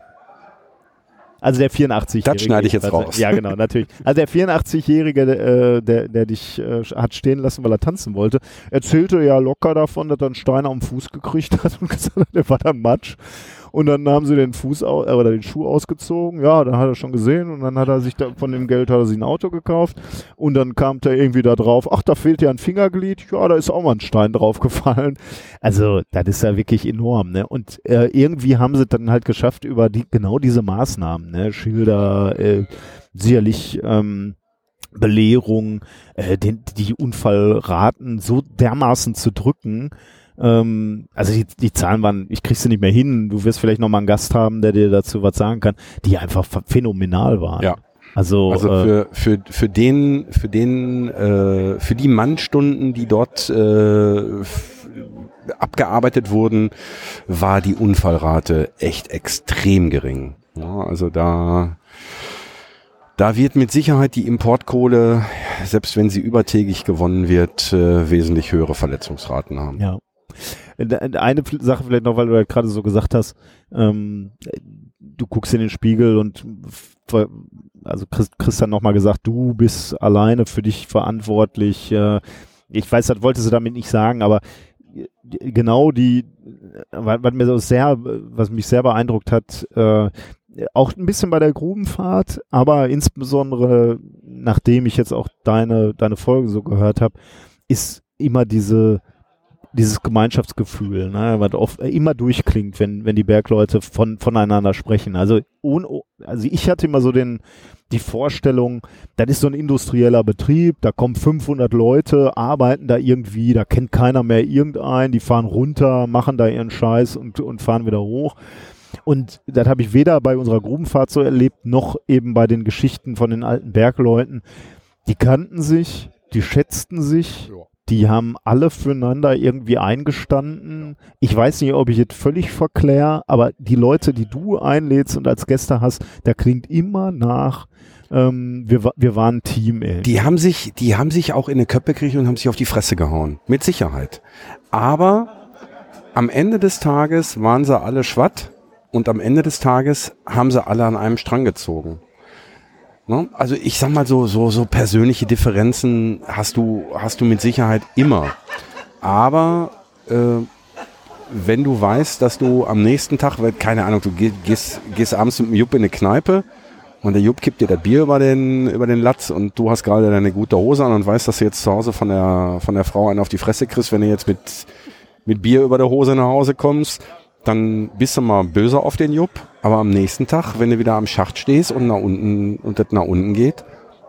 Also der 84-Jährige. Das schneide ich jetzt Also, raus. Ja, genau, natürlich. Also der 84-Jährige, äh, der, der dich äh, hat stehen lassen, weil er tanzen wollte, erzählte ja locker davon, dass er einen Stein am Fuß gekriegt hat und gesagt hat, der war dann Matsch. Und dann haben sie den Fuß au äh, oder den Schuh ausgezogen. Ja, dann hat er schon gesehen und dann hat er sich da, von dem Geld hat er sich ein Auto gekauft. Und dann kam der irgendwie da drauf, ach, da fehlt ja ein Fingerglied. Ja, da ist auch mal ein Stein draufgefallen. Also, das ist ja wirklich enorm, ne? Und äh, irgendwie haben sie dann halt geschafft, über die genau diese Maßnahmen, ne? Schilder, äh, sicherlich ähm, Belehrung, äh, den, die Unfallraten so dermaßen zu drücken. Ähm, also die, die Zahlen waren, ich krieg sie nicht mehr hin. Du wirst vielleicht noch mal einen Gast haben, der dir dazu was sagen kann, die einfach ph- phänomenal waren. Ja. Also, Also äh, für, für, für den, für den, äh, für die Mannstunden, die dort äh, abgearbeitet wurden, war die Unfallrate echt extrem gering. Ja, also da, da wird mit Sicherheit die Importkohle, selbst wenn sie übertägig gewonnen wird, äh, wesentlich höhere Verletzungsraten haben. Ja. Äh, Eine Sache vielleicht noch, weil du halt gerade so gesagt hast, ähm, du guckst in den Spiegel und also Chris, Chris hat nochmal gesagt, du bist alleine für dich verantwortlich. Äh, ich weiß, das wollte sie damit nicht sagen, aber äh, genau die, was mir so sehr, was mich sehr beeindruckt hat, auch ein bisschen bei der Grubenfahrt, aber insbesondere nachdem ich jetzt auch deine, deine Folge so gehört habe, ist immer diese, dieses Gemeinschaftsgefühl, ne, was oft immer durchklingt, wenn, wenn die Bergleute von, voneinander sprechen. Also, ohne, also ich hatte immer so den, die Vorstellung, das ist so ein industrieller Betrieb, da kommen 500 Leute, arbeiten da irgendwie, da kennt keiner mehr irgendeinen, die fahren runter, machen da ihren Scheiß und, und fahren wieder hoch. Und das habe ich weder bei unserer Grubenfahrt so erlebt, noch eben bei den Geschichten von den alten Bergleuten. Die kannten sich, die schätzten sich, Ja. Die haben alle füreinander irgendwie eingestanden. Ich weiß nicht, ob ich jetzt völlig verkläre, aber die Leute, die du einlädst und als Gäste hast, da klingt immer nach, ähm, wir, wir waren ein Team, ey. Die haben sich, die haben sich auch in eine Köppe gekriegt und haben sich auf die Fresse gehauen. Mit Sicherheit. Aber am Ende des Tages waren sie alle schwatt und am Ende des Tages haben sie alle an einem Strang gezogen. Ne? Also ich sag mal so, so, so persönliche Differenzen hast du, hast du mit Sicherheit immer. Aber äh, wenn du weißt, dass du am nächsten Tag, keine Ahnung, du geh- gehst, gehst abends mit dem Jupp in eine Kneipe und der Jupp kippt dir das Bier über den, über den Latz und du hast gerade deine gute Hose an und weißt, dass du jetzt zu Hause von der, von der Frau einen auf die Fresse kriegst, wenn du jetzt mit, mit Bier über der Hose nach Hause kommst, dann bist du mal böse auf den Jupp. Aber am nächsten Tag, wenn du wieder am Schacht stehst und nach unten, und das nach unten geht,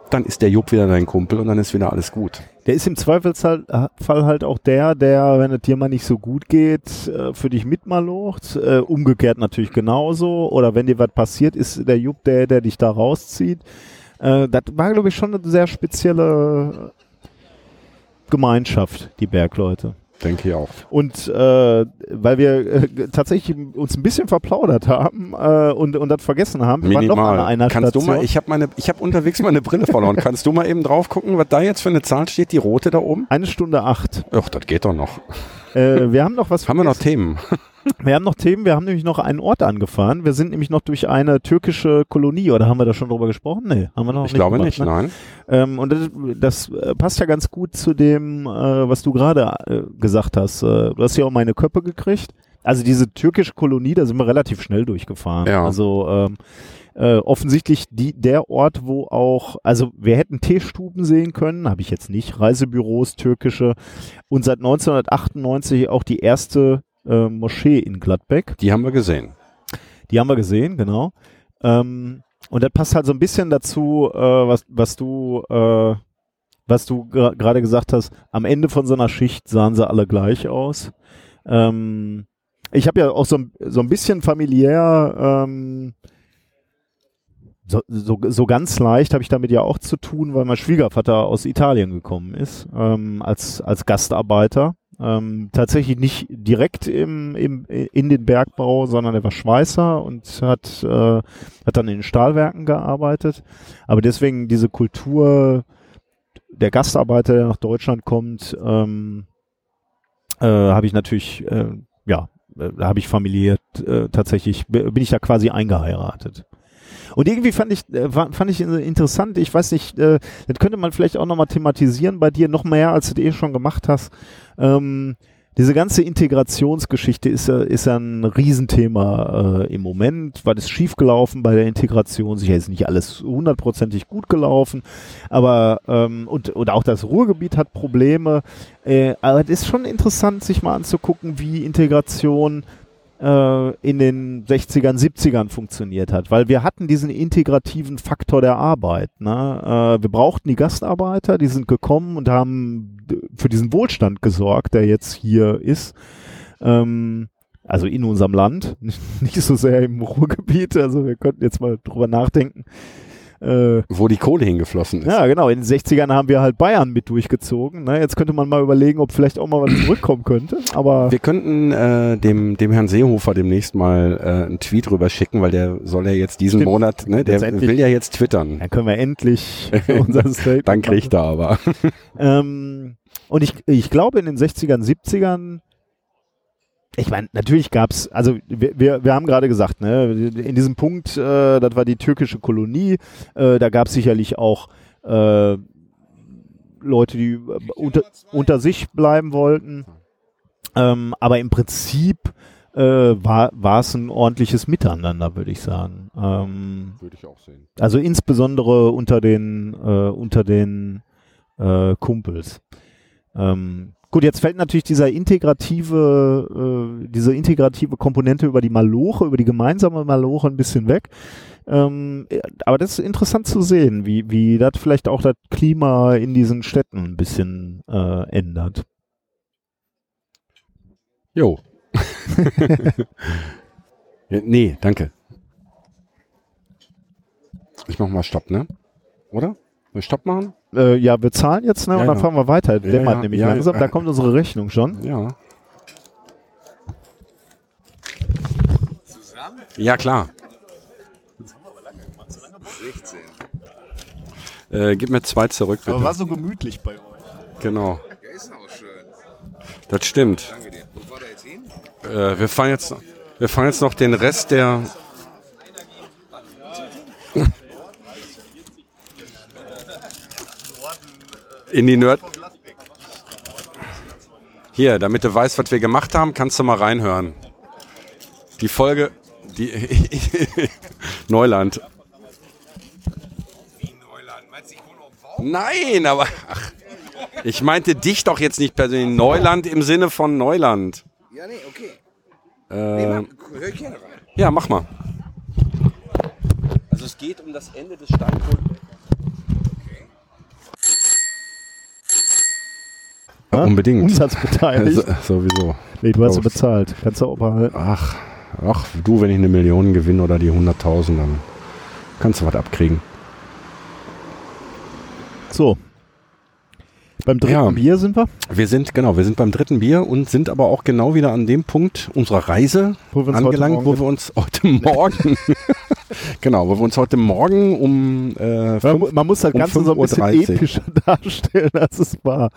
dann ist der Jupp wieder dein Kumpel und dann ist wieder alles gut. Der ist im Zweifelsfall Fall halt auch der, der, wenn es dir mal nicht so gut geht, äh, für dich mitmalocht. Äh, umgekehrt natürlich genauso. Oder wenn dir was passiert, ist der Jupp der, der dich da rauszieht. Äh, das war, glaube ich, schon eine sehr spezielle Gemeinschaft, die Bergleute. Denke ich auch. Und äh, weil wir äh, tatsächlich uns ein bisschen verplaudert haben äh, und, und das vergessen haben, wir waren noch an einer Kannst Station. du mal, ich habe meine, ich habe unterwegs meine Brille verloren. Kannst du mal eben drauf gucken, was da jetzt für eine Zahl steht, die rote da oben? eine Stunde acht. Ach, das geht doch noch. Äh, wir haben noch was Haben wir noch. Themen? Wir haben noch Themen, wir haben nämlich noch einen Ort angefahren. Wir sind nämlich noch durch eine türkische Kolonie, oder haben wir da schon drüber gesprochen? Nee, haben wir noch Ich nicht. glaube gemacht, nicht, ne? nein. Ähm, und das, das äh, passt ja ganz gut zu dem, äh, was du gerade äh, gesagt hast. Äh, du hast ja auch meine Köppe gekriegt. Also diese türkische Kolonie, da sind wir relativ schnell durchgefahren. Ja. Also ähm, äh, offensichtlich die, der Ort, wo auch, also wir hätten Teestuben sehen können, habe ich jetzt nicht, Reisebüros, türkische und seit 1998 auch die erste äh, Moschee in Gladbeck. Die haben wir gesehen. Die haben wir gesehen, genau. Ähm, und das passt halt so ein bisschen dazu, äh, was, was du, äh, was du gerade gesagt hast. Am Ende von so einer Schicht sahen sie alle gleich aus. Ähm, ich habe ja auch so, ein- so ein bisschen familiär, ähm, so, so, so ganz leicht habe ich damit ja auch zu tun, weil mein Schwiegervater aus Italien gekommen ist, ähm, als, als Gastarbeiter. Ähm, tatsächlich nicht direkt im, im, in den Bergbau, sondern er war Schweißer und hat, äh, hat dann in den Stahlwerken gearbeitet. Aber deswegen diese Kultur der Gastarbeiter, der nach Deutschland kommt, ähm, äh, habe ich natürlich, äh, ja, äh, habe ich familiär äh, tatsächlich, bin ich da quasi eingeheiratet. Und irgendwie fand ich, äh, fand ich äh, interessant, ich weiß nicht, äh, das könnte man vielleicht auch nochmal thematisieren bei dir, noch mehr, als du das eh schon gemacht hast. Ähm, diese ganze Integrationsgeschichte ist ist ein Riesenthema äh, im Moment. Was ist schiefgelaufen bei der Integration? Sicher ist nicht alles hundertprozentig gut gelaufen, aber ähm, und, und auch das Ruhrgebiet hat Probleme. Äh, aber es ist schon interessant, sich mal anzugucken, wie Integration äh, in den 60ern, 70ern funktioniert hat, weil wir hatten diesen integrativen Faktor der Arbeit. Ne? Äh, wir brauchten die Gastarbeiter, die sind gekommen und haben für diesen Wohlstand gesorgt, der jetzt hier ist. Ähm, also in unserem Land, nicht so sehr im Ruhrgebiet. Also wir könnten jetzt mal drüber nachdenken. Äh, Wo die Kohle hingeflossen ist. ja, genau. In den 60ern haben wir halt Bayern mit durchgezogen. Ne? Jetzt könnte man mal überlegen, ob vielleicht auch mal was zurückkommen könnte. Aber Wir könnten äh, dem, dem Herrn Seehofer demnächst mal äh, einen Tweet rüber schicken, weil der soll ja jetzt diesen Stimmt. Monat, ne, der Letztendlich- will ja jetzt twittern. dann können wir endlich unser Statement Dann kriegt er aber. Ähm, und ich, ich glaube, in den 60ern, 70ern, ich meine, natürlich gab's, also wir, wir, wir haben gerade gesagt, ne, in diesem Punkt, äh, das war die türkische Kolonie, äh, da gab's sicherlich auch äh, Leute, die äh, unter, unter sich bleiben wollten. Ähm, aber im Prinzip äh, war war es ein ordentliches Miteinander, würde ich sagen. Ähm, Würde ich auch sehen. also insbesondere unter den äh, unter den äh, Kumpels. Ähm, gut, jetzt fällt natürlich dieser integrative, äh, diese integrative Komponente über die Maloche, über die gemeinsame Maloche ein bisschen weg. Ähm, äh, aber das ist interessant zu sehen, wie, wie das vielleicht auch das Klima in diesen Städten ein bisschen äh, ändert. Jo. nee, danke. Ich mach mal Stopp, ne? Oder? Will Stopp machen? Äh, ja, wir zahlen jetzt, ne? Ja, und dann ja. fahren wir weiter. Ja, Dämmert ja, nämlich ja, langsam. ja. Da kommt unsere Rechnung schon. Ja. Zusammen? Ja, klar. 16. Äh, gib mir zwei zurück, bitte. war so gemütlich bei euch. Genau. Ja, ist auch schön. Das stimmt. Danke dir. Wo war der jetzt hin? Äh, wir fahren jetzt, wir fahren jetzt noch den Rest der. In die Nerd. Hier, damit du weißt, was wir gemacht haben, kannst du mal reinhören. Die Folge, die Neuland. Nein, aber ach, ich meinte dich doch jetzt nicht persönlich. Neuland im Sinne von Neuland. Ja, nee, okay. Äh, Nee, mach, hör ich gerne rein. Ja, mach mal. Also es geht um das Ende des Steinkohle. Unbedingt. Umsatzbeteiligt. So, sowieso. nee, du hast sie bezahlt. Kannst du auch behalten. Ach, ach, du, wenn ich eine Million gewinne oder die 100.000, dann kannst du was abkriegen. So. Beim dritten Ja. Bier sind wir. Wir sind, genau, wir sind beim dritten Bier und sind aber auch genau wieder an dem Punkt unserer Reise Wo angelangt, wo wir uns heute Morgen, genau, wo wir uns heute Morgen um äh, Man, fünf, man muss das um Ganze so ein bisschen 5.30 Uhr. epischer darstellen, als es war.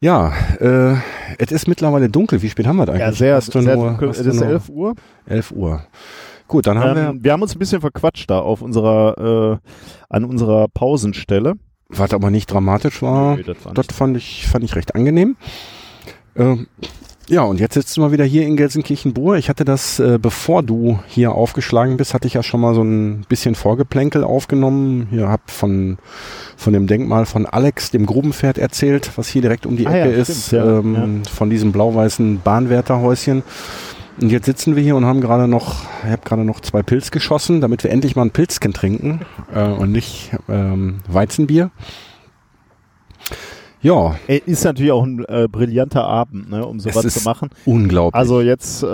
Ja, äh, es ist mittlerweile dunkel. Wie spät haben wir das eigentlich? Ja, sehr, Es ist nur 11 Uhr. 11 Uhr. Gut, dann haben Ähm, wir haben uns ein bisschen verquatscht da auf unserer, äh, an unserer Pausenstelle. wir, was aber nicht dramatisch war, Nee, das war das nicht- fand ich, fand ich recht angenehm. Ähm, ja, und jetzt sitzen wir wieder hier in Gelsenkirchen-Bur. Ich hatte das, äh, bevor du hier aufgeschlagen bist, hatte ich ja schon mal so ein bisschen Vorgeplänkel aufgenommen. Hier hab von, von dem Denkmal von Alex, dem Grubenpferd, erzählt, was hier direkt um die Ah ja, Ecke stimmt, ist, ja, ähm, von diesem blau-weißen Bahnwärterhäuschen. Und jetzt sitzen wir hier und haben gerade noch, ich habe gerade noch zwei Pilz geschossen, damit wir endlich mal ein Pilzchen trinken äh, und nicht ähm, Weizenbier. Ja, Ist natürlich auch ein äh, brillanter Abend, ne, um sowas zu machen. unglaublich. Also jetzt äh,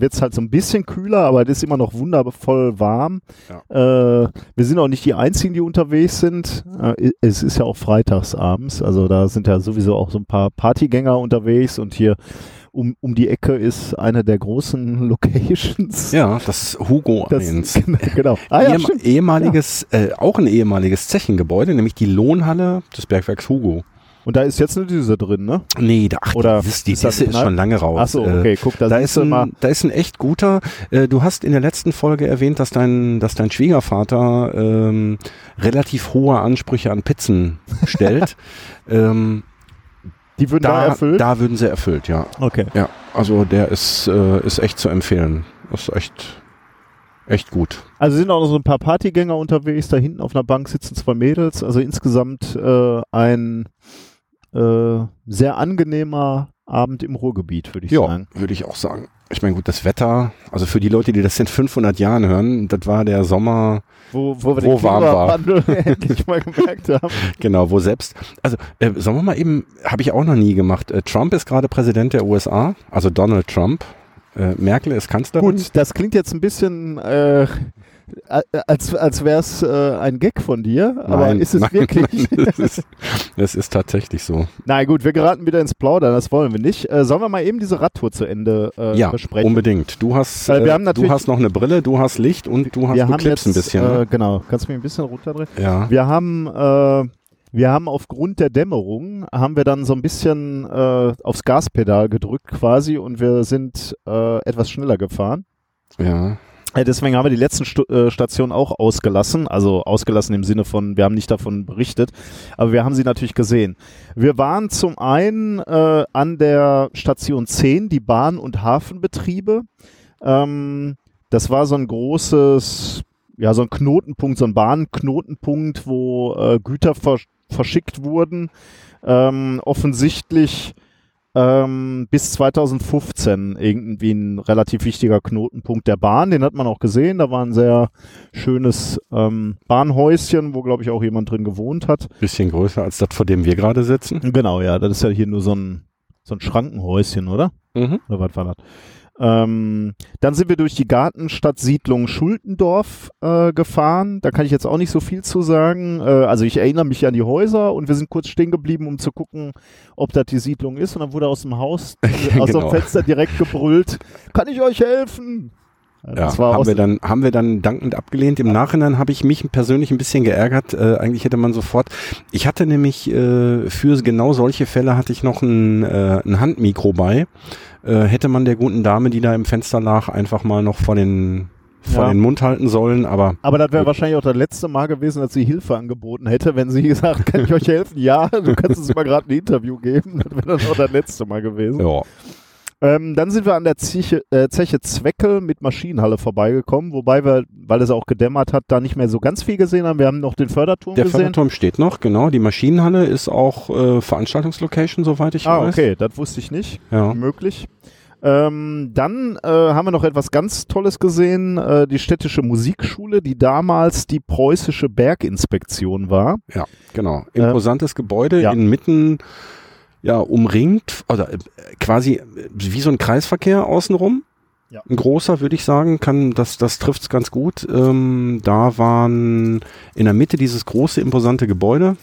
wird es halt so ein bisschen kühler, aber es ist immer noch wundervoll warm. Äh, wir sind auch nicht die Einzigen, die unterwegs sind. Äh, es ist ja auch freitags abends, also da sind ja sowieso auch so ein paar Partygänger unterwegs und hier um, um die Ecke ist eine der großen Locations. ja, das Hugo Das, 1. genau. Ah, ja, Ehem- stimmt. ehemaliges, äh, auch ein ehemaliges Zechengebäude, nämlich die Lohnhalle des Bergwerks Hugo. Und da ist jetzt eine Düse drin, ne? Nee, da, ach, Oder die, Dis- die ist Disse ist ein- schon lange raus. Ach so, Äh, okay, guck, da, Da ist, du mal. ein, da ist ein echt guter. Äh, du hast in der letzten Folge erwähnt, dass dein, dass dein Schwiegervater ähm, relativ hohe Ansprüche an Pizzen stellt. ähm, Die würden da, da, erfüllt? da würden sie erfüllt, ja. okay. Ja, also der ist, äh, ist echt zu empfehlen. Das ist echt, echt gut. Also sind auch noch so ein paar Partygänger unterwegs. Da hinten auf einer Bank sitzen zwei Mädels. Also insgesamt äh, ein äh, sehr angenehmer Abend im Ruhrgebiet, würde ich Ja, sagen. würde ich auch sagen. Ich meine, gut, das Wetter, also für die Leute, die das in 500 Jahren hören, das war der Sommer, Wo, wo wir Wo den warm war. Endlich mal gemerkt haben. genau, wo selbst, also äh, sollen wir mal eben, habe ich auch noch nie gemacht, äh, Trump ist gerade Präsident der USA, also Donald Trump, äh, Merkel ist Kanzlerin. Gut, das klingt jetzt ein bisschen äh, als, als wäre es äh, ein Gag von dir, aber Nein, ist es nein, wirklich? Nein, das, ist, das ist tatsächlich so. Nein, gut, wir geraten wieder ins Plaudern, das wollen wir nicht. Äh, sollen wir mal eben diese Radtour zu Ende äh, ja, besprechen? unbedingt. Du hast, äh, du hast noch eine Brille, du hast Licht und du hast wir du jetzt, ein bisschen. Äh, ne? genau, kannst du mich ein bisschen runterdrehen? ja. Wir haben, äh, wir haben aufgrund der Dämmerung, haben wir dann so ein bisschen äh, aufs Gaspedal gedrückt quasi und wir sind äh, etwas schneller gefahren. ja. Äh, Deswegen haben wir die letzten Stu äh, Stationen auch ausgelassen, also ausgelassen im Sinne von, wir haben nicht davon berichtet, aber wir haben sie natürlich gesehen. Wir waren zum einen äh, an der Station 10, die Bahn- und Hafenbetriebe. Ähm, das war so ein großes, ja, so ein Knotenpunkt, so ein Bahnknotenpunkt, wo äh, Güter versch verschickt wurden. Ähm, offensichtlich ähm, bis 2015 irgendwie ein relativ wichtiger Knotenpunkt der Bahn. Den hat man auch gesehen. Da war ein sehr schönes ähm, Bahnhäuschen, wo, glaube ich, auch jemand drin gewohnt hat. Bisschen größer als das, vor dem wir gerade sitzen. Genau, ja, das ist ja hier nur so ein, so ein Schrankenhäuschen, oder? Mhm. Oder was war das? Ähm, dann sind wir durch die Gartenstadtsiedlung Schultendorf äh, gefahren. Da kann ich jetzt auch nicht so viel zu sagen. Äh, also ich erinnere mich an die Häuser und wir sind kurz stehen geblieben, um zu gucken, ob das die Siedlung ist. Und dann wurde aus dem Haus, aus Genau. dem Fenster direkt gebrüllt, kann ich euch helfen? Ja, Das war haben, wir dann, haben wir dann dankend abgelehnt. Im Nachhinein habe ich mich persönlich ein bisschen geärgert. Äh, eigentlich hätte man sofort. Ich hatte nämlich äh, für genau solche Fälle hatte ich noch ein, äh, ein Handmikro bei. Äh, hätte man der guten Dame, die da im Fenster lag, einfach mal noch vor den vor Ja. den Mund halten sollen. Aber aber das wäre wahrscheinlich auch das letzte Mal gewesen, dass sie Hilfe angeboten hätte, wenn sie gesagt, kann ich euch helfen? Ja, du kannst uns mal gerade ein Interview geben. Das wäre dann auch das letzte Mal gewesen. ja, Ähm, dann sind wir an der Zeche, äh, Zeche Zweckel mit Maschinenhalle vorbeigekommen, wobei wir, weil es auch gedämmert hat, da nicht mehr so ganz viel gesehen haben. Wir haben noch den Förderturm der gesehen. Förderturm steht noch. Genau, die Maschinenhalle ist auch äh, Veranstaltungslocation, soweit ich ah, weiß. okay, das wusste ich nicht. Ja. Möglich. Ähm, dann äh, haben wir noch etwas ganz Tolles gesehen, äh, die städtische Musikschule, die damals die preußische Berginspektion war. Ja, genau. Imposantes Gebäude ja. inmitten, ja, umringt, oder äh, quasi äh, wie so ein Kreisverkehr außenrum. Ja. Ein großer, würde ich sagen, kann, das, das trifft's ganz gut. Ähm, da waren in der Mitte dieses große, imposante Gebäude.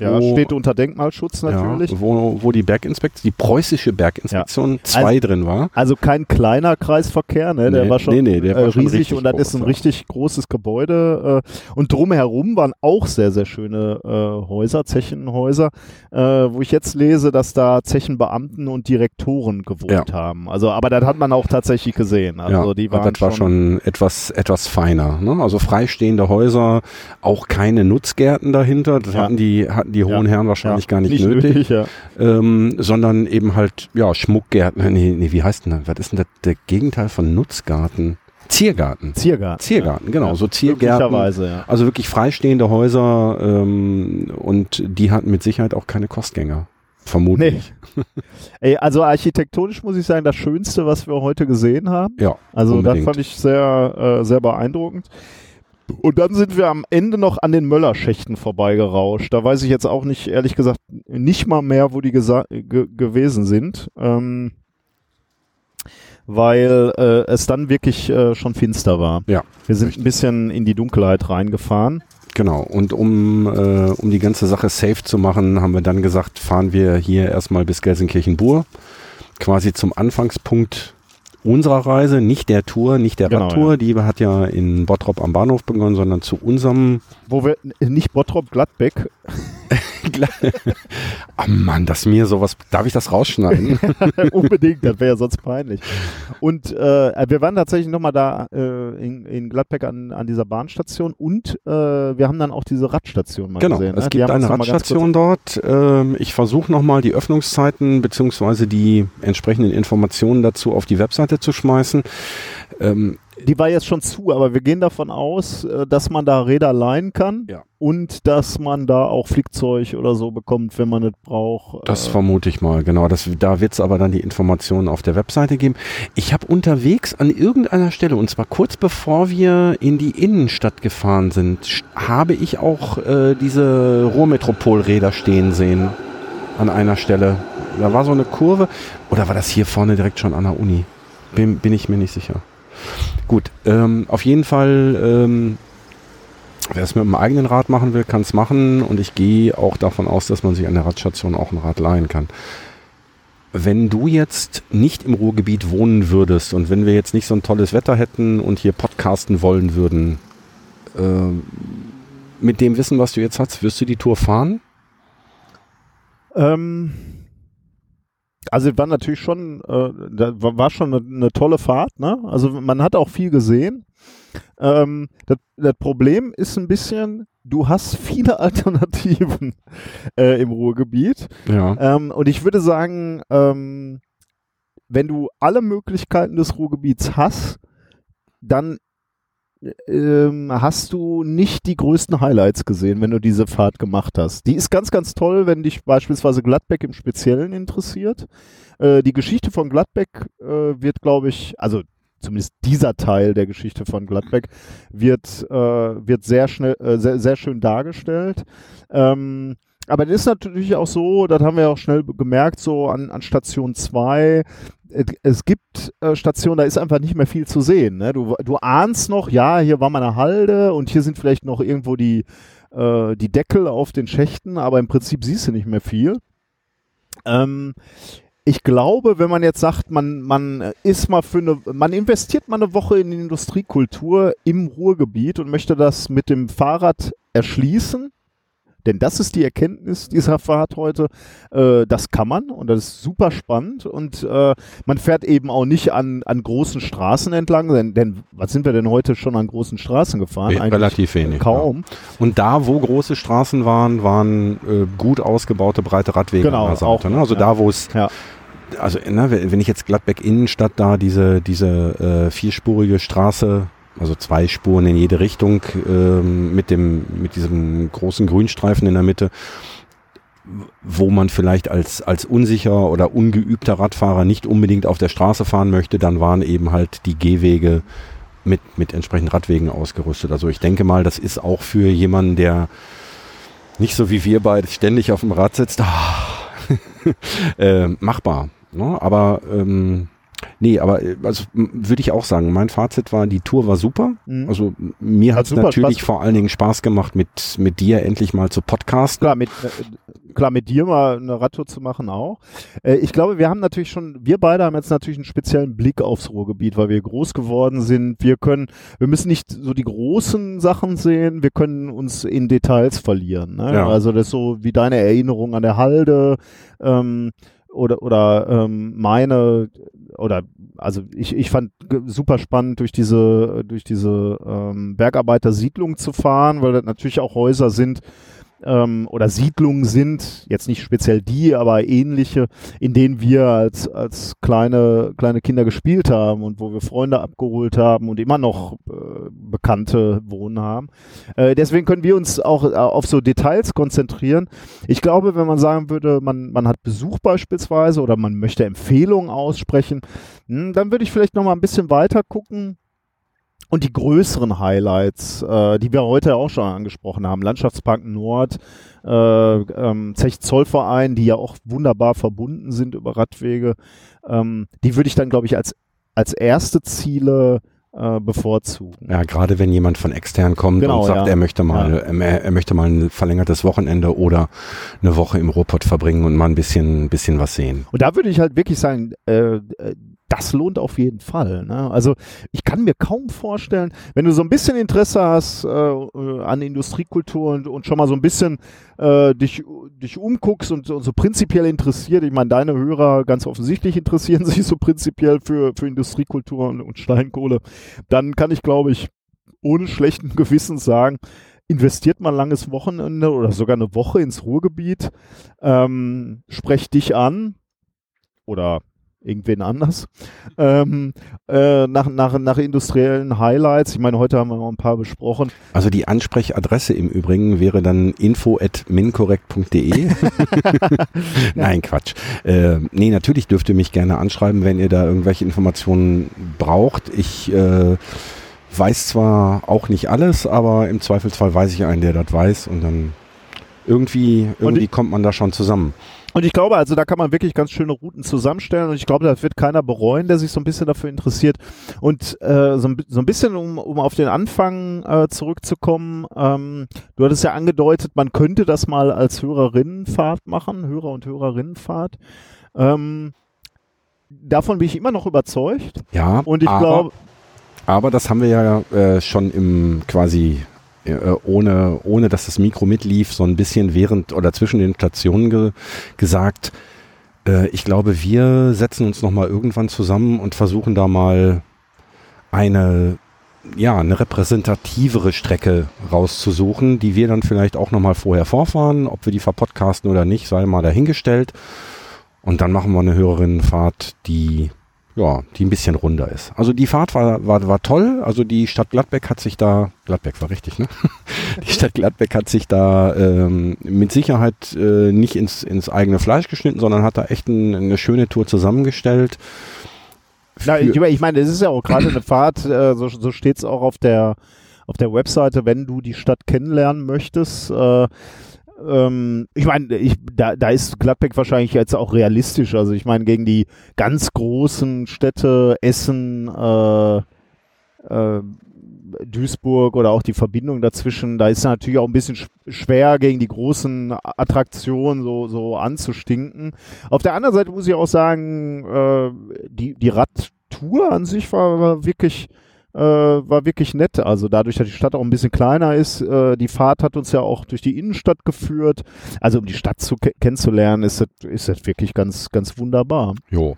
Ja, wo- steht unter Denkmalschutz natürlich. Ja, wo, wo die Berginspektion, die preußische Berginspektion 2 Also- drin war. Also kein kleiner Kreisverkehr, ne? Der Nee, war schon, nee, nee, der äh, war schon riesig und das groß, ist ein ja. richtig großes Gebäude. Äh, und drumherum waren auch sehr, sehr schöne äh, Häuser, Zechenhäuser, äh, wo ich jetzt lese, dass da Zechenbeamten und Direktoren gewohnt haben. Also, aber das hat man auch tatsächlich gesehen. Also ja, die waren das war schon etwas, etwas feiner. Ne? Also freistehende Häuser, auch keine Nutzgärten dahinter. Das Ja. hatten die, hatten die hohen Ja. Herren wahrscheinlich ja, gar nicht, nötig. ja. Ähm, sondern eben halt, ja, Schmuckgärten. Nee, nee, wie heißt denn das? Was ist denn das, der Gegenteil von Nutzgarten? Ziergarten. Ziergarten. Ziergarten, genau. Ja, so Ziergärten. Ja. Also wirklich freistehende Häuser ähm, und die hatten mit Sicherheit auch keine Kostgänger. Vermutlich. Ey, also architektonisch muss ich sagen, das Schönste, was wir heute gesehen haben. Ja, Also unbedingt. das fand ich sehr, äh, sehr beeindruckend. Und dann sind wir am Ende noch an den Möllerschächten vorbeigerauscht. Da weiß ich jetzt auch nicht, ehrlich gesagt, nicht mal mehr, wo die gewesen sind. Ähm, weil äh, es dann wirklich äh, schon finster war. Ja, Wir sind ein bisschen in die Dunkelheit reingefahren. Genau, und um, äh, um die ganze Sache safe zu machen, haben wir dann gesagt, fahren wir hier erstmal bis Gelsenkirchen-Bur, quasi zum Anfangspunkt unserer Reise, nicht der Tour, nicht der Genau, Radtour, die hat ja in Bottrop am Bahnhof begonnen, sondern zu unserem, Wo wir nicht Bottrop Gladbeck, ah Mann, das mir sowas, darf ich das rausschneiden? unbedingt, das wäre ja sonst peinlich. Und äh, wir waren tatsächlich nochmal da äh, in, in Gladbeck an, an dieser Bahnstation und äh, wir haben dann auch diese Radstation mal genau, gesehen. ne? es gibt eine Radstation dort. Ähm, ich versuche nochmal die Öffnungszeiten beziehungsweise die entsprechenden Informationen dazu auf die Webseite zu schmeißen. Ähm, Die war jetzt schon zu, aber wir gehen davon aus, äh, dass man da Räder leihen kann Ja. und dass man da auch Flickzeug oder so bekommt, wenn man es braucht. Das Äh, vermute ich mal, genau. Das, da wird es aber dann die Informationen auf der Webseite geben. Ich habe unterwegs an irgendeiner Stelle, und zwar kurz bevor wir in die Innenstadt gefahren sind, habe ich auch äh, diese Ruhrmetropolräder stehen sehen. An einer Stelle. Da war so eine Kurve. Oder war das hier vorne direkt schon an der Uni? Bin, bin ich mir nicht sicher. Gut, ähm, auf jeden Fall, ähm, wer es mit dem eigenen Rad machen will, kann es machen. Und ich gehe auch davon aus, dass man sich an der Radstation auch ein Rad leihen kann. Wenn du jetzt nicht im Ruhrgebiet wohnen würdest und wenn wir jetzt nicht so ein tolles Wetter hätten und hier podcasten wollen würden, ähm, mit dem Wissen, was du jetzt hast, wirst du die Tour fahren? Ähm, also war natürlich schon, äh, da war schon eine, eine tolle Fahrt, ne? Also man hat auch viel gesehen. Ähm, das, das Problem ist ein bisschen, du hast viele Alternativen äh, im Ruhrgebiet. Ja. Ähm, und ich würde sagen, ähm, wenn du alle Möglichkeiten des Ruhrgebiets hast, dann ähm, hast du nicht die größten Highlights gesehen, wenn du diese Fahrt gemacht hast. Die ist ganz, ganz toll, wenn dich beispielsweise Gladbeck im Speziellen interessiert. Äh, die Geschichte von Gladbeck äh, wird, glaube ich, also zumindest dieser Teil der Geschichte von Gladbeck wird, äh, wird sehr schnell, äh, sehr, sehr schön dargestellt. Ähm, aber das ist natürlich auch so, das haben wir auch schnell gemerkt, so an, an Station 2, es gibt äh, Stationen, da ist einfach nicht mehr viel zu sehen. Ne? Du, du ahnst noch, ja, hier war mal eine Halde und hier sind vielleicht noch irgendwo die, äh, die Deckel auf den Schächten, aber im Prinzip siehst du nicht mehr viel. Ähm, ich glaube, wenn man jetzt sagt, man, man ist mal für eine, man investiert mal eine Woche in die Industriekultur im Ruhrgebiet und möchte das mit dem Fahrrad erschließen, denn das ist die Erkenntnis dieser Fahrt heute. Äh, das kann man und das ist super spannend. Und äh, man fährt eben auch nicht an, an großen Straßen entlang, denn, denn was sind wir denn heute schon an großen Straßen gefahren? Eigentlich Relativ wenig. Kaum. Ja. Und da, wo große Straßen waren, waren äh, gut ausgebaute breite Radwege genau, an der Seite. Auch, ne? Also ja. da, wo es ja also ne, wenn ich jetzt Gladbeck Innenstadt da diese diese äh, vierspurige Straße also zwei Spuren in jede Richtung ähm, mit dem mit diesem großen Grünstreifen in der Mitte, wo man vielleicht als als unsicher oder ungeübter Radfahrer nicht unbedingt auf der Straße fahren möchte, dann waren eben halt die Gehwege mit mit entsprechenden Radwegen ausgerüstet. Also ich denke mal, das ist auch für jemanden, der nicht so wie wir beide ständig auf dem Rad sitzt, äh, machbar. Ne? Aber ähm, Nee, aber also würde ich auch sagen, mein Fazit war, die Tour war super. Mhm. Also mir hat es natürlich Spaß. vor allen Dingen Spaß gemacht, mit, mit dir endlich mal zu podcasten. Klar, mit, äh, klar, mit dir mal eine Radtour zu machen auch. Äh, ich glaube, wir haben natürlich schon, wir beide haben jetzt natürlich einen speziellen Blick aufs Ruhrgebiet, weil wir groß geworden sind. Wir können, wir müssen nicht so die großen Sachen sehen, wir können uns in Details verlieren. Ne? Ja. Also das ist so wie deine Erinnerung an der Halde. Ähm, oder, oder ähm, meine oder also ich, ich fand super spannend durch diese durch diese ähm, Bergarbeitersiedlung zu fahren, weil das natürlich auch Häuser sind, ähm, oder Siedlungen sind, jetzt nicht speziell die, aber ähnliche, in denen wir als, als kleine, kleine Kinder gespielt haben und wo wir Freunde abgeholt haben und immer noch äh, Bekannte wohnen haben. Äh, deswegen können wir uns auch äh, auf so Details konzentrieren. Ich glaube, wenn man sagen würde, man, man hat Besuch beispielsweise oder man möchte Empfehlungen aussprechen, mh, hm, dann würde ich vielleicht noch mal ein bisschen weiter gucken und die größeren Highlights, äh, die wir heute auch schon angesprochen haben, Landschaftspark Nord, äh, ähm, Zech Zollverein, die ja auch wunderbar verbunden sind über Radwege, ähm, die würde ich dann, glaube ich, als, als erste Ziele äh, bevorzugen. Ja, gerade wenn jemand von extern kommt Genau, und sagt, ja. er möchte mal, Ja. er, er möchte mal ein verlängertes Wochenende oder eine Woche im Ruhrpott verbringen und mal ein bisschen, bisschen was sehen. Und da würde ich halt wirklich sagen, äh, äh, das lohnt auf jeden Fall. Ne? Also ich kann mir kaum vorstellen, wenn du so ein bisschen Interesse hast äh, äh, an Industriekultur und, und schon mal so ein bisschen äh, dich, dich umguckst und, und so prinzipiell interessiert, ich meine, deine Hörer ganz offensichtlich interessieren sich so prinzipiell für, für Industriekultur und, und Steinkohle, dann kann ich, glaube ich, ohne schlechten Gewissens sagen, investiert mal ein langes Wochenende oder sogar eine Woche ins Ruhrgebiet, ähm, sprecht dich an oder irgendwen anders, ähm, äh, nach, nach, nach industriellen Highlights. Ich meine, heute haben wir noch ein paar besprochen. Also die Ansprechadresse im Übrigen wäre dann info.minkorrekt.de. Nein, Quatsch. Äh, nee, natürlich dürft ihr mich gerne anschreiben, wenn ihr da irgendwelche Informationen braucht. Ich äh, weiß zwar auch nicht alles, aber im Zweifelsfall weiß ich einen, der das weiß und dann irgendwie, irgendwie ich- kommt man da schon zusammen. Und ich glaube, also da kann man wirklich ganz schöne Routen zusammenstellen und ich glaube, das wird keiner bereuen, der sich so ein bisschen dafür interessiert. Und äh, so, ein, so ein bisschen, um, um auf den Anfang äh, zurückzukommen, ähm, du hattest ja angedeutet, man könnte das mal als Hörerinnenfahrt machen, Hörer- und Hörerinnenfahrt. Ähm, davon bin ich immer noch überzeugt. Ja, Und ich aber, glaube, aber das haben wir ja äh, schon im quasi ohne, ohne dass das Mikro mitlief, so ein bisschen während oder zwischen den Stationen ge gesagt. Äh, ich glaube, wir setzen uns nochmal irgendwann zusammen und versuchen da mal eine, ja, eine repräsentativere Strecke rauszusuchen, die wir dann vielleicht auch nochmal vorher vorfahren. Ob wir die verpodcasten oder nicht, sei mal dahingestellt. Und dann machen wir eine Hörerinnenfahrt, die ja, die ein bisschen runder ist. Also die Fahrt war, war, war toll. Also die Stadt Gladbeck hat sich da, Gladbeck war richtig, ne? Die Stadt Gladbeck hat sich da ähm, mit Sicherheit äh, nicht ins, ins eigene Fleisch geschnitten, sondern hat da echt ein, eine schöne Tour zusammengestellt. Na, ich, ich meine, es ist ja auch gerade eine Fahrt, äh, so, so steht es auch auf der, auf der Webseite, wenn du die Stadt kennenlernen möchtest. Äh, ähm, ich meine, ich, da, da ist Gladbeck wahrscheinlich jetzt auch realistisch. Also ich meine, gegen die ganz großen Städte, Essen, äh, äh, Duisburg oder auch die Verbindung dazwischen, da ist natürlich auch ein bisschen sch schwer gegen die großen Attraktionen so, so anzustinken. Auf der anderen Seite muss ich auch sagen, äh, die, die Radtour an sich war, war wirklich äh, war wirklich nett. Also dadurch, dass die Stadt auch ein bisschen kleiner ist, äh, die Fahrt hat uns ja auch durch die Innenstadt geführt. Also um die Stadt zu ke kennenzulernen, ist das, ist das wirklich ganz, ganz wunderbar. Jo.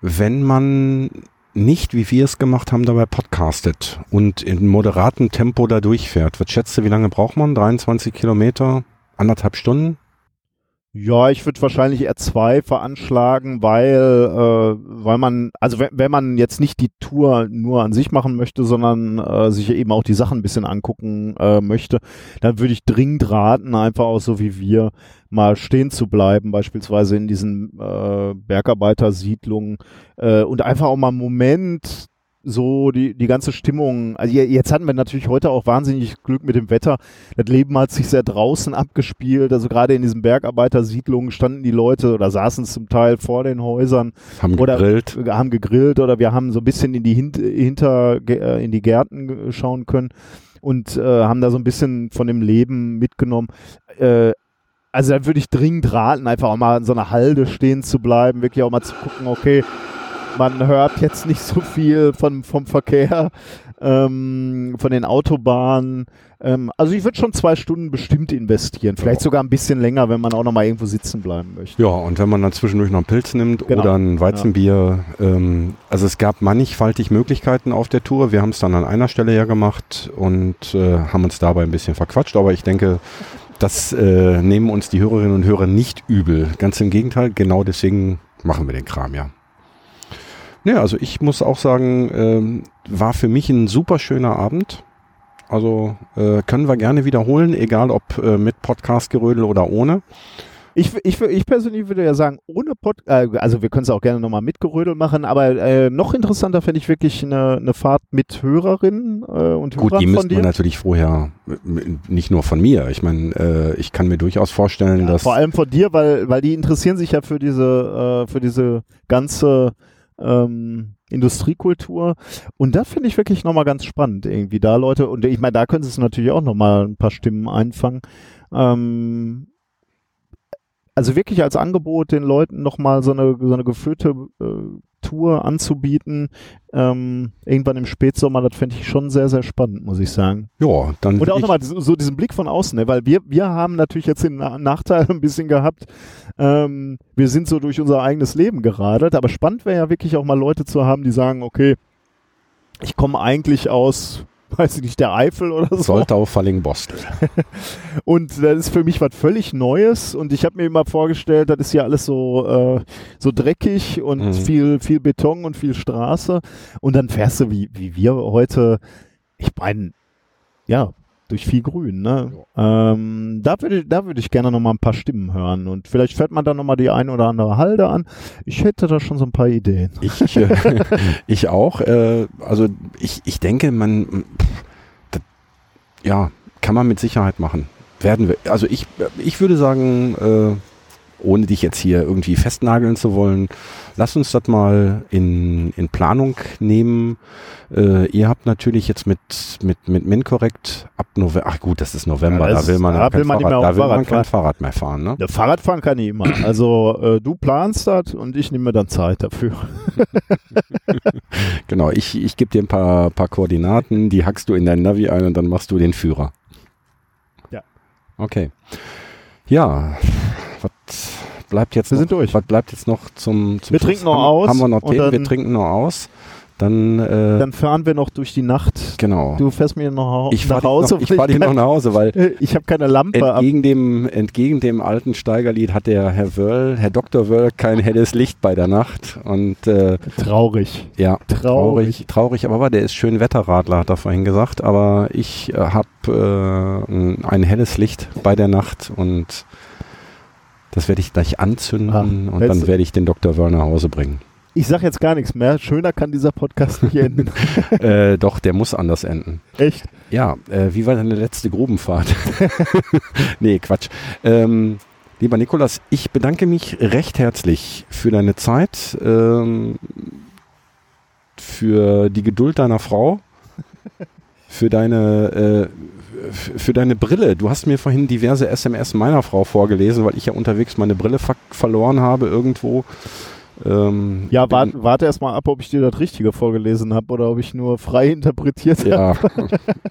Wenn man nicht, wie wir es gemacht haben, dabei podcastet und in moderatem Tempo da durchfährt, was schätzt du, wie lange braucht man? 23 Kilometer? Anderthalb Stunden? Ja, ich würde wahrscheinlich eher zwei veranschlagen, weil, äh, weil man, also wenn, wenn man jetzt nicht die Tour nur an sich machen möchte, sondern äh, sich eben auch die Sachen ein bisschen angucken äh, möchte, dann würde ich dringend raten, einfach auch so wie wir mal stehen zu bleiben, beispielsweise in diesen äh, Bergarbeitersiedlungen äh, und einfach auch mal einen Moment so die, die ganze Stimmung. Also jetzt hatten wir natürlich heute auch wahnsinnig Glück mit dem Wetter. Das Leben hat sich sehr draußen abgespielt. Also gerade in diesen Bergarbeitersiedlungen standen die Leute oder saßen zum Teil vor den Häusern. Haben oder gegrillt. Haben gegrillt oder wir haben so ein bisschen in die Hint hinter äh, in die Gärten schauen können und äh, haben da so ein bisschen von dem Leben mitgenommen. Äh, also da würde ich dringend raten, einfach auch mal in so einer Halde stehen zu bleiben, wirklich auch mal zu gucken, okay, man hört jetzt nicht so viel von, vom Verkehr, ähm, von den Autobahnen. Ähm, also ich würde schon zwei Stunden bestimmt investieren. Vielleicht sogar ein bisschen länger, wenn man auch noch mal irgendwo sitzen bleiben möchte. Ja, und wenn man dann zwischendurch noch einen Pilz nimmt genau. oder ein Weizenbier. Ja. Ähm, also es gab mannigfaltig Möglichkeiten auf der Tour. Wir haben es dann an einer Stelle ja gemacht und äh, haben uns dabei ein bisschen verquatscht. Aber ich denke, das äh, nehmen uns die Hörerinnen und Hörer nicht übel. Ganz im Gegenteil, genau deswegen machen wir den Kram ja. Ja, also ich muss auch sagen, ähm, war für mich ein super schöner Abend. Also äh, können wir gerne wiederholen, egal ob äh, mit Podcast-Gerödel oder ohne. Ich, ich, ich persönlich würde ja sagen, ohne Pod, äh, also wir können es auch gerne nochmal mit Gerödel machen, aber äh, noch interessanter fände ich wirklich eine, eine Fahrt mit Hörerinnen äh, und Hörern Gut, die müsste man natürlich vorher, äh, nicht nur von mir. Ich meine, äh, ich kann mir durchaus vorstellen, ja, dass... Vor allem von dir, weil, weil die interessieren sich ja für diese, äh, für diese ganze ähm, Industriekultur. Und das finde ich wirklich nochmal ganz spannend, irgendwie da Leute, und ich meine, da können sie es natürlich auch nochmal ein paar Stimmen einfangen. Ähm, also wirklich als Angebot den Leuten nochmal so eine, so eine geführte äh, Tour anzubieten, ähm, irgendwann im Spätsommer, das fände ich schon sehr, sehr spannend, muss ich sagen. Ja, dann. Und auch nochmal so, diesen Blick von außen, ne? weil wir, wir haben natürlich jetzt den Nachteil ein bisschen gehabt, ähm, wir sind so durch unser eigenes Leben geradelt, aber spannend wäre ja wirklich auch mal Leute zu haben, die sagen, okay, ich komme eigentlich aus weiß ich nicht, der Eifel oder so. Soltau Falling-Bostel. und das ist für mich was völlig Neues und ich habe mir immer vorgestellt, das ist ja alles so, äh, so dreckig und mhm. viel, viel Beton und viel Straße und dann fährst du wie, wie wir heute, ich meine, ja, durch viel Grün. Ne? Ja. Ähm, da würde da würd ich gerne noch mal ein paar Stimmen hören und vielleicht fährt man dann noch mal die ein oder andere Halde an. Ich hätte da schon so ein paar Ideen. Ich, äh, ich auch. Äh, also ich, ich denke, man, das, ja, kann man mit Sicherheit machen. Werden wir. Also ich, ich würde sagen, äh, ohne dich jetzt hier irgendwie festnageln zu wollen, lass uns das mal in, in Planung nehmen. Äh, ihr habt natürlich jetzt mit, mit, mit MinCorrect ab November, ach gut, das ist November, ja, das da will man, da will man, Fahrrad, da will man kein Fahrrad mehr fahren. Ne? Ja, Fahrradfahren kann ich immer. Also äh, du planst das und ich nehme mir dann Zeit dafür. genau, ich, ich gebe dir ein paar, paar Koordinaten, die hackst du in dein Navi ein und dann machst du den Führer. Ja. Okay. Ja, bleibt jetzt wir noch, sind durch. Was bleibt jetzt noch zum, zum Wir trinken noch aus. Haben wir noch Themen? Wir trinken noch aus. Dann, äh, dann fahren wir noch durch die Nacht. Genau. Du fährst mir noch ich nach Hause. Noch, ich fahre dich noch nach Hause, weil ich habe keine Lampe. Entgegen dem, entgegen dem alten Steigerlied hat der Herr Wöll, Herr Dr. Wöll, kein helles Licht bei der Nacht. Und äh, traurig. Ja, traurig, traurig. Aber der ist schön Wetterradler, hat er vorhin gesagt. Aber ich äh, habe äh, ein helles Licht bei der Nacht und das werde ich gleich anzünden Ach, und dann werde ich den Dr. Wöll nach Hause bringen. Ich sag jetzt gar nichts mehr. Schöner kann dieser Podcast nicht enden. äh, doch, der muss anders enden. Echt? Ja, äh, wie war deine letzte Grubenfahrt? nee, Quatsch. Ähm, lieber Nikolas, ich bedanke mich recht herzlich für deine Zeit, ähm, für die Geduld deiner Frau, für deine, äh, für deine Brille. Du hast mir vorhin diverse SMS meiner Frau vorgelesen, weil ich ja unterwegs meine Brille ver verloren habe irgendwo. Ähm, Ja, bin- warte, erst mal ab, ob ich dir das Richtige vorgelesen habe oder ob ich nur frei interpretiert habe. Ja,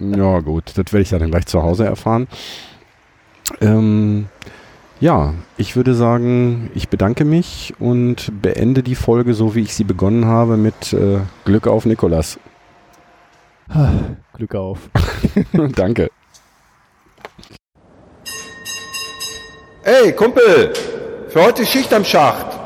ja gut, das werde ich ja dann gleich zu Hause erfahren. Ähm, ja, ich würde sagen, ich bedanke mich und beende die Folge so, wie ich sie begonnen habe, mit äh, Glück auf Nikolas. Glück auf. Danke. Ey, Kumpel, für heute Schicht am Schacht.